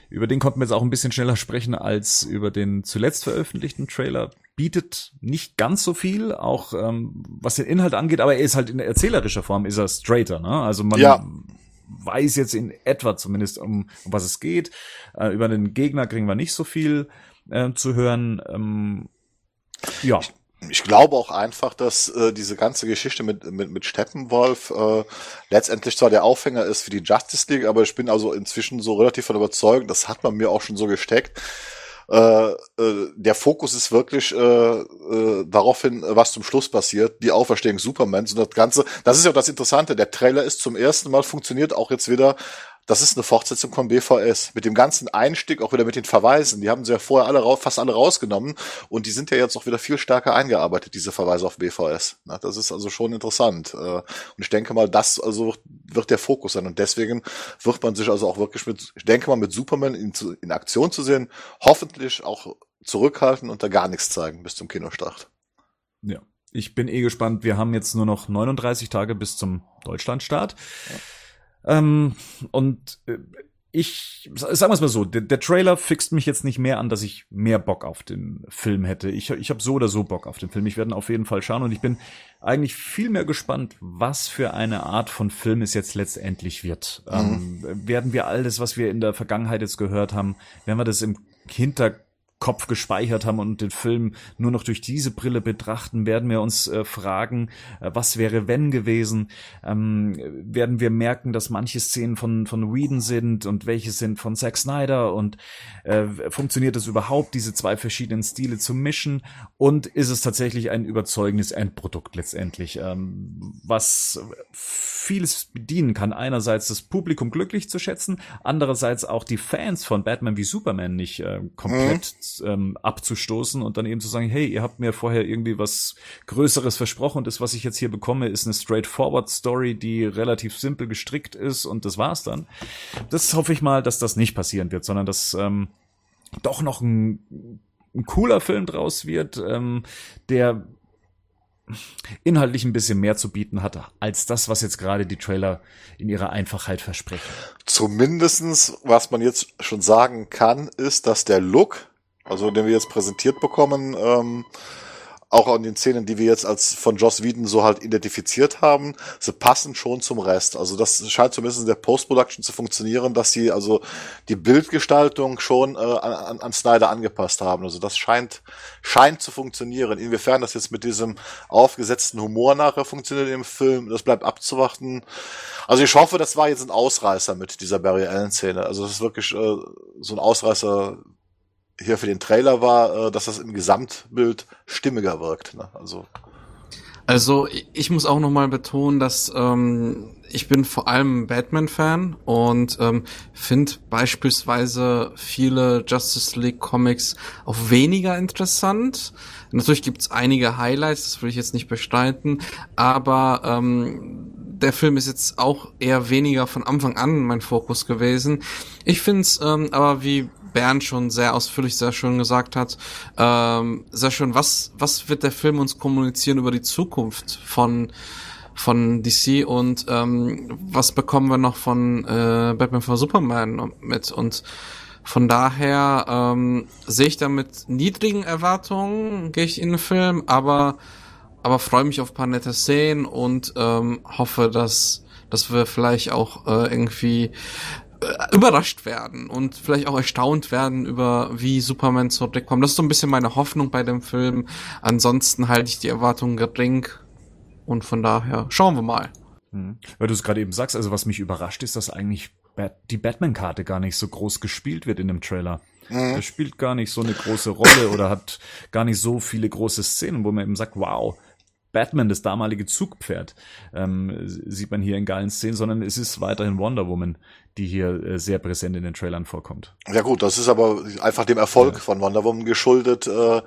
über den konnten wir jetzt auch ein bisschen schneller sprechen als über den zuletzt veröffentlichten Trailer. Bietet nicht ganz so viel, auch ähm, was den Inhalt angeht, aber er ist halt in erzählerischer Form, ist er straighter, ne? Also man Ja. Weiß jetzt in etwa zumindest, um, um was es geht. Äh, über den Gegner kriegen wir nicht so viel äh, zu hören. Ähm, ja. Ich glaube auch einfach, dass äh, diese ganze Geschichte mit, mit, mit Steppenwolf äh, letztendlich zwar der Aufhänger ist für die Justice League, aber ich bin also inzwischen so relativ von überzeugt, das hat man mir auch schon so gesteckt. Äh, äh, der Fokus ist wirklich äh, äh, darauf hin, was zum Schluss passiert, die Auferstehung Supermans und das Ganze. Das ist ja das Interessante. Der Trailer ist zum ersten Mal funktioniert auch jetzt wieder. Das ist eine Fortsetzung von BVS. Mit dem ganzen Einstieg, auch wieder mit den Verweisen. Die haben sie ja vorher alle raus, fast alle rausgenommen. Und die sind ja jetzt auch wieder viel stärker eingearbeitet, diese Verweise auf BVS. Na, das ist also schon interessant. Äh, Und ich denke mal, das also wird der Fokus sein. Und deswegen wird man sich also auch wirklich mit, ich denke mal, mit Superman in, in Aktion zu sehen, hoffentlich auch zurückhalten und da gar nichts zeigen bis zum Kinostart. Ja, ich bin eh gespannt. Wir haben jetzt nur noch 39 Tage bis zum Deutschlandstart. Ähm, und äh, ich, sagen wir es mal so, der, der Trailer fixt mich jetzt nicht mehr an, dass ich mehr Bock auf den Film hätte. Ich, ich habe so oder so Bock auf den Film. Ich werde ihn auf jeden Fall schauen und ich bin eigentlich viel mehr gespannt, was für eine Art von Film es jetzt letztendlich wird. Ähm, werden wir alles, was wir in der Vergangenheit jetzt gehört haben, werden wir das im Hinterkopf gespeichert haben und den Film nur noch durch diese Brille betrachten, werden wir uns äh, fragen, äh, was wäre wenn gewesen, ähm, werden wir merken, dass manche Szenen von, von Whedon sind und welche sind von Zack Snyder und äh, funktioniert es überhaupt, diese zwei verschiedenen Stile zu mischen? Und ist es tatsächlich ein überzeugendes Endprodukt letztendlich, ähm, was vieles bedienen kann. Einerseits das Publikum glücklich zu schätzen, andererseits auch die Fans von Batman wie Superman nicht äh, ähm, abzustoßen und dann eben zu sagen, hey, ihr habt mir vorher irgendwie was Größeres versprochen und das, was ich jetzt hier bekomme, ist eine straightforward Story, die relativ simpel gestrickt ist und das war's dann. Das hoffe ich mal, dass das nicht passieren wird, sondern dass ähm, doch noch ein, ein cooler Film draus wird, ähm, der inhaltlich ein bisschen mehr zu bieten hat, als das, was jetzt gerade die Trailer in ihrer Einfachheit versprechen. Zumindestens, was man jetzt schon sagen kann, ist, dass der Look, also den wir jetzt präsentiert bekommen, ähm, auch an den Szenen, die wir jetzt als von Joss Whedon so halt identifiziert haben, sie passen schon zum Rest. Also das scheint zumindest in der Post-Production zu funktionieren, dass sie also die Bildgestaltung schon äh, an, an Snyder angepasst haben. Also das scheint scheint zu funktionieren. Inwiefern das jetzt mit diesem aufgesetzten Humor nachher funktioniert im Film, das bleibt abzuwarten. Also ich hoffe, das war jetzt ein Ausreißer mit dieser Barry Allen-Szene. Also das ist wirklich äh, so ein Ausreißer hier für den Trailer war, äh, dass das im Gesamtbild stimmiger wirkt. Ne? Also Also ich muss auch nochmal betonen, dass ähm, ich bin vor allem Batman-Fan und ähm, finde beispielsweise viele Justice League Comics auch weniger interessant. Natürlich gibt's einige Highlights, das will ich jetzt nicht bestreiten, aber ähm, der Film ist jetzt auch eher weniger von Anfang an mein Fokus gewesen. Ich finde es ähm, aber wie Bernd schon sehr ausführlich, sehr schön gesagt hat, ähm, sehr schön, was, was wird der Film uns kommunizieren über die Zukunft von von DC und ähm, was bekommen wir noch von äh, Batman vs. Superman mit? Und von daher ähm, sehe ich da mit niedrigen Erwartungen gehe ich in den Film, aber aber freue mich auf paar nette Szenen und ähm, hoffe, dass dass wir vielleicht auch äh, irgendwie überrascht werden und vielleicht auch erstaunt werden über wie Superman zurückkommt. Das ist so ein bisschen meine Hoffnung bei dem Film. Ansonsten halte ich die Erwartungen gering und von daher schauen wir mal. Hm. Weil du es gerade eben sagst, also was mich überrascht ist, dass eigentlich Bat die Batman-Karte gar nicht so groß gespielt wird in dem Trailer. Mhm. Er spielt gar nicht so eine große Rolle oder hat gar nicht so viele große Szenen, wo man eben sagt, wow, Batman, das damalige Zugpferd, ähm, sieht man hier in geilen Szenen, sondern es ist weiterhin Wonder Woman, die hier äh, sehr präsent in den Trailern vorkommt. Ja gut, das ist aber einfach dem Erfolg ja. von Wonder Woman geschuldet. Äh,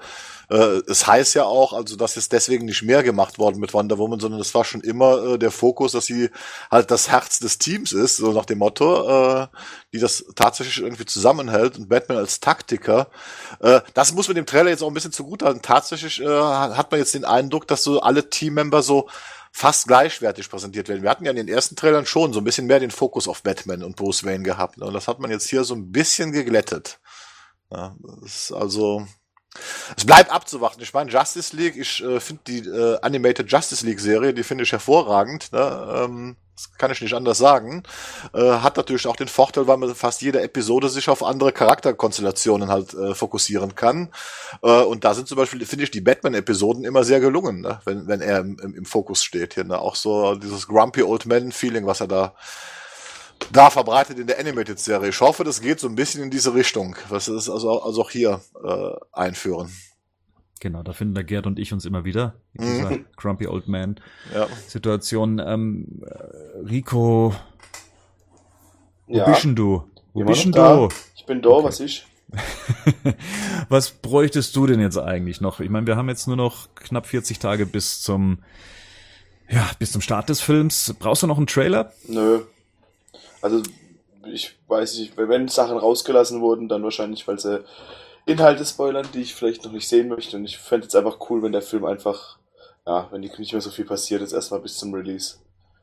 äh, es heißt ja auch, also dass ist deswegen nicht mehr gemacht worden mit Wonder Woman, sondern es war schon immer äh, der Fokus, dass sie halt das Herz des Teams ist, so nach dem Motto, äh, die das tatsächlich irgendwie zusammenhält und Batman als Taktiker. Äh, das muss man dem Trailer jetzt auch ein bisschen zugutehalten. Tatsächlich äh, hat man jetzt den Eindruck, dass so alle Teammember so fast gleichwertig präsentiert werden. Wir hatten ja in den ersten Trailern schon so ein bisschen mehr den Fokus auf Batman und Bruce Wayne gehabt. Ne? Und das hat man jetzt hier so ein bisschen geglättet. Ja, ist also, es bleibt abzuwarten. Ich meine, Justice League, ich äh, finde die äh, Animated Justice League Serie, die finde ich hervorragend. Ne? Ähm, das kann ich nicht anders sagen. Äh, hat natürlich auch den Vorteil, weil man fast jede Episode sich auf andere Charakterkonstellationen halt äh, fokussieren kann. Äh, und da sind zum Beispiel, finde ich, die Batman-Episoden immer sehr gelungen, ne? wenn, wenn er im, im, Fokus steht hier. Ne? Auch so dieses Grumpy Old Man-Feeling, was er da da verbreitet in der Animated-Serie. Ich hoffe, das geht so ein bisschen in diese Richtung, was ist also, also auch hier äh, einführen. Genau, da finden der Gerd und ich uns immer wieder. In dieser mhm. Grumpy Old Man. Situation. Ähm, Rico, wo ja. bist du? Wo bist du? Ich bin da, okay. was ich? was bräuchtest du denn jetzt eigentlich noch? Ich meine, wir haben jetzt nur noch knapp 40 Tage bis zum, ja, bis zum Start des Films. Brauchst du noch einen Trailer? Nö. Also, ich weiß nicht, wenn Sachen rausgelassen wurden, dann wahrscheinlich, weil sie Inhalte spoilern, die ich vielleicht noch nicht sehen möchte. Und ich fände es einfach cool, wenn der Film einfach, ja, wenn nicht mehr so viel passiert ist, erstmal bis zum Release.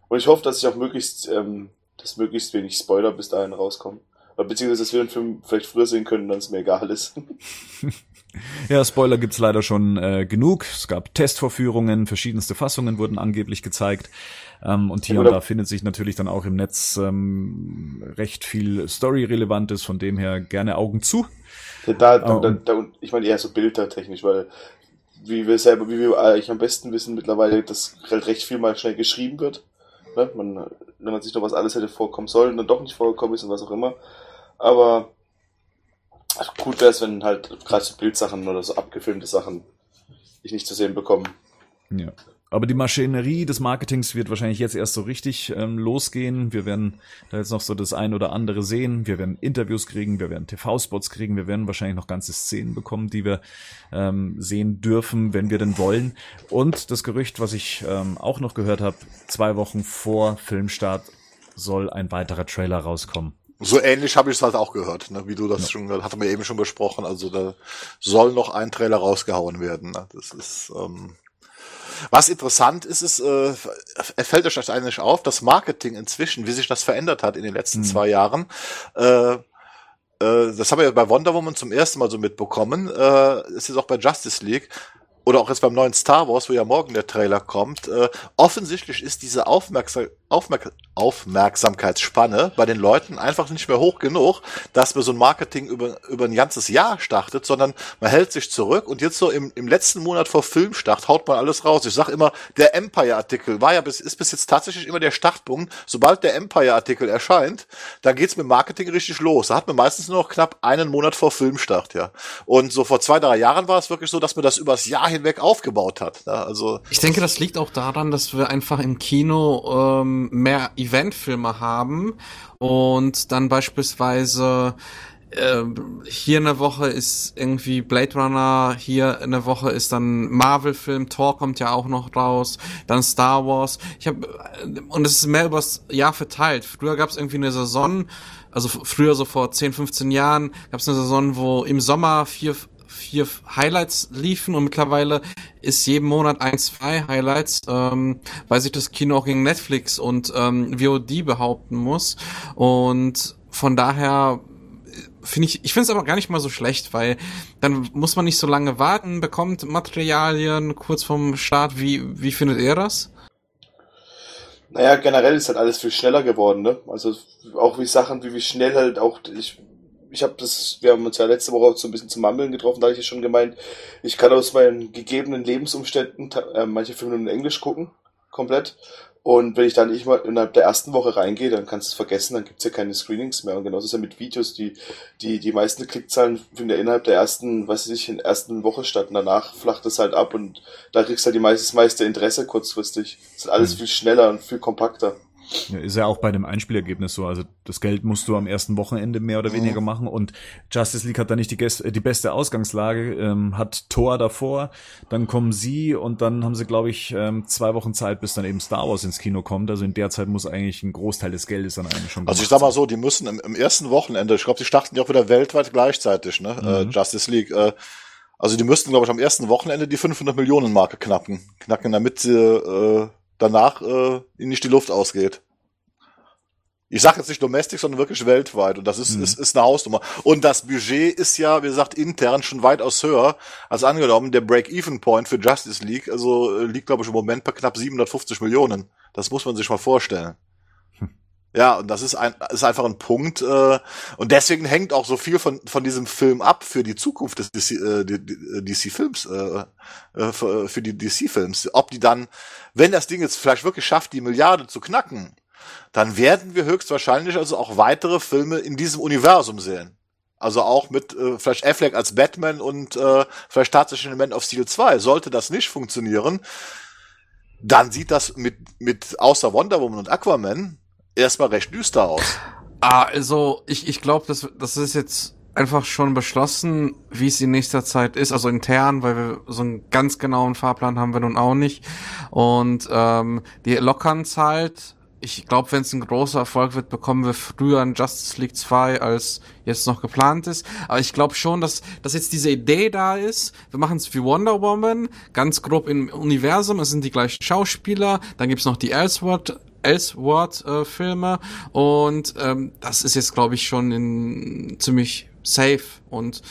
Und ich hoffe, dass ich auch möglichst, ähm, dass möglichst wenig Spoiler bis dahin rauskommen. Beziehungsweise, dass wir den Film vielleicht früher sehen können, dann es mir egal ist. ja, Spoiler gibt's leider schon äh, genug. Es gab Testvorführungen, verschiedenste Fassungen wurden angeblich gezeigt. Ähm, und hier und da findet sich natürlich dann auch im Netz ähm, recht viel Story-Relevantes, von dem her gerne Augen zu. Da, da, da, da, ich meine eher so bildertechnisch, weil wie wir selber, wie wir eigentlich am besten wissen mittlerweile, dass halt recht viel mal schnell geschrieben wird. Ne? Man, wenn man sich noch was alles hätte vorkommen sollen, dann doch nicht vorgekommen ist und was auch immer. Aber gut wäre es, wenn halt gerade so Bildsachen oder so abgefilmte Sachen ich nicht zu sehen bekomme. Ja. Aber die Maschinerie des Marketings wird wahrscheinlich jetzt erst so richtig ähm, losgehen. Wir werden da jetzt noch so das ein oder andere sehen. Wir werden Interviews kriegen, wir werden TV-Spots kriegen, wir werden wahrscheinlich noch ganze Szenen bekommen, die wir ähm, sehen dürfen, wenn wir denn wollen. Und das Gerücht, was ich ähm, auch noch gehört habe, zwei Wochen vor Filmstart soll ein weiterer Trailer rauskommen. So ähnlich habe ich es halt auch gehört, ne? wie du das ja. schon, hatte mir eben schon besprochen. Also da soll noch ein Trailer rausgehauen werden. Ne? Das ist ähm, was interessant ist, ist, äh, fällt euch eigentlich auf, das Marketing inzwischen, wie sich das verändert hat in den letzten mhm. zwei Jahren. Äh, äh, das haben wir ja bei Wonder Woman zum ersten Mal so mitbekommen. Äh, ist jetzt auch bei Justice League oder auch jetzt beim neuen Star Wars, wo ja morgen der Trailer kommt. Äh, offensichtlich ist diese Aufmerksam Aufmerk Aufmerksamkeitsspanne bei den Leuten einfach nicht mehr hoch genug, dass man so ein Marketing über, über ein ganzes Jahr startet, sondern man hält sich zurück und jetzt so im, im letzten Monat vor Filmstart haut man alles raus. Ich sag immer, der Empire-Artikel war ja bis, ist bis jetzt tatsächlich immer der Startpunkt. Sobald der Empire-Artikel erscheint, dann geht's mit Marketing richtig los. Da hat man meistens nur noch knapp einen Monat vor Filmstart, ja. Und so vor zwei, drei Jahren war es wirklich so, dass man das übers Jahr hinweg aufgebaut hat. Ja, also Ich denke, das liegt auch daran, dass wir einfach im Kino ähm, mehr Eventfilme haben und dann beispielsweise äh, hier eine Woche ist irgendwie Blade Runner, hier eine Woche ist dann Marvel-Film, Thor kommt ja auch noch raus, dann Star Wars. Ich habe und es ist mehr übers Jahr verteilt. Früher gab es irgendwie eine Saison, also früher so vor 10, 15 Jahren gab es eine Saison, wo im Sommer vier vier Highlights liefen und mittlerweile ist jeden Monat ein, zwei Highlights, ähm, weil sich das Kino auch gegen Netflix und ähm, VOD behaupten muss. Und von daher finde ich, ich finde es aber gar nicht mal so schlecht, weil dann muss man nicht so lange warten, bekommt Materialien kurz vom Start. Wie, wie findet ihr das? Naja, generell ist halt alles viel schneller geworden, ne? Also auch wie Sachen, wie wie schnell halt auch ich ich habe das, wir haben uns ja letzte Woche auch so ein bisschen zum Mammeln getroffen, da habe ich ja schon gemeint, ich kann aus meinen gegebenen Lebensumständen äh, manche Filme nur in Englisch gucken, komplett. Und wenn ich dann nicht mal innerhalb der ersten Woche reingehe, dann kannst du es vergessen, dann gibt's ja keine Screenings mehr. Und genauso ist ja mit Videos, die, die, die meisten Klickzahlen finden ja innerhalb der ersten, weiß ich nicht, in der ersten Woche statt. Und danach flacht es halt ab und da kriegst du halt die meiste, das meiste Interesse kurzfristig. Das ist alles viel schneller und viel kompakter. Ja, ist ja auch bei dem Einspielergebnis so. Also das Geld musst du am ersten Wochenende mehr oder weniger machen und Justice League hat da nicht die, Gäste, äh, die beste Ausgangslage, ähm, hat Thor davor, dann kommen sie und dann haben sie, glaube ich, ähm, zwei Wochen Zeit, bis dann eben Star Wars ins Kino kommt. Also in der Zeit muss eigentlich ein Großteil des Geldes dann eigentlich schon Also ich sag mal so, die müssen im, im ersten Wochenende, ich glaube, die starten ja auch wieder weltweit gleichzeitig, ne? Äh, Mhm. Justice League. Äh, also die müssten, glaube ich, am ersten Wochenende die 500 Millionen Marke knacken, knacken, damit sie äh, danach äh, nicht die Luft ausgeht. Ich sage jetzt nicht domestic, sondern wirklich weltweit. Und das ist, Mhm. ist, ist eine Hausnummer. Und das Budget ist ja, wie gesagt, intern schon weitaus höher als angenommen. Der Break-Even-Point für Justice League, also äh, liegt, glaube ich, im Moment bei knapp 750 Millionen. Das muss man sich mal vorstellen. Ja, und das ist ein ist einfach ein Punkt äh, und deswegen hängt auch so viel von von diesem Film ab für die Zukunft des DC, äh, äh, äh, für, die DC Films, ob die dann, wenn das Ding jetzt vielleicht wirklich schafft, die Milliarde zu knacken, dann werden wir höchstwahrscheinlich also auch weitere Filme in diesem Universum sehen. Also auch mit äh, vielleicht Affleck als Batman und äh, vielleicht tatsächlich in Man of Steel 2. Sollte das nicht funktionieren, dann sieht das mit, mit außer Wonder Woman und Aquaman erstmal recht düster aus. Ah, also ich, ich glaube, das, das ist jetzt einfach schon beschlossen, wie es in nächster Zeit ist, also intern, weil wir so einen ganz genauen Fahrplan haben wir nun auch nicht. Und ähm, die lockern's halt. Ich glaube, wenn es ein großer Erfolg wird, bekommen wir früher ein Justice League 2, als jetzt noch geplant ist. Aber ich glaube schon, dass, dass jetzt diese Idee da ist. Wir machen es wie Wonder Woman, ganz grob im Universum. Es sind die gleichen Schauspieler. Dann gibt's noch die Elseworld Elseworld-Filme und ähm, das ist jetzt, glaube ich, schon in, ziemlich safe und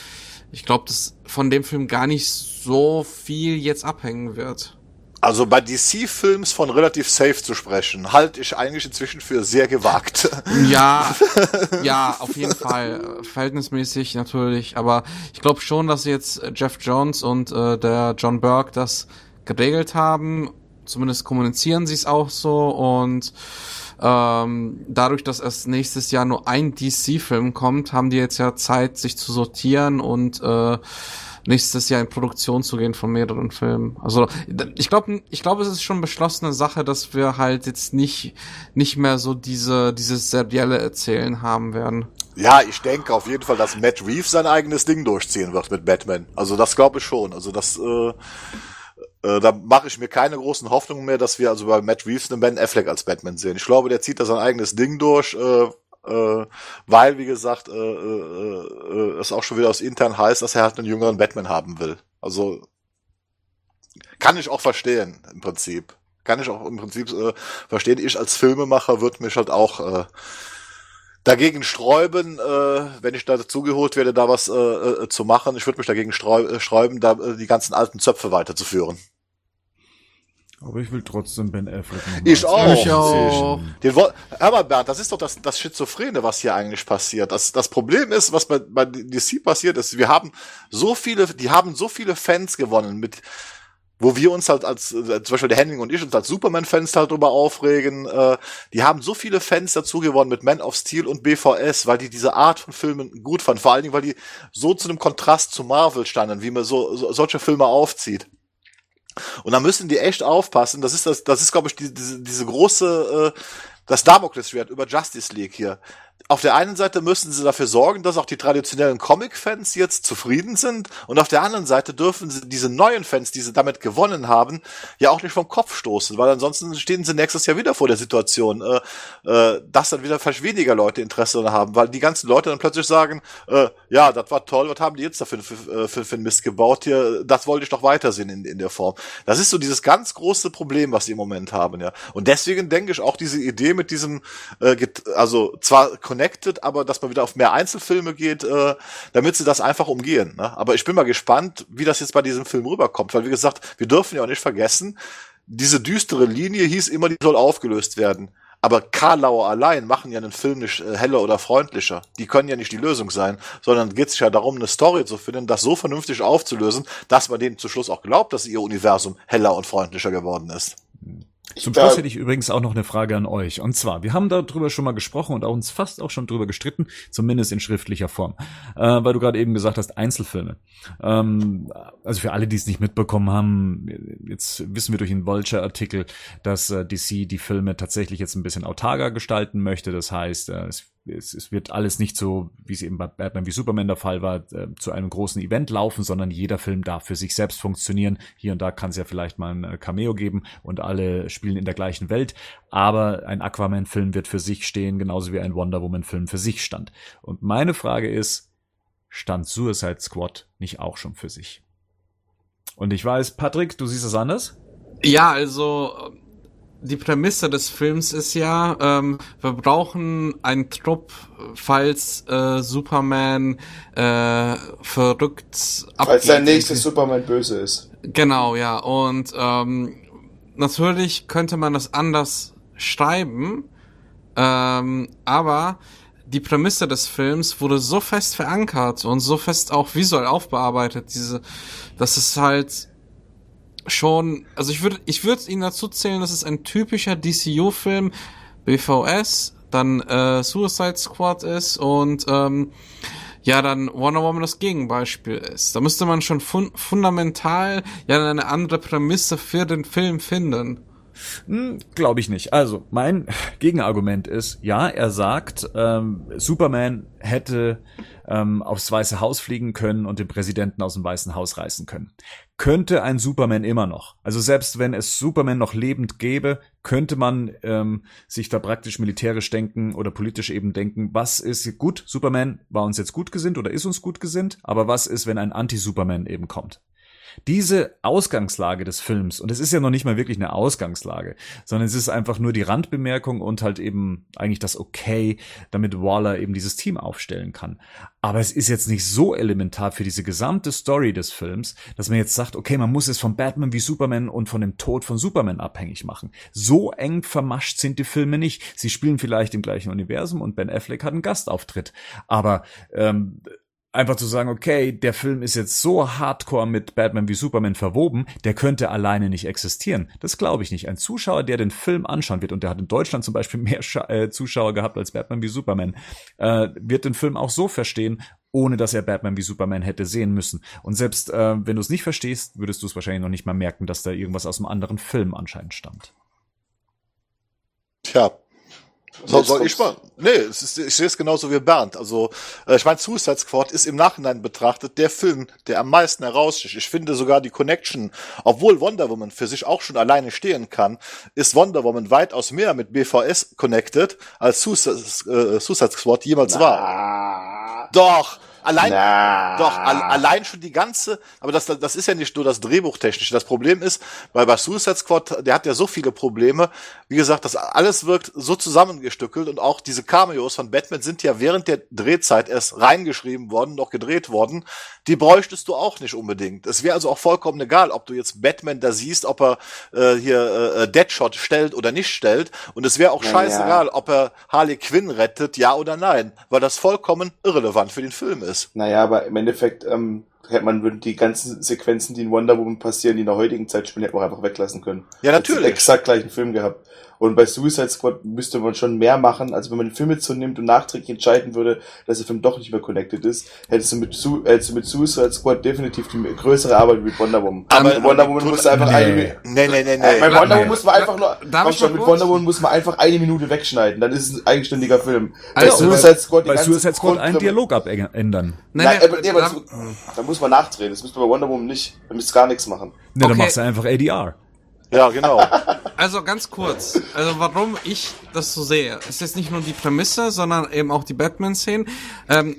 ich glaube, dass von dem Film gar nicht so viel jetzt abhängen wird. Also bei DC-Films von relativ safe zu sprechen, halte ich eigentlich inzwischen für sehr gewagt. Ja, ja, auf jeden Fall. Verhältnismäßig natürlich. Aber ich glaube schon, dass jetzt Jeff Jones und äh, der John Burke das geregelt haben. Zumindest kommunizieren sie es auch so. Und ähm, dadurch, dass erst nächstes Jahr nur ein DC-Film kommt, haben die jetzt ja Zeit, sich zu sortieren und äh, nächstes Jahr in Produktion zu gehen von mehreren Filmen. Also ich glaube, ich glaube, es ist schon beschlossene Sache, dass wir halt jetzt nicht nicht mehr so diese dieses serielle Erzählen haben werden. Ja, ich denke auf jeden Fall, dass Matt Reeves sein eigenes Ding durchziehen wird mit Batman. Also das glaube ich schon. Also das, äh, äh, da mache ich mir keine großen Hoffnungen mehr, dass wir also bei Matt Reeves einen Ben Affleck als Batman sehen. Ich glaube, der zieht da sein eigenes Ding durch, äh, äh, weil, wie gesagt, äh, äh, äh, es auch schon wieder aus intern heißt, dass er halt einen jüngeren Batman haben will. Also kann ich auch verstehen, im Prinzip. Kann ich auch im Prinzip äh, verstehen. Ich als Filmemacher würde mich halt auch äh, dagegen sträuben, äh, wenn ich da dazugeholt werde, da was äh, äh, zu machen. Ich würde mich dagegen äh, sträuben, da äh, die ganzen alten Zöpfe weiterzuführen. Aber ich will trotzdem Ben Affleck Ich auch. Ich auch. Den Hör mal, Bernd, das ist doch das, das Schizophrene, was hier eigentlich passiert. Das, das Problem ist, was bei, bei DC passiert ist, wir haben so viele, die haben so viele Fans gewonnen mit, wo wir uns halt als, äh, zum Beispiel der Henning und ich uns als Superman-Fans halt drüber aufregen, äh, die haben so viele Fans dazu gewonnen mit Man of Steel und BVS, weil die diese Art von Filmen gut fanden. Vor allen Dingen, weil die so zu einem Kontrast zu Marvel standen, wie man so, so solche Filme aufzieht. Und da müssen die echt aufpassen. Das ist das, das ist, glaube ich, die, diese, diese große, äh, das Damoklesschwert über Justice League hier. Auf der einen Seite müssen sie dafür sorgen, dass auch die traditionellen Comic-Fans jetzt zufrieden sind. Und auf der anderen Seite dürfen sie diese neuen Fans, die sie damit gewonnen haben, ja auch nicht vom Kopf stoßen, weil ansonsten stehen sie nächstes Jahr wieder vor der Situation, äh, äh, dass dann wieder vielleicht weniger Leute Interesse haben, weil die ganzen Leute dann plötzlich sagen, äh, ja, das war toll, was haben die jetzt dafür für, für, für, für einen Mist gebaut hier, das wollte ich doch weitersehen in, in der Form. Das ist so dieses ganz große Problem, was sie im Moment haben, ja. Und deswegen denke ich auch diese Idee mit diesem, äh, also zwar connected, aber dass man wieder auf mehr Einzelfilme geht, äh, damit sie das einfach umgehen. Ne? Aber ich bin mal gespannt, wie das jetzt bei diesem Film rüberkommt, weil wie gesagt, wir dürfen ja auch nicht vergessen, diese düstere Linie hieß immer, die soll aufgelöst werden. Aber Karlauer allein machen ja einen Film nicht äh, heller oder freundlicher. Die können ja nicht die Lösung sein, sondern geht es ja darum, eine Story zu finden, das so vernünftig aufzulösen, dass man denen zu Schluss auch glaubt, dass ihr Universum heller und freundlicher geworden ist. Zum Schluss hätte ich übrigens auch noch eine Frage an euch. Und zwar, wir haben darüber schon mal gesprochen und auch uns fast auch schon drüber gestritten, zumindest in schriftlicher Form. Äh, weil du gerade eben gesagt hast, Einzelfilme. Ähm, also für alle, die es nicht mitbekommen haben, jetzt wissen wir durch den Vulture-Artikel, dass äh, DC die Filme tatsächlich jetzt ein bisschen autarker gestalten möchte. Das heißt, äh, es es, es wird alles nicht so, wie es eben bei Batman wie Superman der Fall war, äh, zu einem großen Event laufen, sondern jeder Film darf für sich selbst funktionieren. Hier und da kann es ja vielleicht mal ein äh, Cameo geben und alle spielen in der gleichen Welt. Aber ein Aquaman-Film wird für sich stehen, genauso wie ein Wonder Woman-Film für sich stand. Und meine Frage ist, stand Suicide Squad nicht auch schon für sich? Und ich weiß, Patrick, du siehst es anders? Ja, also äh, die Prämisse des Films ist ja, ähm, wir brauchen einen Trupp, falls äh, Superman äh, verrückt Als sein abgeht. nächstes Superman böse ist. Genau, ja. Und ähm, natürlich könnte man das anders schreiben, ähm, aber die Prämisse des Films wurde so fest verankert und so fest auch visuell aufbearbeitet, diese, dass es halt schon, also ich würde, ich würde ihn dazu zählen, dass es ein typischer DCU-Film, BVS, dann äh, Suicide Squad ist und ähm, ja dann Wonder Woman das Gegenbeispiel ist. Da müsste man schon fun fundamental ja eine andere Prämisse für den Film finden. Hm, Glaube ich nicht. Also, mein Gegenargument ist, ja, er sagt, ähm, Superman hätte ähm, aufs Weiße Haus fliegen können und den Präsidenten aus dem Weißen Haus reißen können. Könnte ein Superman immer noch. Also selbst wenn es Superman noch lebend gäbe, könnte man ähm, sich da praktisch militärisch denken oder politisch eben denken, was ist gut, Superman war uns jetzt gut gesinnt oder ist uns gut gesinnt, aber was ist, wenn ein Anti-Superman eben kommt? Diese Ausgangslage des Films, und es ist ja noch nicht mal wirklich eine Ausgangslage, sondern es ist einfach nur die Randbemerkung und halt eben eigentlich das Okay, damit Waller eben dieses Team aufstellen kann. Aber es ist jetzt nicht so elementar für diese gesamte Story des Films, dass man jetzt sagt, okay, man muss es von Batman wie Superman und von dem Tod von Superman abhängig machen. So eng vermascht sind die Filme nicht. Sie spielen vielleicht im gleichen Universum und Ben Affleck hat einen Gastauftritt. Aber ähm, einfach zu sagen, okay, der Film ist jetzt so hardcore mit Batman wie Superman verwoben, der könnte alleine nicht existieren. Das glaube ich nicht. Ein Zuschauer, der den Film anschauen wird, und der hat in Deutschland zum Beispiel mehr äh, Zuschauer gehabt als Batman wie Superman, äh, wird den Film auch so verstehen, ohne dass er Batman wie Superman hätte sehen müssen. Und selbst äh, wenn du es nicht verstehst, würdest du es wahrscheinlich noch nicht mal merken, dass da irgendwas aus einem anderen Film anscheinend stammt. Tja. So, soll ich mal? Nee, es ist, ich sehe es genauso wie Bernd. Also, äh, ich meine, Suicide Squad ist im Nachhinein betrachtet der Film, der am meisten heraussticht. Ich finde sogar die Connection, obwohl Wonder Woman für sich auch schon alleine stehen kann, ist Wonder Woman weitaus mehr mit BVS connected, als Suicide, äh, Suicide Squad jemals war. Doch! Allein, Na. doch, al allein schon die ganze, aber das, das ist ja nicht nur das Drehbuchtechnische. Das Problem ist, weil bei Suicide Squad, der hat ja so viele Probleme. Wie gesagt, das alles wirkt so zusammengestückelt und auch diese Cameos von Batman sind ja während der Drehzeit erst reingeschrieben worden, noch gedreht worden. Die bräuchtest du auch nicht unbedingt. Es wäre also auch vollkommen egal, ob du jetzt Batman da siehst, ob er äh, hier äh, Deadshot stellt oder nicht stellt. Und es wäre auch Ja, scheißegal, ob er Harley Quinn rettet, ja oder nein, weil das vollkommen irrelevant für den Film ist. Naja, aber im Endeffekt, ähm, hätte man die ganzen Sequenzen, die in Wonder Woman passieren, die in der heutigen Zeit spielen, hätte man einfach weglassen können. Ja, natürlich. Exakt gleichen Film gehabt. Und bei Suicide Squad müsste man schon mehr machen. Also wenn man den Film jetzt so nimmt und nachträglich entscheiden würde, dass der Film doch nicht mehr connected ist, hättest du mit, Su hättest du mit Suicide Squad definitiv die größere Arbeit wie mit Wonder Woman. Aber- Mit Wonder Woman musste einfach nee. eine, Nee, nee, nee, äh, nee. bei Wonder nee. Woman muss man einfach nur, Darf schon, mit? Wonder Woman muss man einfach eine Minute wegschneiden, dann ist es ein eigenständiger Film. Also, bei Suicide Squad, die Bei Suicide Squad einen Dialog abändern. Nein, Nein, nein, nee, das, da- da muss man nachdrehen. Das müsste bei Wonder Woman nicht. Da müsste gar nichts machen. Ne, dann Okay. machst du einfach ADR. Ja, genau. Also ganz kurz, also warum ich das so sehe, ist jetzt nicht nur die Prämisse, sondern eben auch die Batman-Szenen. Ähm,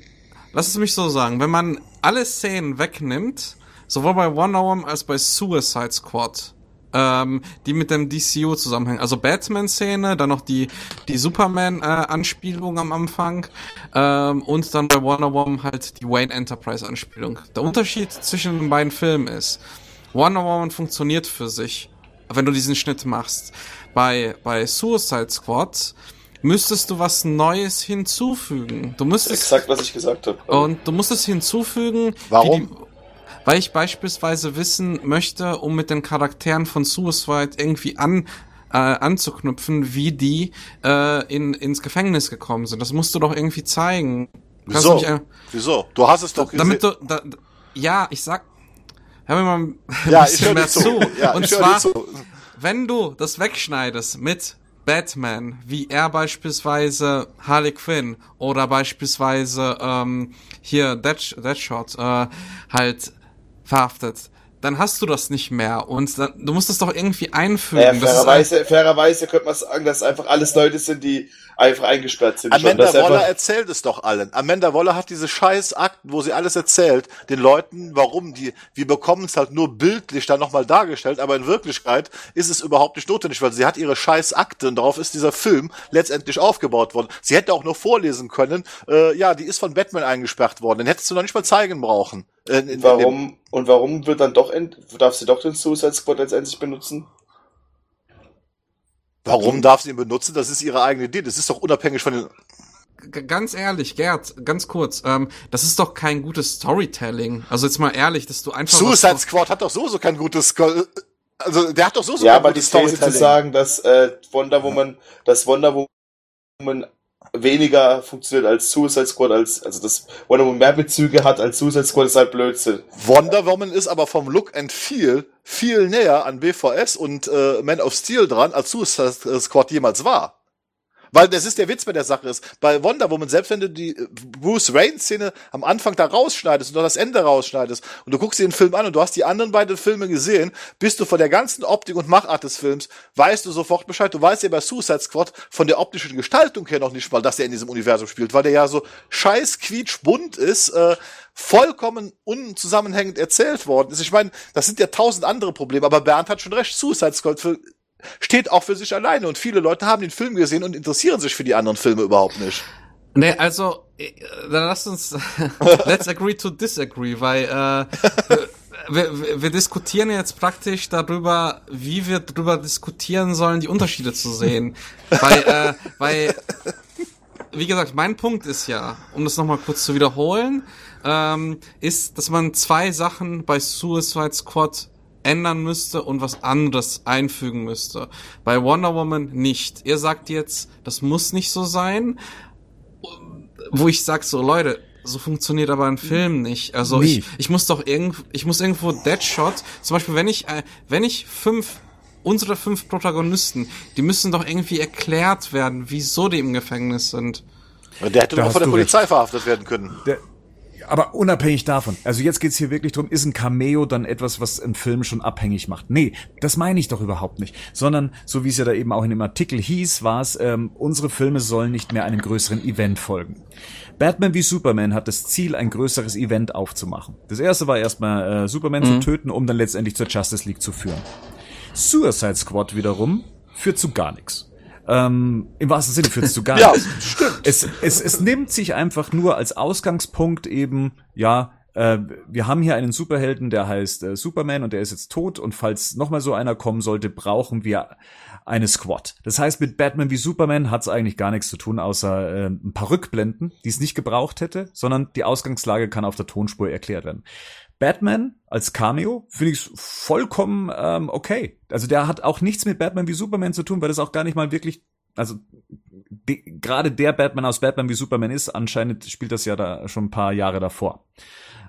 lass es mich so sagen, wenn man alle Szenen wegnimmt, sowohl bei Wonder Woman als bei Suicide Squad, ähm, die mit dem DCU zusammenhängen, also Batman-Szene, dann noch die die Superman-Anspielung am Anfang ähm, und dann bei Wonder Woman halt die Wayne Enterprise-Anspielung. Der Unterschied zwischen den beiden Filmen ist, Wonder Woman funktioniert für sich, wenn du diesen Schnitt machst. Bei, bei Suicide Squad müsstest du was Neues hinzufügen. Du müsstest, Exakt, was ich gesagt habe. und du musst es hinzufügen. Warum? Die, weil ich beispielsweise wissen möchte, um mit den Charakteren von Suicide irgendwie an, äh, anzuknüpfen, wie die äh, in, ins Gefängnis gekommen sind. Das musst du doch irgendwie zeigen. Wieso? mich, äh, Wieso? Du hast es doch gesehen. damit du, da- ja, ich sag, hör mir mal ein ja, bisschen mehr zu. Ja, Und zwar, zu. wenn du das wegschneidest mit Batman, wie er beispielsweise Harley Quinn oder beispielsweise ähm, hier Dead, Deadshot äh, halt verhaftet, dann hast du das nicht mehr und dann, du musst es doch irgendwie einfügen. Naja, Das ist ein- fairerweise, fairerweise könnte man sagen, dass einfach alles Leute sind, die einfach eingesperrt sind. schon. Amanda Das ist Waller einfach, erzählt es doch allen. Amanda Waller hat diese scheiß Akten, wo sie alles erzählt, den Leuten, warum die, wir bekommen es halt nur bildlich dann nochmal dargestellt, aber in Wirklichkeit ist es überhaupt nicht notwendig, weil sie hat ihre scheiß Akte und darauf ist dieser Film letztendlich aufgebaut worden. Sie hätte auch nur vorlesen können, äh, ja, die ist von Batman eingesperrt worden, den hättest du noch nicht mal zeigen brauchen. Äh, in- in dem- warum, und warum wird dann doch, end, darf sie doch den Suicide Squad letztendlich benutzen? Warum darf sie ihn benutzen? Das ist ihre eigene Idee. Das ist doch unabhängig von den. G- ganz ehrlich, Gerd, ganz kurz, ähm, das ist doch kein gutes Storytelling. Also jetzt mal ehrlich, dass du einfach Suicide Squad hat doch sowieso kein gutes. Also der hat doch sowieso Ja, kein aber die These zu sagen, dass äh, Wonder Woman, dass Wonder Woman weniger funktioniert als Suicide Squad, als also dass Wonder Woman mehr Bezüge hat als Suicide Squad, ist halt Blödsinn. Wonder Woman ist aber vom Look and Feel viel näher an BVS und äh, Man of Steel dran, als Suicide Squad jemals war. Weil das ist der Witz bei der Sache ist. Bei Wonder Woman, selbst wenn du die äh, Bruce Wayne-Szene am Anfang da rausschneidest und noch das Ende rausschneidest und du guckst dir den Film an und du hast die anderen beiden Filme gesehen, bist du von der ganzen Optik und Machart des Films, weißt du sofort Bescheid. Du weißt ja bei Suicide Squad von der optischen Gestaltung her noch nicht mal, dass er in diesem Universum spielt, weil der ja so scheiß quietschbunt ist, äh, vollkommen unzusammenhängend erzählt worden ist. Ich meine, das sind ja tausend andere Probleme, aber Bernd hat schon recht. Suicide Squad steht auch für sich alleine und viele Leute haben den Film gesehen und interessieren sich für die anderen Filme überhaupt nicht. Nee, also, äh, dann lass uns, let's agree to disagree, weil äh, wir, wir, wir diskutieren jetzt praktisch darüber, wie wir darüber diskutieren sollen, die Unterschiede zu sehen. weil, äh, weil, wie gesagt, mein Punkt ist ja, um das nochmal kurz zu wiederholen, ähm, ist, dass man zwei Sachen bei Suicide Squad ändern müsste und was anderes einfügen müsste. Bei Wonder Woman nicht. Ihr sagt jetzt, das muss nicht so sein wo ich sag so, Leute, so funktioniert aber ein Film nicht. Also Nee. ich, ich muss doch irgend, ich muss irgendwo Deadshot, zum Beispiel, wenn ich, äh, wenn ich fünf, unsere fünf Protagonisten, die müssen doch irgendwie erklärt werden, wieso die im Gefängnis sind. Der hätte doch von der Polizei verhaftet werden können. Der, aber unabhängig davon, also jetzt geht's hier wirklich drum, ist ein Cameo dann etwas, was einen Film schon abhängig macht? Nee, das meine ich doch überhaupt nicht. Sondern, so wie es ja da eben auch in dem Artikel hieß, war es, ähm, unsere Filme sollen nicht mehr einem größeren Event folgen. Batman wie Superman hat das Ziel, ein größeres Event aufzumachen. Das erste war erstmal äh, Superman Mhm. zu töten, um dann letztendlich zur Justice League zu führen. Suicide Squad wiederum führt zu gar nichts. Ähm, Im wahrsten Sinne führt es zu gar Ja, nichts. Es, es, es nimmt sich einfach nur als Ausgangspunkt eben, ja, äh, wir haben hier einen Superhelden, der heißt äh, Superman und der ist jetzt tot und falls nochmal so einer kommen sollte, brauchen wir eine Squad. Das heißt, mit Batman wie Superman hat es eigentlich gar nichts zu tun, außer äh, ein paar Rückblenden, die es nicht gebraucht hätte, sondern die Ausgangslage kann auf der Tonspur erklärt werden. Batman als Cameo finde ich vollkommen ähm, okay. Also der hat auch nichts mit Batman wie Superman zu tun, weil das auch gar nicht mal wirklich, also de- gerade der Batman aus Batman wie Superman ist, anscheinend spielt das ja da schon ein paar Jahre davor.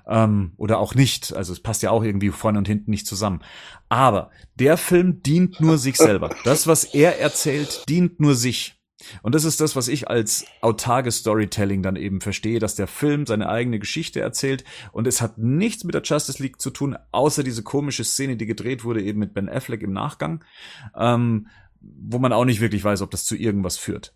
Ähm, oder auch nicht. Also es passt ja auch irgendwie vorne und hinten nicht zusammen. Aber der Film dient nur sich selber. Das, was er erzählt, dient nur sich. Und das ist das, was ich als autarkes Storytelling dann eben verstehe, dass der Film seine eigene Geschichte erzählt und es hat nichts mit der Justice League zu tun, außer diese komische Szene, die gedreht wurde eben mit Ben Affleck im Nachgang, ähm, wo man auch nicht wirklich weiß, ob das zu irgendwas führt.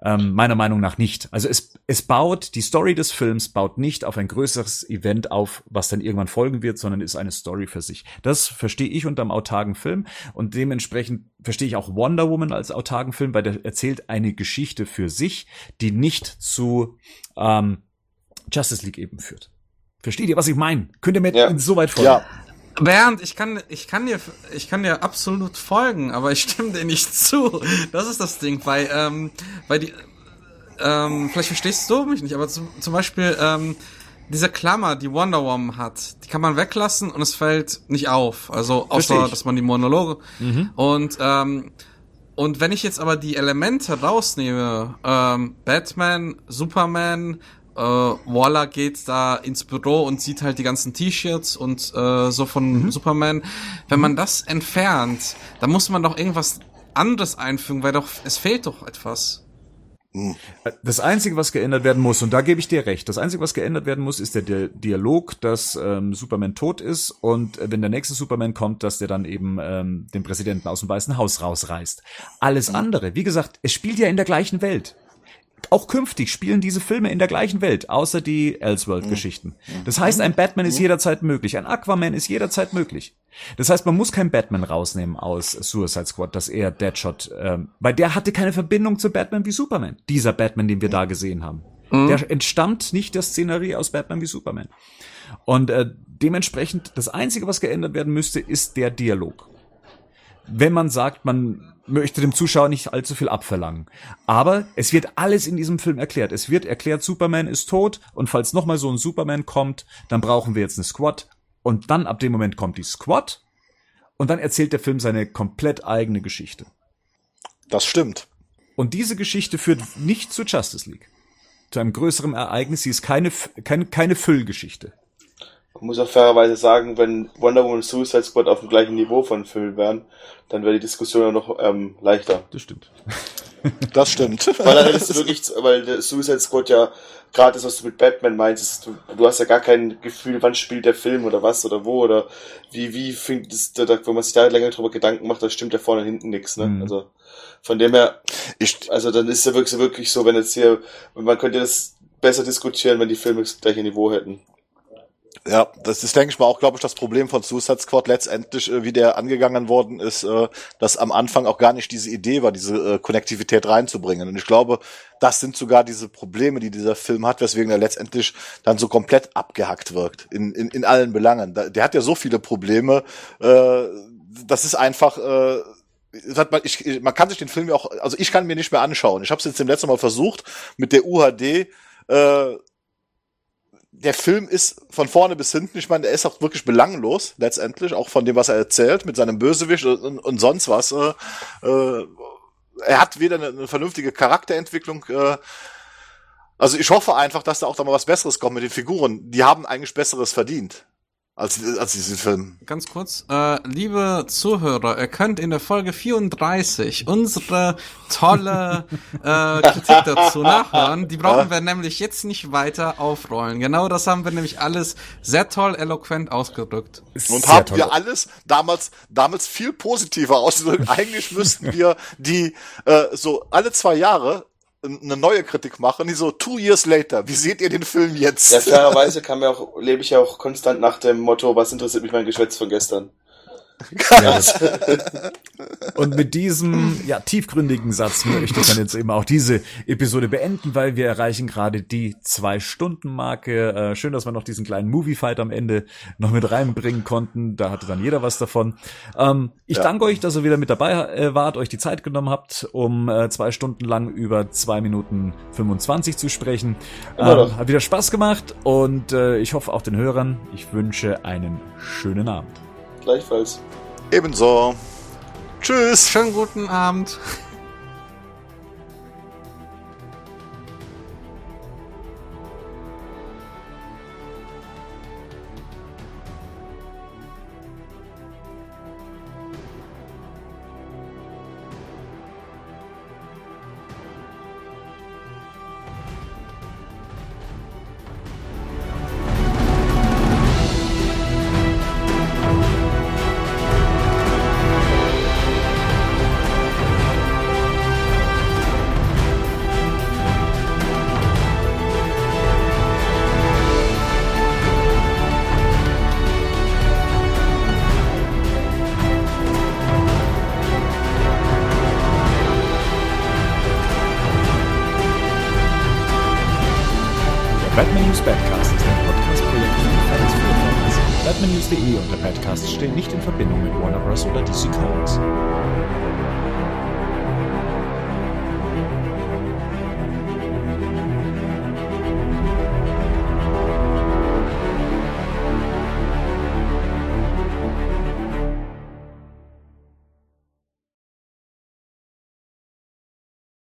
Ähm, meiner Meinung nach nicht. Also es, es baut, die Story des Films baut nicht auf ein größeres Event auf, was dann irgendwann folgen wird, sondern ist eine Story für sich. Das verstehe ich unter einem autarken Film und dementsprechend verstehe ich auch Wonder Woman als autarken Film, weil der erzählt eine Geschichte für sich, die nicht zu ähm, Justice League eben führt. Versteht ihr, was ich meine? Könnt ihr mir Ja. so weit folgen? Ja, Bernd, ich kann, ich kann dir, ich kann dir absolut folgen, aber ich stimme dir nicht zu. Das ist das Ding, weil, ähm, weil die, ähm, vielleicht verstehst du mich nicht, aber zum, zum Beispiel, ähm, diese Klammer, die Wonder Woman hat, die kann man weglassen und es fällt nicht auf. Also außer, dass man die Monologe und ähm, und wenn ich jetzt aber die Elemente rausnehme, ähm, Batman, Superman, äh, Waller geht da ins Büro und sieht halt die ganzen T-Shirts und äh, so von Superman. Wenn man das entfernt, dann muss man doch irgendwas anderes einfügen, weil doch es fehlt doch etwas. Das Einzige, was geändert werden muss, und da gebe ich dir recht, das Einzige, was geändert werden muss, ist der Di Dialog, dass ähm, Superman tot ist und äh, wenn der nächste Superman kommt, dass der dann eben ähm, den Präsidenten aus dem Weißen Haus rausreißt. Alles andere, wie gesagt, es spielt ja in der gleichen Welt. Auch künftig spielen diese Filme in der gleichen Welt, außer die Elseworld-Geschichten. Das heißt, ein Batman ist jederzeit möglich, ein Aquaman ist jederzeit möglich. Das heißt, man muss keinen Batman rausnehmen aus Suicide Squad, dass er Deadshot, ähm, weil der hatte keine Verbindung zu Batman wie Superman. Dieser Batman, den wir da gesehen haben. Der entstammt nicht der Szenerie aus Batman wie Superman. Und äh, dementsprechend, das Einzige, was geändert werden müsste, ist der Dialog wenn man sagt, man möchte dem Zuschauer nicht allzu viel abverlangen. Aber es wird alles in diesem Film erklärt. Es wird erklärt, Superman ist tot und falls nochmal so ein Superman kommt, dann brauchen wir jetzt eine Squad. Und dann ab dem Moment kommt die Squad und dann erzählt der Film seine komplett eigene Geschichte. das stimmt. Und diese Geschichte führt nicht zur Justice League. Zu einem größeren Ereignis. Sie ist keine, keine, keine Füllgeschichte. Man muss auch fairerweise sagen, wenn Wonder Woman und Suicide Squad auf dem gleichen Niveau von Film wären, dann wäre die Diskussion ja noch ähm, leichter. Das stimmt. Das stimmt. Weil dann hättest du wirklich, weil der Suicide Squad ja gerade das, was du mit Batman meinst, ist, du, du hast ja gar kein Gefühl, wann spielt der Film oder was oder wo oder wie, wie findest du, da, wenn man sich da länger drüber Gedanken macht, da stimmt ja vorne und hinten nichts, ne? Mhm. Also von dem her, Ich, also dann ist ja wirklich, wirklich so, wenn jetzt hier, man könnte das besser diskutieren, wenn die Filme das gleiche Niveau hätten. Ja, das ist, denke ich mal, auch, glaube ich, das Problem von Suicide Squad letztendlich, äh, wie der angegangen worden ist, äh, dass am Anfang auch gar nicht diese Idee war, diese äh, Konnektivität reinzubringen. Und ich glaube, das sind sogar diese Probleme, die dieser Film hat, weswegen er letztendlich dann so komplett abgehackt wirkt, in, in, in allen Belangen. Da, der hat ja so viele Probleme, äh, das ist einfach... Äh, man, ich, man kann sich den Film ja auch, also ich kann mir nicht mehr anschauen. Ich habe es jetzt dem letzten Mal versucht mit der UHD. Äh, der Film ist von vorne bis hinten, ich meine, der ist auch wirklich belanglos, letztendlich, auch von dem, was er erzählt, mit seinem Bösewicht und, und, sonst was. Äh, äh, er hat weder eine, eine vernünftige Charakterentwicklung, äh, also ich hoffe einfach, dass da auch da mal was Besseres kommt mit den Figuren. Die haben eigentlich Besseres verdient. Als, als diesen Film. Ganz kurz, äh, liebe Zuhörer, ihr könnt in der Folge 34 unsere tolle äh, Kritik dazu nachhören. Die brauchen wir nämlich jetzt nicht weiter aufrollen. Genau das haben wir nämlich alles sehr toll eloquent ausgedrückt. Und Sehr haben toll. wir alles damals, damals viel positiver ausgedrückt. Eigentlich müssten wir die äh, so alle zwei Jahre eine neue Kritik machen, die so two years later. Wie seht ihr den Film jetzt? Ja, fairerweise kann mir auch, lebe ich ja auch konstant nach dem Motto, was interessiert mich mein Geschwätz von gestern. Ja, das- Und mit diesem ja, tiefgründigen Satz möchte ich dann jetzt eben auch diese Episode beenden, weil wir erreichen gerade die Zwei-Stunden-Marke. Äh, schön, dass wir noch diesen kleinen Movie-Fight am Ende noch mit reinbringen konnten. Da hatte dann jeder was davon. Ähm, ich Ja. danke euch, dass ihr wieder mit dabei äh, wart, euch die Zeit genommen habt, um äh, zwei Stunden lang über zwei Minuten 25 zu sprechen. Ähm, hat wieder Spaß gemacht und äh, ich hoffe auch den Hörern, ich wünsche einen schönen Abend. Gleichfalls. Ebenso. Tschüss. Schönen guten Abend.